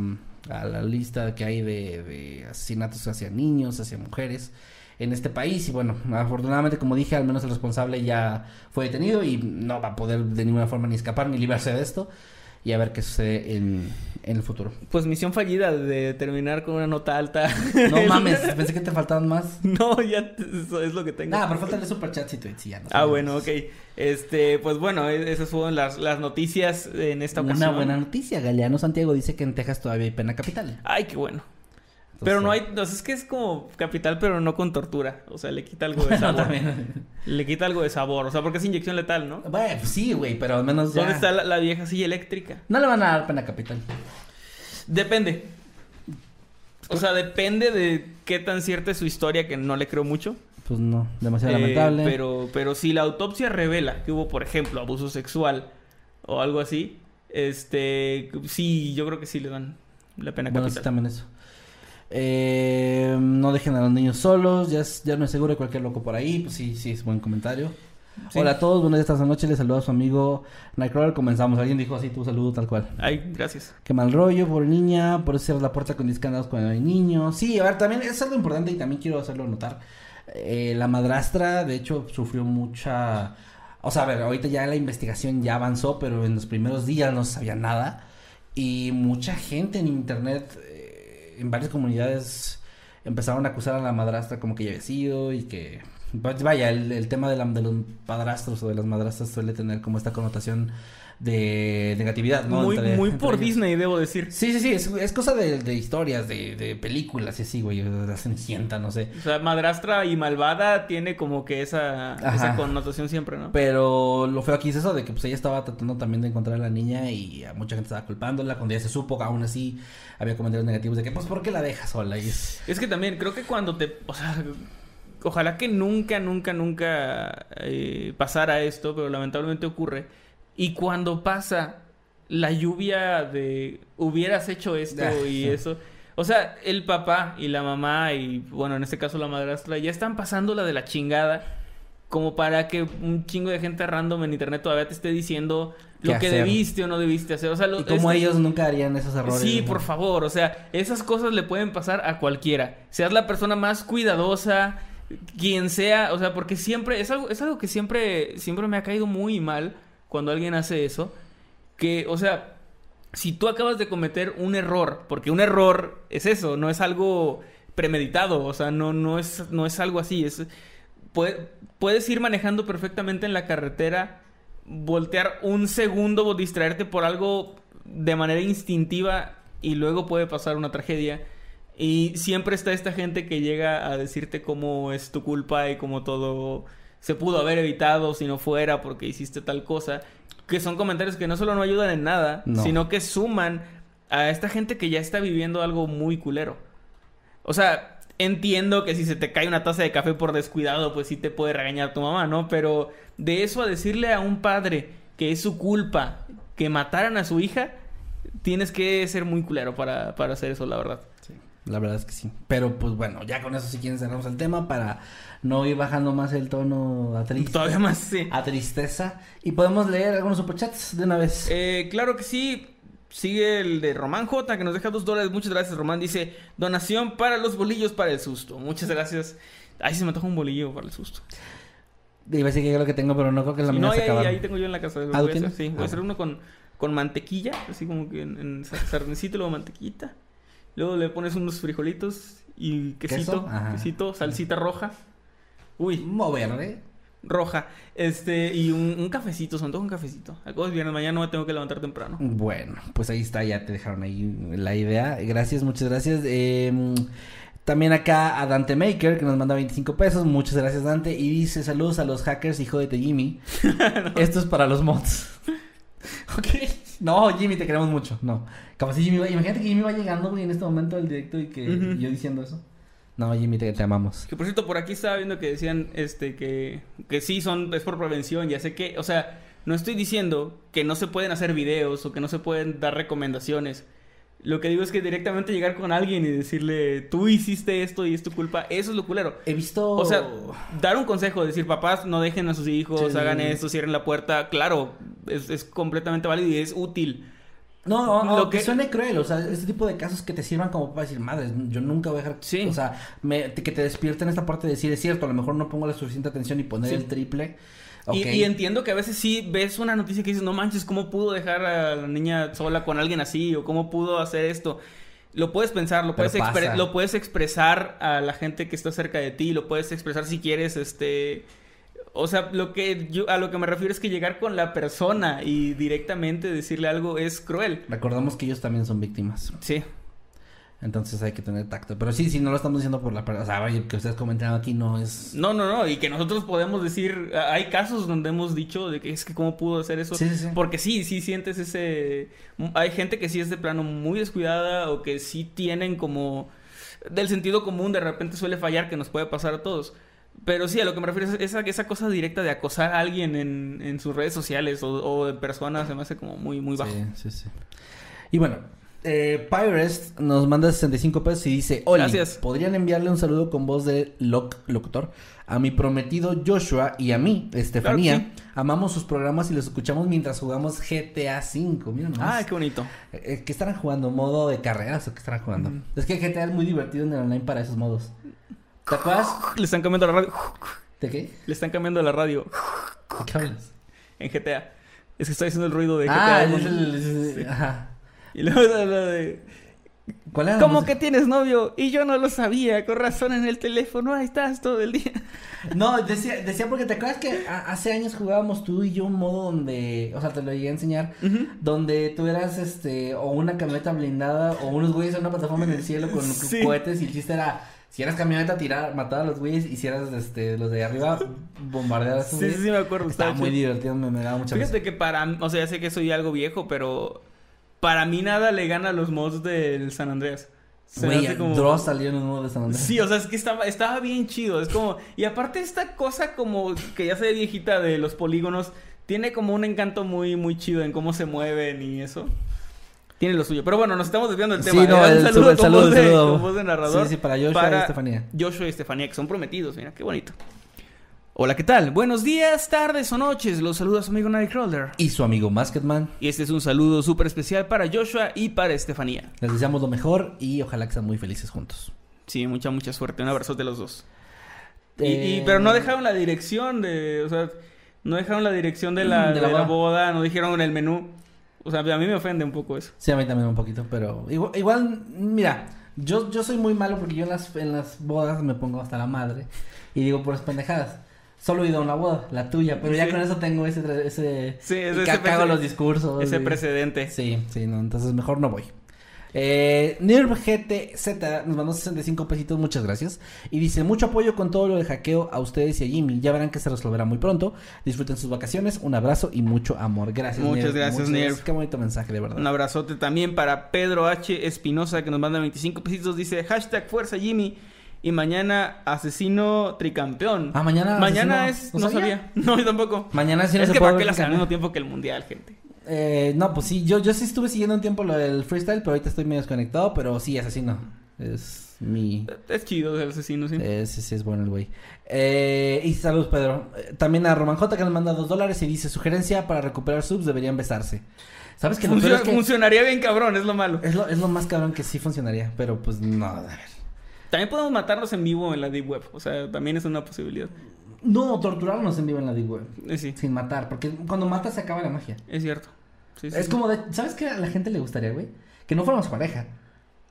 a la lista que hay de, asesinatos hacia niños, hacia mujeres en este país. Y bueno, afortunadamente, como dije, al menos el responsable ya fue detenido y no va a poder de ninguna forma ni escapar ni librarse de esto. Y a ver qué sucede en, en el futuro. Pues misión fallida de terminar con una nota alta. No mames, pensé que te faltaban más. No, ya eso es lo que tengo. Nada, pero faltan superchats y tweets y ya no. Ah, bueno, ok. Este, pues bueno, esas fueron las, las noticias en esta ocasión. Una buena noticia. Galeano Santiago dice que en Texas todavía hay pena capital. Ay, qué bueno. Entonces, pero no hay, no, es que es como capital, pero no con tortura. O sea, le quita algo de sabor. le quita algo de sabor. O sea, porque es inyección letal, ¿no? Bueno, pues sí, güey, pero al menos ya... ¿Dónde está la, la, vieja silla eléctrica? No le van a dar pena capital. Depende. O sea, depende de qué tan cierta es su historia, que no le creo mucho. Pues no, demasiado eh, lamentable. Pero, pero si la autopsia revela que hubo, por ejemplo, abuso sexual o algo así, este, sí, yo creo que sí le dan la pena bueno, capital. Sí, también eso. Eh, no dejen a los niños solos, ya, es, ya no es seguro cualquier loco por ahí, pues sí, sí, es buen comentario. Sí. Hola a todos, buenas esta noche, les saludo a su amigo Nightcrawler, comenzamos, alguien dijo así, tu saludo tal cual. Ay, gracias. Qué mal rollo, por niña, por eso cierras la puerta con discandados cuando hay niños. Sí, a ver, también es algo importante y también quiero hacerlo notar. Eh, la madrastra, de hecho, sufrió mucha... O sea, a ver, ahorita ya la investigación ya avanzó, pero en los primeros días no se sabía nada. Y mucha gente en internet en varias comunidades empezaron a acusar a la madrastra como que ya había sido y que vaya el, el tema de, la, de, los padrastros o de las madrastras suele tener como esta connotación de negatividad, ¿no? Muy, entre, muy entre por ellos. Disney, debo decir. Sí, sí, sí, es, es cosa de, de, historias, de, de películas y así, güey, la Cenicienta, no sé. O sea, madrastra y malvada tiene como que esa, esa connotación siempre, ¿no? Pero lo feo aquí es eso de que pues ella estaba tratando también de encontrar a la niña y a mucha gente estaba culpándola. Cuando ya se supo, aún así había comentarios negativos de que, pues, ¿por qué la dejas sola? Y es... es que también creo que cuando te, o sea, ojalá que nunca, nunca, nunca eh, pasara esto, pero lamentablemente ocurre. Y cuando pasa la lluvia de hubieras hecho esto Ah, y eso. O sea, el papá y la mamá y, bueno, en este caso la madrastra, ya están pasando la de la chingada como para que un chingo de gente random en internet todavía te esté diciendo lo ¿Qué que hacer? debiste o no debiste hacer. O sea, lo, Y como ellos nunca harían esos errores. Sí, ¿no? por favor, o sea, esas cosas le pueden pasar a cualquiera. Seas la persona más cuidadosa, quien sea, o sea, porque siempre es algo es algo que siempre siempre me ha caído muy mal cuando alguien hace eso, que o sea, si tú acabas de cometer un error, porque un error es eso, no es algo premeditado, o sea, no, no, es, no es algo así, es, puedes ir manejando perfectamente en la carretera, voltear un segundo o distraerte por algo de manera instintiva y luego puede pasar una tragedia. Y siempre está esta gente que llega a decirte cómo es tu culpa y cómo todo se pudo haber evitado si no fuera porque hiciste tal cosa. Que son comentarios que no solo no ayudan en nada, sino que suman a esta gente que ya está viviendo algo muy culero. O sea, entiendo que si se te cae una taza de café por descuidado, pues sí te puede regañar tu mamá, ¿no? Pero de eso a decirle a un padre que es su culpa que mataran a su hija, tienes que ser muy culero para, para hacer eso, la verdad. Sí, la verdad es que sí. Pero pues bueno, ya con eso si quieren cerramos el tema para no ir bajando más el tono a tristeza. Todavía más, sí. A tristeza. Y podemos leer algunos superchats de una vez. Eh, claro que sí. Sigue el de Román J, que nos deja dos dólares. Muchas gracias, Román. Dice, donación para los bolillos para el susto. Muchas gracias. Ay, se me toca un bolillo para el susto. Iba a decir que es lo que tengo, pero no creo que la mía no, se ahí, ahí tengo yo en la casa. ¿Ah, voy a hacer, sí, voy a hacer uno con, con mantequilla, así como que en, en sardencito, luego mantequita. Luego le pones unos frijolitos y quesito, quesito, salsita roja. Uy. Mover, roja. Este, y un, cafecito, son todo un cafecito. Algo es viernes, mañana no me tengo que levantar temprano. Bueno, pues ahí está, ya te dejaron ahí la idea. Gracias, muchas gracias. Em, también acá a Dante Maker, que nos manda 25 pesos. Muchas gracias, Dante. Y dice: Saludos a los hackers y jódete, Jimmy. Esto es para los mods. ok. No, Jimmy, te queremos mucho. No. Como si Jimmy Imagínate que Jimmy va llegando, güey, en este momento del directo y que yo diciendo eso. No, Jimmy, te, te, amamos. Que por cierto, por aquí estaba viendo que decían este que, que sí son, es por prevención, ya sé que, o sea, no estoy diciendo que no se pueden hacer videos o que no se pueden dar recomendaciones. Lo que digo es que directamente llegar con alguien y decirle, tú hiciste esto y es tu culpa, eso es lo culero. He visto. O sea, dar un consejo, decir, papás, no dejen a sus hijos, hagan esto, cierren la puerta, claro, es, es completamente válido y es útil. No, no, lo que suene cruel, o sea, este tipo de casos que te sirvan como para decir, madre, yo nunca voy a dejar, sí. o sea, que te despierten esta parte de decir, es cierto, a lo mejor no pongo la suficiente atención y poner el triple. Y, entiendo que a veces sí ves una noticia que dices, no manches, ¿cómo pudo dejar a la niña sola con alguien así? ¿O cómo pudo hacer esto? Lo puedes pensar, lo puedes, lo puedes expresar a la gente que está cerca de ti, lo puedes expresar si quieres, este o sea, lo que yo a lo que me refiero es que llegar con la persona y directamente decirle algo es cruel. Recordamos que ellos también son víctimas. Sí. Entonces hay que tener tacto. Pero sí, sí, no lo estamos diciendo por la persona. O sea, oye, que ustedes comentaron aquí no es. No, no, no. Y que nosotros podemos decir. Hay casos donde hemos dicho de que es que cómo pudo hacer eso. Sí, sí. Porque sí, sí sientes ese. Hay gente que sí es de plano muy descuidada o que sí tienen como. Del sentido común de repente suele fallar que nos puede pasar a todos. Pero sí, a lo que me refiero es esa, esa cosa directa de acosar a alguien en, en sus redes sociales o, o, de personas se me hace como muy, muy bajo. Sí, sí, sí. Y bueno, eh, Pyrest nos manda 65 pesos y dice: Hola, ¿podrían enviarle un saludo con voz de locutor a mi prometido Joshua y a mí, Estefanía? Amamos sus programas y los escuchamos mientras jugamos GTA V. Mira Ah, qué bonito. Eh, eh, ¿Qué estarán jugando? ¿Modo de carreras o qué estarán jugando? Es que GTA es muy divertido en el online para esos modos. ¿Te acuerdas? Le están cambiando la radio. ¿De qué? Le están cambiando la radio. ¿De qué hablas? En GTA. Es que está haciendo el ruido de GTA. Ah, es el... Ajá. Y luego lo de... ¿Cuál era ¿Cómo que tienes novio? Y yo no lo sabía, con razón en el teléfono, ahí estás todo el día. No, decía, decía porque te acuerdas que hace años jugábamos tú y yo un modo donde, o sea, te lo llegué a enseñar, donde tú eras este, o una camioneta blindada, o unos güeyes en una plataforma en el cielo con cohetes y el chiste era si eras camioneta, tirar, matar a los güeyes. Y si eras este, los de arriba, bombardear a Sí, sí, sí, me acuerdo. Estaba muy divertido, me, me daba mucha Fíjate que para. O sea, ya sé que soy algo viejo, pero. Para mí nada le gana a los mods del San Andreas. Güey, como... Dross salió en un modo de San Andreas. Sí, o sea, es que estaba, estaba bien chido. Es como. Y aparte, esta cosa como que ya se ve viejita de los polígonos. Tiene como un encanto muy, muy chido en cómo se mueven y eso tiene lo suyo. Pero bueno, nos estamos desviando del tema. Sí, no, el, saludo, con, voz de, voz de, narrador. Sí, sí, para Joshua y Estefanía. Joshua y Estefanía, que son prometidos, mira, qué bonito. Hola, ¿qué tal? Buenos días, tardes o noches. Los saluda su amigo Nightcrawler. Y su amigo Masketman. Y este es un saludo súper especial para Joshua y para Estefanía. Les deseamos lo mejor y ojalá que sean muy felices juntos. Sí, mucha, mucha suerte. Un abrazo de los dos. Y, pero no dejaron la dirección de... O sea, no dejaron la dirección de la, de la boda, no dijeron el menú. O sea, a mí me ofende un poco eso. Sí, a mí también un poquito, pero igual, igual mira, yo, yo soy muy malo porque yo en las, en las bodas me pongo hasta la madre y digo puras pendejadas. Solo he ido a una boda, la tuya, pero ya con eso tengo ese... ese Sí, y ese- ca- ese cago los discursos. Ese y- precedente. Sí, sí, no, entonces mejor no voy. Eh, NerbGTZ nos mandó 65 pesitos, muchas gracias. Y dice, mucho apoyo con todo lo de hackeo a ustedes y a Jimmy. Ya verán que se resolverá muy pronto. Disfruten sus vacaciones, un abrazo y mucho amor. Gracias, Muchas gracias, Nerv. Qué bonito mensaje, de verdad. Un abrazote también para Pedro H. Espinosa que nos manda 25 pesitos. Dice hashtag fuerza Jimmy. Y mañana asesino tricampeón. Ah, mañana Mañana asesino- es... ¿no No, sabía? sabía. No, yo tampoco. Mañana sí no es se que para qué ver las al mismo tiempo que el mundial, gente. Eh, no, pues sí, yo, yo sí estuve siguiendo un tiempo lo del freestyle, pero ahorita estoy medio desconectado, pero sí, asesino. Es mi... Es chido el asesino, sí. Sí, sí, es bueno el güey. Eh, y saludos, Pedro. Eh, también a Roman J que nos manda dos dólares y dice, sugerencia para recuperar subs deberían besarse. ¿Sabes Funciona- es que Funcionaría bien cabrón, es lo malo. es lo, es lo más cabrón que sí funcionaría, pero pues no, a ver. También podemos matarnos en vivo en la Deep Web. O sea, también es una posibilidad. No, torturarnos en vivo en la Deep Web. Eh, sí, Sin matar, porque cuando matas se acaba la magia. es cierto. Sí, sí, es como de, ¿sabes qué a la gente le gustaría, güey? Que no fuéramos pareja,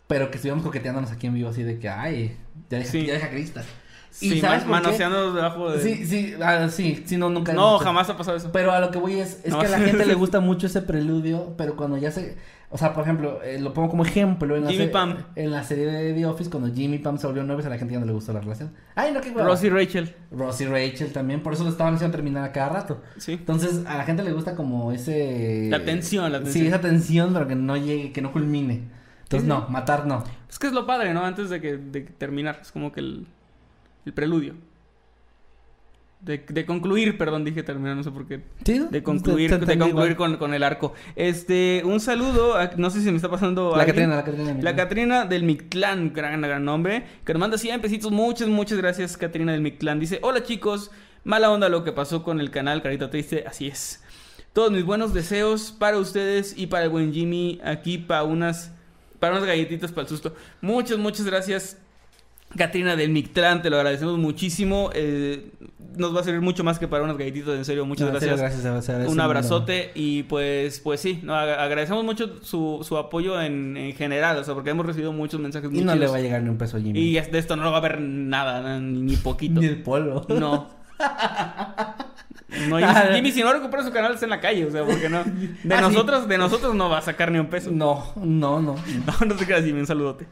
pero que estuviéramos coqueteándonos aquí en vivo así de que, ay, ya deja, Sí. ya deja Crista. Sí, sabes ma- por qué? manoseando debajo de... Sí, sí, ah, sí, sí, no, nunca. No, jamás ha pasado eso. Pero a lo que voy es, es No. que a la gente le gusta mucho ese preludio, pero cuando ya se... O sea, por ejemplo, eh, lo pongo como ejemplo en la, Jimmy Pam. en la serie de The Office, cuando Jimmy Pam se volvieron novios, a la gente ya no le gustó la relación. Ay, no, qué hueva. Ross y Rachel. Ross y Rachel también, por eso lo estaban haciendo terminar a cada rato. Sí. Entonces, a la gente le gusta como ese... La tensión, la Sí, tensión. esa tensión, pero que no llegue, que no culmine. Entonces, Sí, sí. no, matar no. Es que es lo padre, ¿no? Antes de que de terminar. Es como que el, el preludio. De, de concluir, perdón, dije terminar, no sé por qué. ¿Sí? De concluir, de concluir con, con el arco. Este, un saludo, a- no sé si me está pasando La. Catrina, la Catrina. La Catrina del Mictlán, gran, gran nombre, que nos manda 100 pesitos. Muchas, muchas gracias, Catrina del Mictlán. Dice, hola chicos, mala onda lo que pasó con el canal Carita Triste, así es. Todos mis buenos deseos para ustedes y para el buen Jimmy aquí para unas, para unas galletitas para el susto. Muchas, muchas gracias, Catrina del Mictlán, te lo agradecemos muchísimo. eh, nos va a servir mucho más que para unas galletitas, en serio, muchas No, en serio, gracias. gracias, agradece Un abrazote y pues pues sí, no, ag- agradecemos mucho su, su apoyo en, en general, o sea, porque hemos recibido muchos mensajes muy Y no le va a llegar ni un peso a Jimmy. Y de esto no va a haber nada, na- ni, poquito. Ni el polvo. No. No, Jimmy, Jimmy, si no recupera su canal está en la calle, o sea, porque no. De Ah, sí. nosotros, de nosotros no va a sacar ni un peso. No, no, no. No, no te creas, Jimmy, un saludote.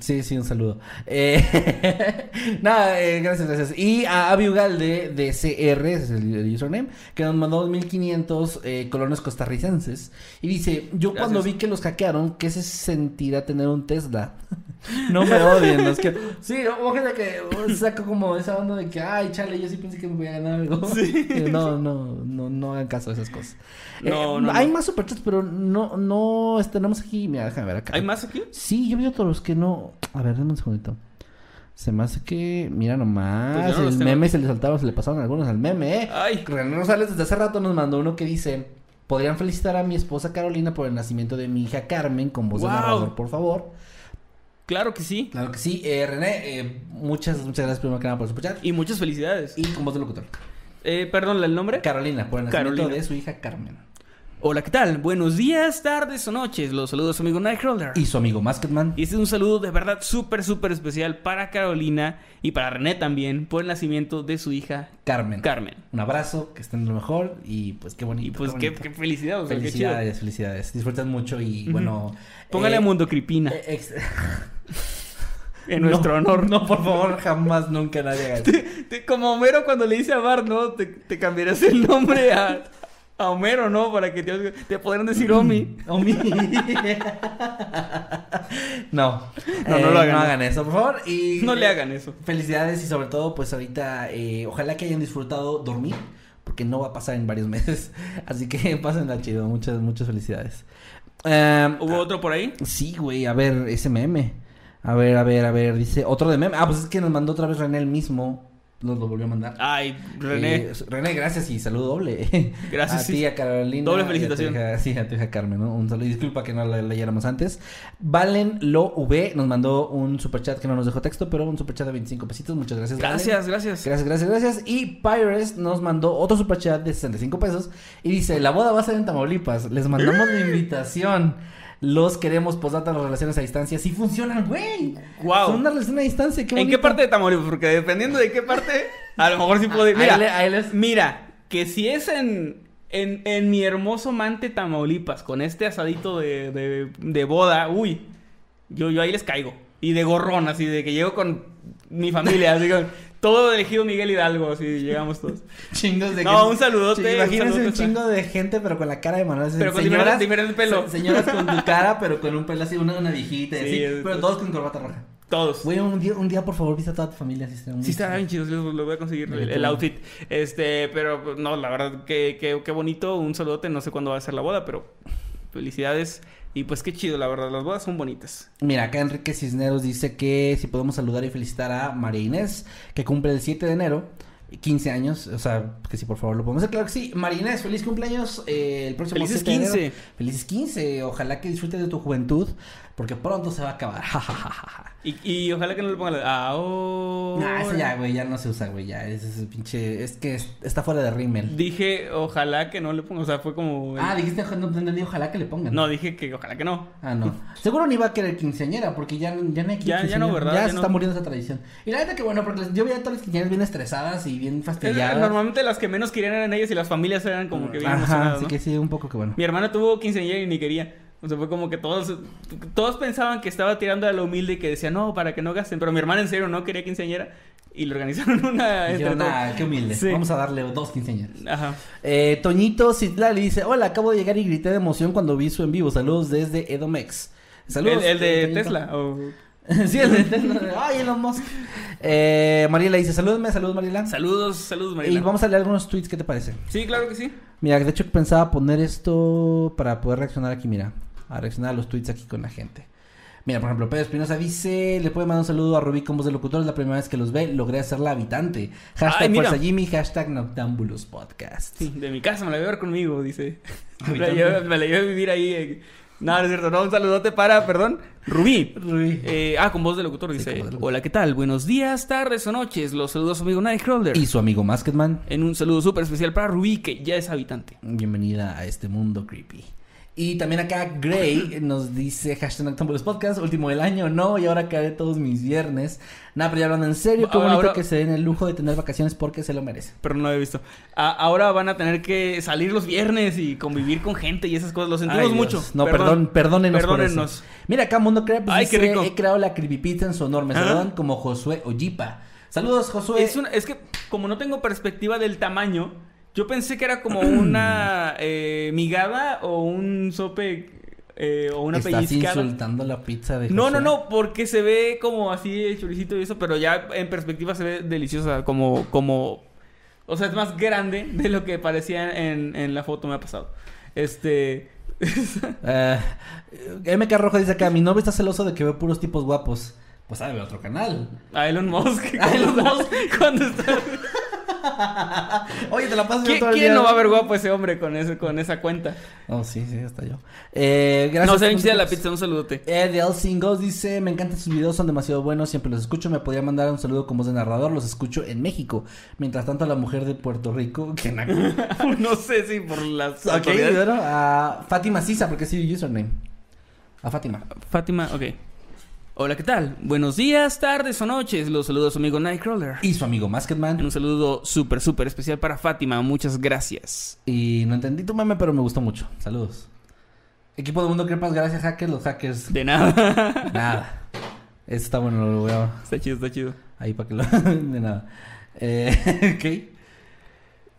Sí, sí, un saludo. Eh, nada, eh, gracias, gracias. Y a Avi Ugalde de CR, ese es el, el username, que nos mandó 1500 eh, colones costarricenses. Y dice: Yo Gracias. cuando vi que los hackearon, ¿qué se sentirá tener un Tesla? no me odien, los que. Sí, ojalá que saco como esa onda de que, ay, chale, yo sí pensé que me voy a ganar algo. Sí. Eh, No, no, no, no hagan caso de esas cosas. No, Eh, no, Hay no. más superchats, pero no, no, este, tenemos aquí, mira, déjame ver acá. ¿Hay más aquí? Sí, yo vi otros que no. A ver, dame un segundito. Se me hace que. Mira nomás. Pues el meme se le saltaron, se le pasaron algunos al meme, ¿eh? Ay. René Rosales desde hace rato nos mandó uno que dice: Podrían felicitar a mi esposa Carolina por el nacimiento de mi hija Carmen con voz de narrador, por favor. Claro que sí. Claro que sí. Eh, René, eh, muchas, muchas gracias primero que nada por escuchar. Y muchas felicidades. Y con voz de locutor. Eh, perdón, ¿el nombre? Carolina, por el nacimiento Carolina. de su hija Carmen. Hola, ¿qué tal? Buenos días, tardes o noches. Los saludos a su amigo Nightcrawler. Y su amigo Masketman. Y este es un saludo de verdad súper, súper especial para Carolina y para René también por el nacimiento de su hija Carmen. Carmen. Un abrazo, que estén lo mejor. Y pues qué bonito. Y pues qué, bonito. qué felicidad, o sea, qué chido. Felicidades, felicidades. Disfrutan mucho y bueno. Póngale eh, a Mundo Cripina eh, en No, nuestro honor. No, por favor, jamás, nunca nadie haga eso. Te- como Homero cuando le dice a Bart, ¿no? Te, te cambiarás el nombre a, a Homero, ¿no? Para que te, te podrán decir Omi. Omi. no. No, no Eh, lo hagan, No hagan eso, por favor. Y, No le hagan eso. Felicidades y sobre todo, pues ahorita, eh, ojalá que hayan disfrutado dormir, porque no va a pasar en varios meses. Así que pásenla chido. Muchas, muchas felicidades. Em, ¿Hubo otro por ahí? Sí, güey, a ver, ese meme. A ver, a ver, a ver, dice otro de meme. Ah, pues es que nos mandó otra vez René el mismo. nos lo volvió a mandar. Ay, René. Eh, René, gracias y saludo doble. Gracias, A sí. ti, a Carolina. Doble a felicitación. hija- sí, a tu hija Carmen, ¿no? Un saludo. Disculpa que no la leyéramos antes. Valen Lo V nos mandó un superchat que no nos dejó texto, pero un superchat de 25 pesitos. Muchas gracias. Valen. Gracias, gracias. Gracias, gracias, gracias. Y Pires nos mandó otro superchat de 65 pesos y dice, la boda va a ser en Tamaulipas. Les mandamos la invitación. Los queremos posdata las relaciones a distancia. Sí funcionan, güey. Guau. Son una relación a distancia. Qué ¿En qué parte de Tamaulipas? Porque dependiendo de qué parte, a lo mejor sí puedo ir. Ahí Mira, le- ahí les- mira, que si es en, en, en mi hermoso Mante Tamaulipas, con este asadito de, de, de boda, uy, yo, yo ahí les caigo. Y de gorrón, así, de que llego con mi familia, así con todo elegido Miguel Hidalgo, así llegamos todos. Chingos de No, un saludote, un Imagínense un chingo de gente, pero con la cara de Manuel. Pero con señoras, diferente- pelo. se- Señoras con tu cara, pero con un pelo así, una, una viejita, y así, pero todos con corbata roja. Todos. Güey, un día, un día, por favor, visita a toda tu familia. Muy- Sí, estará bien chido, lo, voy a conseguir el, outfit. Este, pero pues, no, la verdad, que, que, qué bonito, un saludote, no sé cuándo va a ser la boda, pero felicidades. Y pues qué chido, la verdad, las bodas son bonitas. Mira, acá Enrique Cisneros dice que si podemos saludar y felicitar a María Inés, que cumple el 7 de enero, 15 años, o sea, que si por favor lo podemos hacer, claro que sí. María Inés, feliz cumpleaños eh, el próximo Felices 7 de enero. 15. Felices 15, ojalá que disfrutes de tu juventud, porque pronto se va a acabar. Y, y ojalá que no le pongan la... Ahora. Nah, ese ya, güey, ya no se usa, güey, ya, ese es pinche, es que es- está fuera de rímel. Dije, ojalá que no le pongan, o sea, fue como... Ah, dijiste, no entendí, ojalá que le pongan. No, dije que ojalá que no. Ah, no. Seguro ni va a querer quinceañera, porque ya, ya no hay Ya- ya no, quinceañera. ¿verdad? Ya, Ya se no. está muriendo esa tradición. Y la neta que bueno, porque yo veía a todas las quinceañeras bien estresadas y bien fastidiadas. Normalmente las que menos querían eran ellas y las familias eran como que bien Ajá, emocionadas, así ¿no? que sí, un poco que bueno. Mi hermana tuvo quinceañera y ni quería. O sea, fue como que todos, todos pensaban que estaba tirando a lo humilde y que decía, no, para que no gasten. Pero mi hermana en serio no quería quinceañera y le organizaron una... Dijeron, todos. ah, qué humilde. Sí. Vamos a darle dos quinceañeras. Ajá. Eh, Toñito Citla le dice, hola, acabo de llegar y grité de emoción cuando vi su en vivo. Saludos desde Edomex. Saludos. el, el de Toñito. Tesla. o- sí, el de Tesla. Ay, Elon Musk. Eh, Mariela dice, salúdame, saludos Mariela. Saludos, saludos, y Mariela. vamos a leer algunos tweets, ¿qué te parece? Sí, claro que sí. Mira, de hecho pensaba poner esto para poder reaccionar aquí, mira. A reaccionar a los tweets aquí con la gente. Mira, por ejemplo, Pedro Espinosa dice, le puede mandar un saludo a Rubí con voz de locutor, es la primera vez que los ve, logré hacerla habitante. Hashtag Ay, mira. Fuerza Jimmy, hashtag Noctambulos Podcast. Sí, de mi casa me la voy a ver conmigo, dice. Me la, llevo, me la llevo a vivir ahí. eh. No, no es cierto. No, un saludote para, perdón, Rubí. Rubí. Eh, ah, con voz de locutor dice: de locutor. Hola, ¿qué tal? Buenos días, tardes o noches. Los saludos a su amigo Nightcrawler. Y su amigo Masketman, En un saludo súper especial para Rubí, que ya es habitante. bienvenida a este mundo creepy. Y también acá Gray nos dice hashtag Noctambulos Podcast, último del año, no, y ahora caeré todos mis viernes. Nada, pero ya hablando en serio, qué Ahora- bonito ahora- que se den el lujo de tener vacaciones porque se lo merece. Pero no lo he visto. A- ahora van a tener que salir los viernes y convivir con gente y esas cosas. Lo sentimos Ay, mucho. No, perdón, perdónenos. por Perdónenos. eso. Mira, acá Mundo Crepe Ay, dice, qué rico. he creado la creepypizza en su honor. Me Ah. saludan como Josué Ojipa. Saludos, Josué. Es, una- es que como no tengo perspectiva del tamaño, yo pensé que era como una eh, migada o un sope eh, o una Estás pellizcada. insultando la pizza de No, no, no, porque se ve como así el choricito y eso, pero ya en perspectiva se ve deliciosa, como, como, o sea, es más grande de lo que parecía en, en la foto, me ha pasado. Este, Eh, MK Rojo dice acá, mi novio está celoso de que ve puros tipos guapos. Pues sabe otro canal. a Elon Musk. A Elon Musk. Cuando está... Oye, te la pasas ¿Quién, todo el quién día? no va a ver guapo ese hombre con, ese, con esa cuenta? Oh, sí, sí, hasta yo. Eh, gracias. no, se Mundo chida la pizza, un saludote. Ed de Singles dice, me encantan sus videos, son demasiado buenos, siempre los escucho, me podría mandar un saludo con voz de narrador, los escucho en México. Mientras tanto, la mujer de Puerto Rico, que no sé si por las ok, bueno, a Fátima Sisa, porque sí, username. A Fátima. Fátima, ok. Hola, ¿qué tal? Buenos días, tardes o noches. Los saludos a su amigo Nightcrawler. Y su amigo Masketman. Un saludo súper, súper especial para Fátima. Muchas gracias. Y no entendí tu meme, pero me gustó mucho. Saludos. Equipo de Mundo Crepas, gracias hackers, los hackers. De nada. Nada. Eso está bueno, lo voy a... está chido, está chido. Ahí para que lo... de nada. Eh, ok.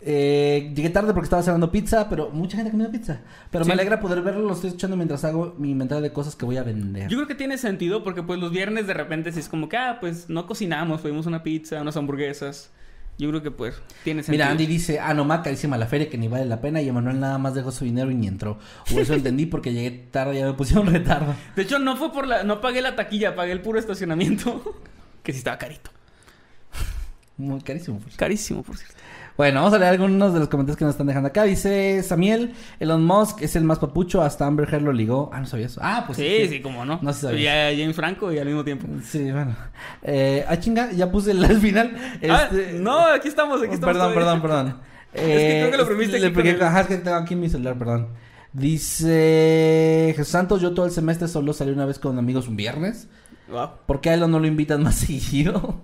Eh, llegué tarde porque estaba cenando pizza, pero mucha gente comiendo pizza. Pero Sí. me alegra poder verlo, lo estoy escuchando mientras hago mi inventario de cosas que voy a vender. Yo creo que tiene sentido porque pues los viernes de repente si es como que, ah, pues no cocinamos, pedimos una pizza, unas hamburguesas. Yo creo que pues tiene sentido. Mira, Andy dice, ah, no, carísima la feria que ni vale la pena y Emanuel nada más dejó su dinero y ni entró. O eso entendí porque llegué tarde y ya me pusieron retardo. De hecho, no fue por la... No pagué la taquilla, pagué el puro estacionamiento. que sí estaba carito. Muy carísimo. por cierto. Carísimo, por cierto. Bueno, vamos a leer algunos de los comentarios que nos están dejando acá. Dice Samiel, Elon Musk es el más papucho, hasta Amber Heard lo ligó. Ah, no sabía eso. Ah, pues sí, sí, como no. No se sabía. Y a James Franco y al mismo tiempo. Sí, bueno. Eh, ah, chinga, ya puse el al final. Ah, Este- no, aquí estamos, aquí estamos. Perdón, todavía. perdón, perdón. Es que creo que lo oprimiste le aquí con pegué- el- Ajá, es que tengo aquí en mi celular, perdón. Dice Jesús Santos, yo todo el semestre solo salí una vez con amigos un viernes. Wow. ¿Por qué a él no lo invitan más seguido?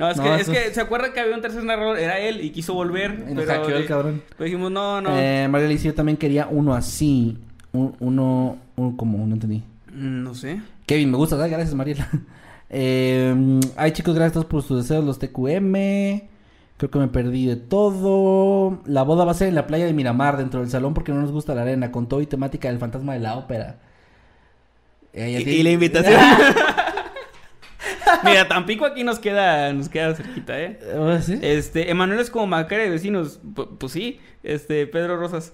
No, es, No, que, eso- es que se acuerda que había un tercer narrador, era él y quiso volver. Y nos pero hackeó el le- cabrón. pues dijimos, no, no. Eh, le yo también quería uno así. Un- uno, uno como, no entendí. Mm, No sé. Kevin, me gusta, ¿sabes? gracias Mariela. Eh, ay chicos, gracias por sus deseos, los TQM. Creo que me perdí de todo. La boda va a ser en la playa de Miramar, dentro del salón, porque no nos gusta la arena, con todo y temática del fantasma de la ópera. Eh, y la invitación. Mira, Tampico aquí nos queda, nos queda cerquita, ¿eh? ¿Ah, ¿Sí? Este, Emanuel es como Macaria de vecinos. Pu- pues sí, este, Pedro Rosas.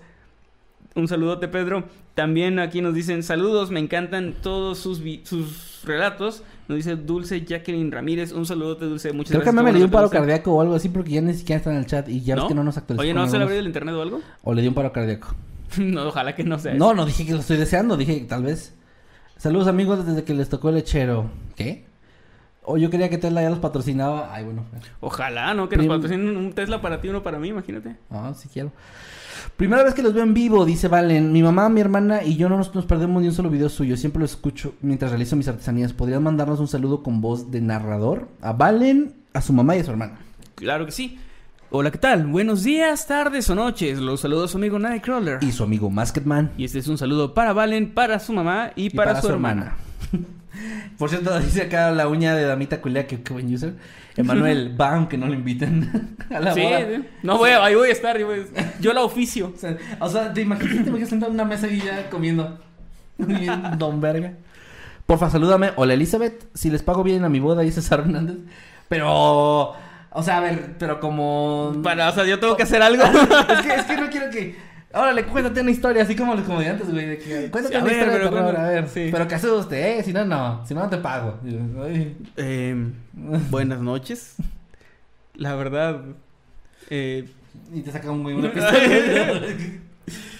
Un saludote, Pedro. También aquí nos dicen saludos, me encantan todos sus, sus relatos. Nos dice Dulce Jacqueline Ramírez. Un saludote, Dulce. Muchas Creo que gracias. me, dio un paro cardíaco o algo así, porque ya ni siquiera está en el chat y ya ves que no nos actualizó. Oye, ¿no se le abrió el internet o algo? O le dio un paro cardíaco. no, ojalá que no sea eso. No, no dije que lo estoy deseando, dije que tal vez. Saludos amigos desde que les tocó el lechero. ¿Qué? O yo quería que Tesla ya los patrocinaba. Ay, bueno. Ojalá, ¿no? Que nos patrocinen un Tesla para ti y uno para mí, imagínate. Ah, sí quiero. Primera vez que los veo en vivo, dice Valen. Mi mamá, mi hermana y yo no nos, nos perdemos ni un solo video suyo. Siempre lo escucho mientras realizo mis artesanías. ¿Podrían mandarnos un saludo con voz de narrador? A Valen, a su mamá y a su hermana. Claro que sí. Hola, ¿qué tal? Buenos días, tardes o noches. Los saludos a su amigo Nightcrawler. Y su amigo Masketman. Y este es un saludo para Valen, para su mamá y, para, su, hermana. Por cierto, dice acá la uña de Damita Culea, que qué buen user. Emanuel, va aunque no lo inviten a la Sí, boda. sí. no voy a, ahí voy a estar, yo, voy a- yo la oficio. O sea, o sea, te imaginas, te imaginas sentado en una mesa y ya comiendo. Don verga. Porfa, salúdame. Hola, Elizabeth. Si les pago bien a mi boda, dice Sara Hernández. Pero, o sea, a ver, pero como... Para, o sea, yo tengo que hacer algo. es, que, es que no quiero que... Órale, cuéntate una historia, así como los comediantes, güey. De que, cuéntate Sí, una ver, historia de pero terror, bueno, a ver. sí. Pero que asuste, ¿eh? Si no, no. Si no, no te pago. Eh, buenas noches. La verdad. eh, Y te saca un güey una pistola.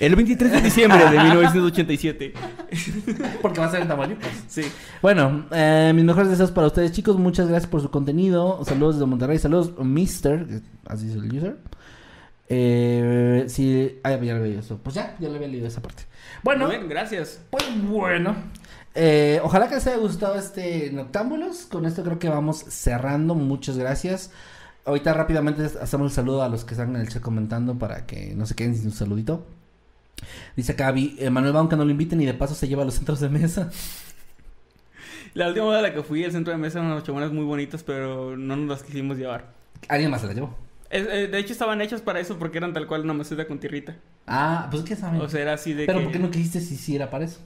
el 23 de diciembre de 1987. Porque va a ser en Tamaulipas. Sí. Bueno, eh, mis mejores deseos para ustedes, chicos. Muchas gracias por su contenido. Saludos desde Monterrey. Saludos, Mister. Así es el user. Eh, sí, ah, ya leído eso. Pues ya, ya le había leído esa parte. Bueno, bien, gracias. pues bueno. Eh, ojalá que les haya gustado este Noctámbulos. Con esto creo que vamos cerrando. Muchas gracias. Ahorita rápidamente hacemos el saludo a los que están en el chat comentando para que no se queden sin un saludito. Dice acá, eh, Manuel Baum que no lo inviten y de paso se lleva a los centros de mesa. La última vez a la que fui al centro de mesa eran unas chabonas muy bonitas, pero no nos las quisimos llevar. Alguien más se la llevó. Eh, de hecho, estaban hechas para eso porque eran tal cual una maceta con tierrita. Ah, pues qué saben. O sea, era así de Pero que... ¿por qué no quisiste si sí era para eso?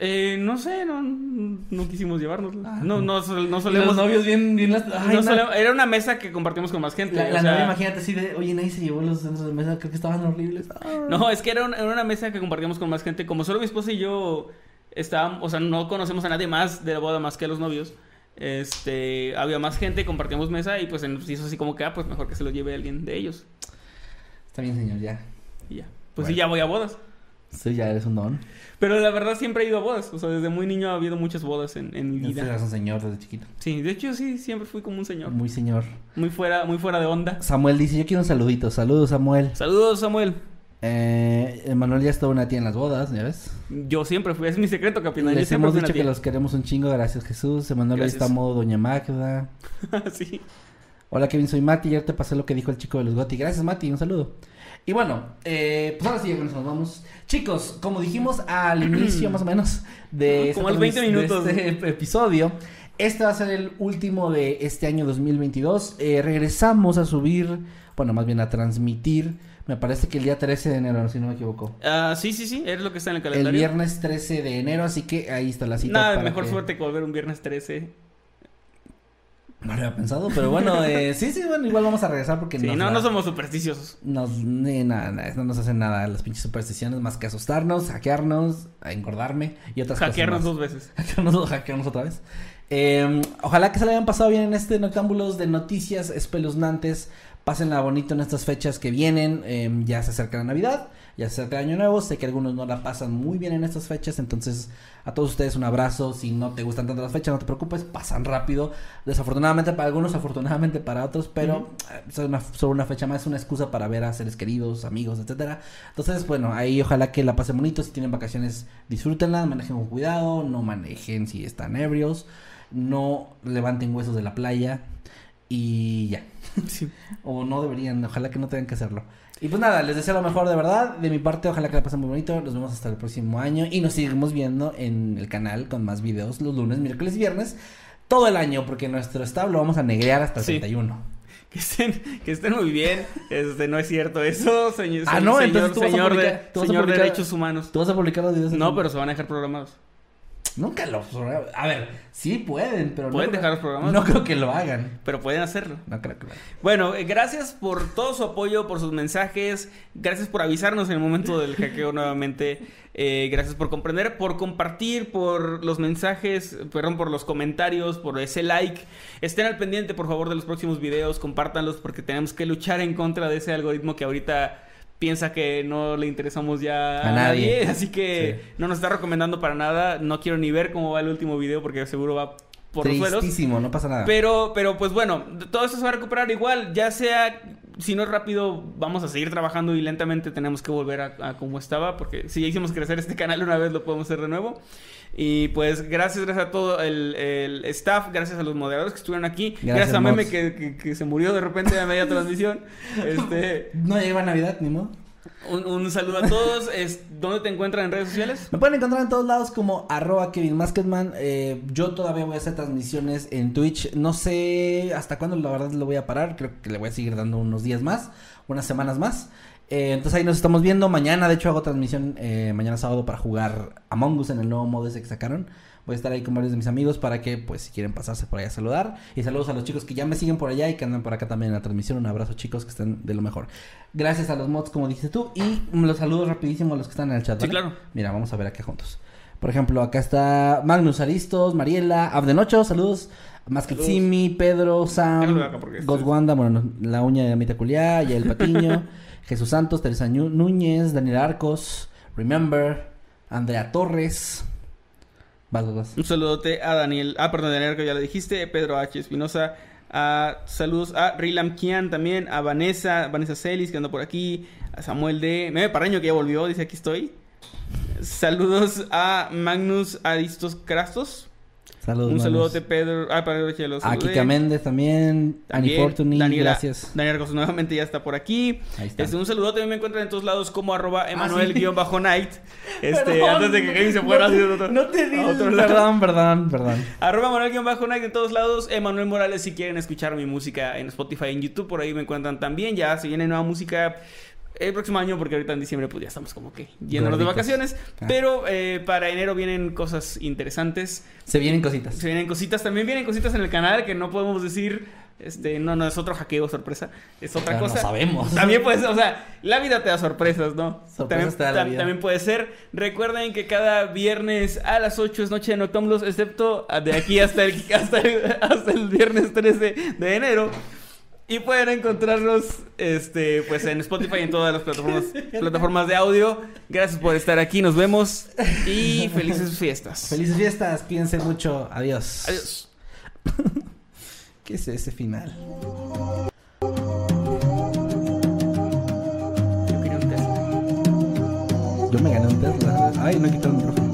Eh, no sé, no, no quisimos llevárnosla. Ah. no, no, no Los solemos... novios bien, bien las... no Ay, no. solemos- Era una mesa que compartimos con más gente. La, o la sea, novia, imagínate así de, oye, nadie se llevó los centros de mesa, creo que estaban horribles. No, es que era una, era una mesa que compartíamos con más gente. Como solo mi esposa y yo estábamos, o sea, no conocemos a nadie más de la boda más que a los novios. Este, había más gente, compartíamos mesa y pues se nos hizo así como que, ah, pues mejor que se lo lleve alguien de ellos. Está bien, señor, ya. Y ya. Pues sí, ya voy a bodas. Sí, ya eres un don. Pero la verdad siempre he ido a bodas. O sea, desde muy niño ha habido muchas bodas en, en mi vida. un señor desde chiquito. Sí, de hecho sí, siempre fui como un señor. Muy señor. Muy fuera, muy fuera de onda. Samuel dice, yo quiero un saludito. Saludos, Samuel. Saludos, Samuel. Eh, Manuel ya estuvo una tía en las bodas, ¿ya ves? Yo siempre fui, es mi secreto, capitán. Les hemos dicho que los queremos un chingo, gracias Jesús. Emanuel ahí Gracias. está modo Doña Magda. sí. Hola Kevin, soy Mati. Ayer te pasé lo que dijo el chico de los Goti. Gracias Mati, un saludo. Y bueno, eh, pues ahora sí, ya nos vamos. Chicos, como dijimos al inicio más o menos de, Como esta a los 20 transmis- de minutos. este episodio, este va a ser el último de este año 2022. Eh, regresamos a subir, bueno, más bien a transmitir, me parece que el día 13 de enero, si no me equivoco. Ah, sí, sí, sí, es lo que está en el El calendario. viernes 13 de enero, así que ahí está la cita. Nada, para mejor que- suerte que volver un viernes 13. No lo había pensado, pero bueno, eh, sí, sí, bueno, igual vamos a regresar porque Sí, nos no, la- no somos supersticiosos. Nos, ni nada, nada, no nos hacen nada las pinches supersticiones más que asustarnos, hackearnos, engordarme y otras Hackearnos cosas dos más. veces. Hackearnos, hackearnos otra vez. Eh, ojalá que se le hayan pasado bien en este Noctámbulos de noticias espeluznantes. Pásenla bonito en estas fechas que vienen. Eh, ya se acerca la Navidad, ya se acerca el Año Nuevo. Sé que algunos no la pasan muy bien en estas fechas. Entonces, a todos ustedes un abrazo. Si no te gustan tanto las fechas, no te preocupes, pasan rápido. Desafortunadamente para algunos, afortunadamente para otros. Pero es una, solo una fecha más, una excusa para ver a seres queridos, amigos, etcétera. Entonces, bueno, ahí ojalá que la pasen bonito. Si tienen vacaciones, disfrútenla, manejen con cuidado, no manejen si están ebrios, no levanten huesos de la playa y ya. Sí. O no deberían, ojalá que no tengan que hacerlo. Y pues nada, les deseo lo mejor de verdad. De mi parte, ojalá que la pasen muy bonito. Nos vemos hasta el próximo año. Y nos seguimos viendo en el canal con más videos los lunes, miércoles y viernes. Todo el año, porque nuestro staff lo vamos a negrear hasta el Sí. 31. Que estén, que estén muy bien. Este, no es cierto eso, señor. Ah, no, señor, entonces tú vas a señor, publicar- de, tú vas a señor publicar- derechos humanos. ¿Tú vas a publicar los videos? en- No, pero se van a dejar programados. Nunca los... A ver, sí pueden, pero Pueden no dejar los programas. No creo que lo hagan. Pero pueden hacerlo. No creo que lo hagan. Bueno, eh, gracias por todo su apoyo, por sus mensajes. Gracias por avisarnos en el momento del hackeo nuevamente. Eh, gracias por comprender, por compartir, por los mensajes, perdón, por los comentarios, por ese like. Estén al pendiente, por favor, de los próximos videos. Compártanlos porque tenemos que luchar en contra de ese algoritmo que ahorita piensa que no le interesamos ya a, A nadie. nadie. Así que no nos está recomendando para nada. No quiero ni ver cómo va el último video porque seguro va por los suelos. No pasa nada. Pero, pero pues bueno, todo esto se va a recuperar igual, ya sea, si no es rápido, vamos a seguir trabajando y lentamente tenemos que volver a, a como estaba, porque si ya hicimos crecer este canal una vez, lo podemos hacer de nuevo. Y pues gracias, gracias a todo el, el staff, gracias a los moderadores que estuvieron aquí, gracias, Gracias, a Meme que, que- que se murió de repente a media transmisión. Este, No llega Navidad, ni modo. un, un saludo a todos. Es, ¿Dónde te encuentran en redes sociales? Me pueden encontrar en todos lados como arroba Kevin Masketman. Eh, yo todavía voy a hacer transmisiones en Twitch. No sé hasta cuándo la verdad lo voy a parar. Creo que le voy a seguir dando unos días más, unas semanas más. Eh, entonces ahí nos estamos viendo. Mañana, de hecho, hago transmisión eh, mañana sábado para jugar Among Us en el nuevo modo ese que sacaron. Voy a estar ahí con varios de mis amigos para que, pues, si quieren pasarse por allá a saludar. Y saludos a los chicos que ya me siguen por allá y que andan por acá también en la transmisión. Un abrazo, chicos, que estén de lo mejor. Gracias a los mods, como dijiste tú. Y los saludos rapidísimo a los que están en el chat. Sí, claro. Mira, vamos a ver acá juntos. Por ejemplo, acá está Magnus Aristos, Mariela, Abdenocho, saludos. Masketsimi, Pedro, Sam, de acá porque esto Ghost es- Wanda, bueno, no, la uña de Amita Culiá, Yael Patiño, Jesús Santos, Teresa Núñez, Daniel Arcos, Remember, Andrea Torres. Vas, vas. Un saludote a Daniel, ah, perdón, Daniel, que ya lo dijiste, Pedro H. Espinosa, saludos a Rilam Kian también, a Vanessa, Vanessa Celis, que anda por aquí, a Samuel D. Meme Parreño, que ya volvió, dice aquí estoy. Saludos a Magnus Aristos Crastos. Saludos. Un saludote, Pedro. Ah, Pedro, lo A. Kika Méndez también, Ani También, Fortuny, Daniela- gracias. Daniel Arcos nuevamente ya está por aquí. Ahí está. Este, un saludote, también me encuentran en todos lados como arroba Ah. Emanuel-Night. Este, Perdón, antes de que Kevin se fuera. no, otro- no te digas, otro lado. perdón, perdón, perdón. Arroba Manuel-Night en todos lados. Emanuel Morales si quieren escuchar mi música en Spotify en YouTube. Por ahí me encuentran también. Ya se viene nueva música el próximo año porque ahorita en diciembre pues ya estamos como que yéndonos de vacaciones. Ah. Pero eh, para enero vienen cosas interesantes. Se vienen cositas. Se vienen cositas. También vienen cositas en el canal que no podemos decir... Este, no, no, es otro hackeo, sorpresa. Es otra no cosa. sabemos. También puede ser, o sea, la vida te da sorpresas, ¿no? Sorpresas también, te da la vida. también puede ser. Recuerden que cada viernes a las 8 es noche de Noctámbulos, excepto de aquí hasta el, hasta el, hasta el viernes 13 de enero. Y pueden encontrarnos este, pues en Spotify y en todas las plataformas, plataformas de audio. Gracias por estar aquí, nos vemos y felices fiestas. Felices fiestas, cuídense mucho. Adiós. Adiós. ¿Qué es ese final? Yo quería un Tesla. Yo me gané un Tesla. Ay, no quitaron el micrófono.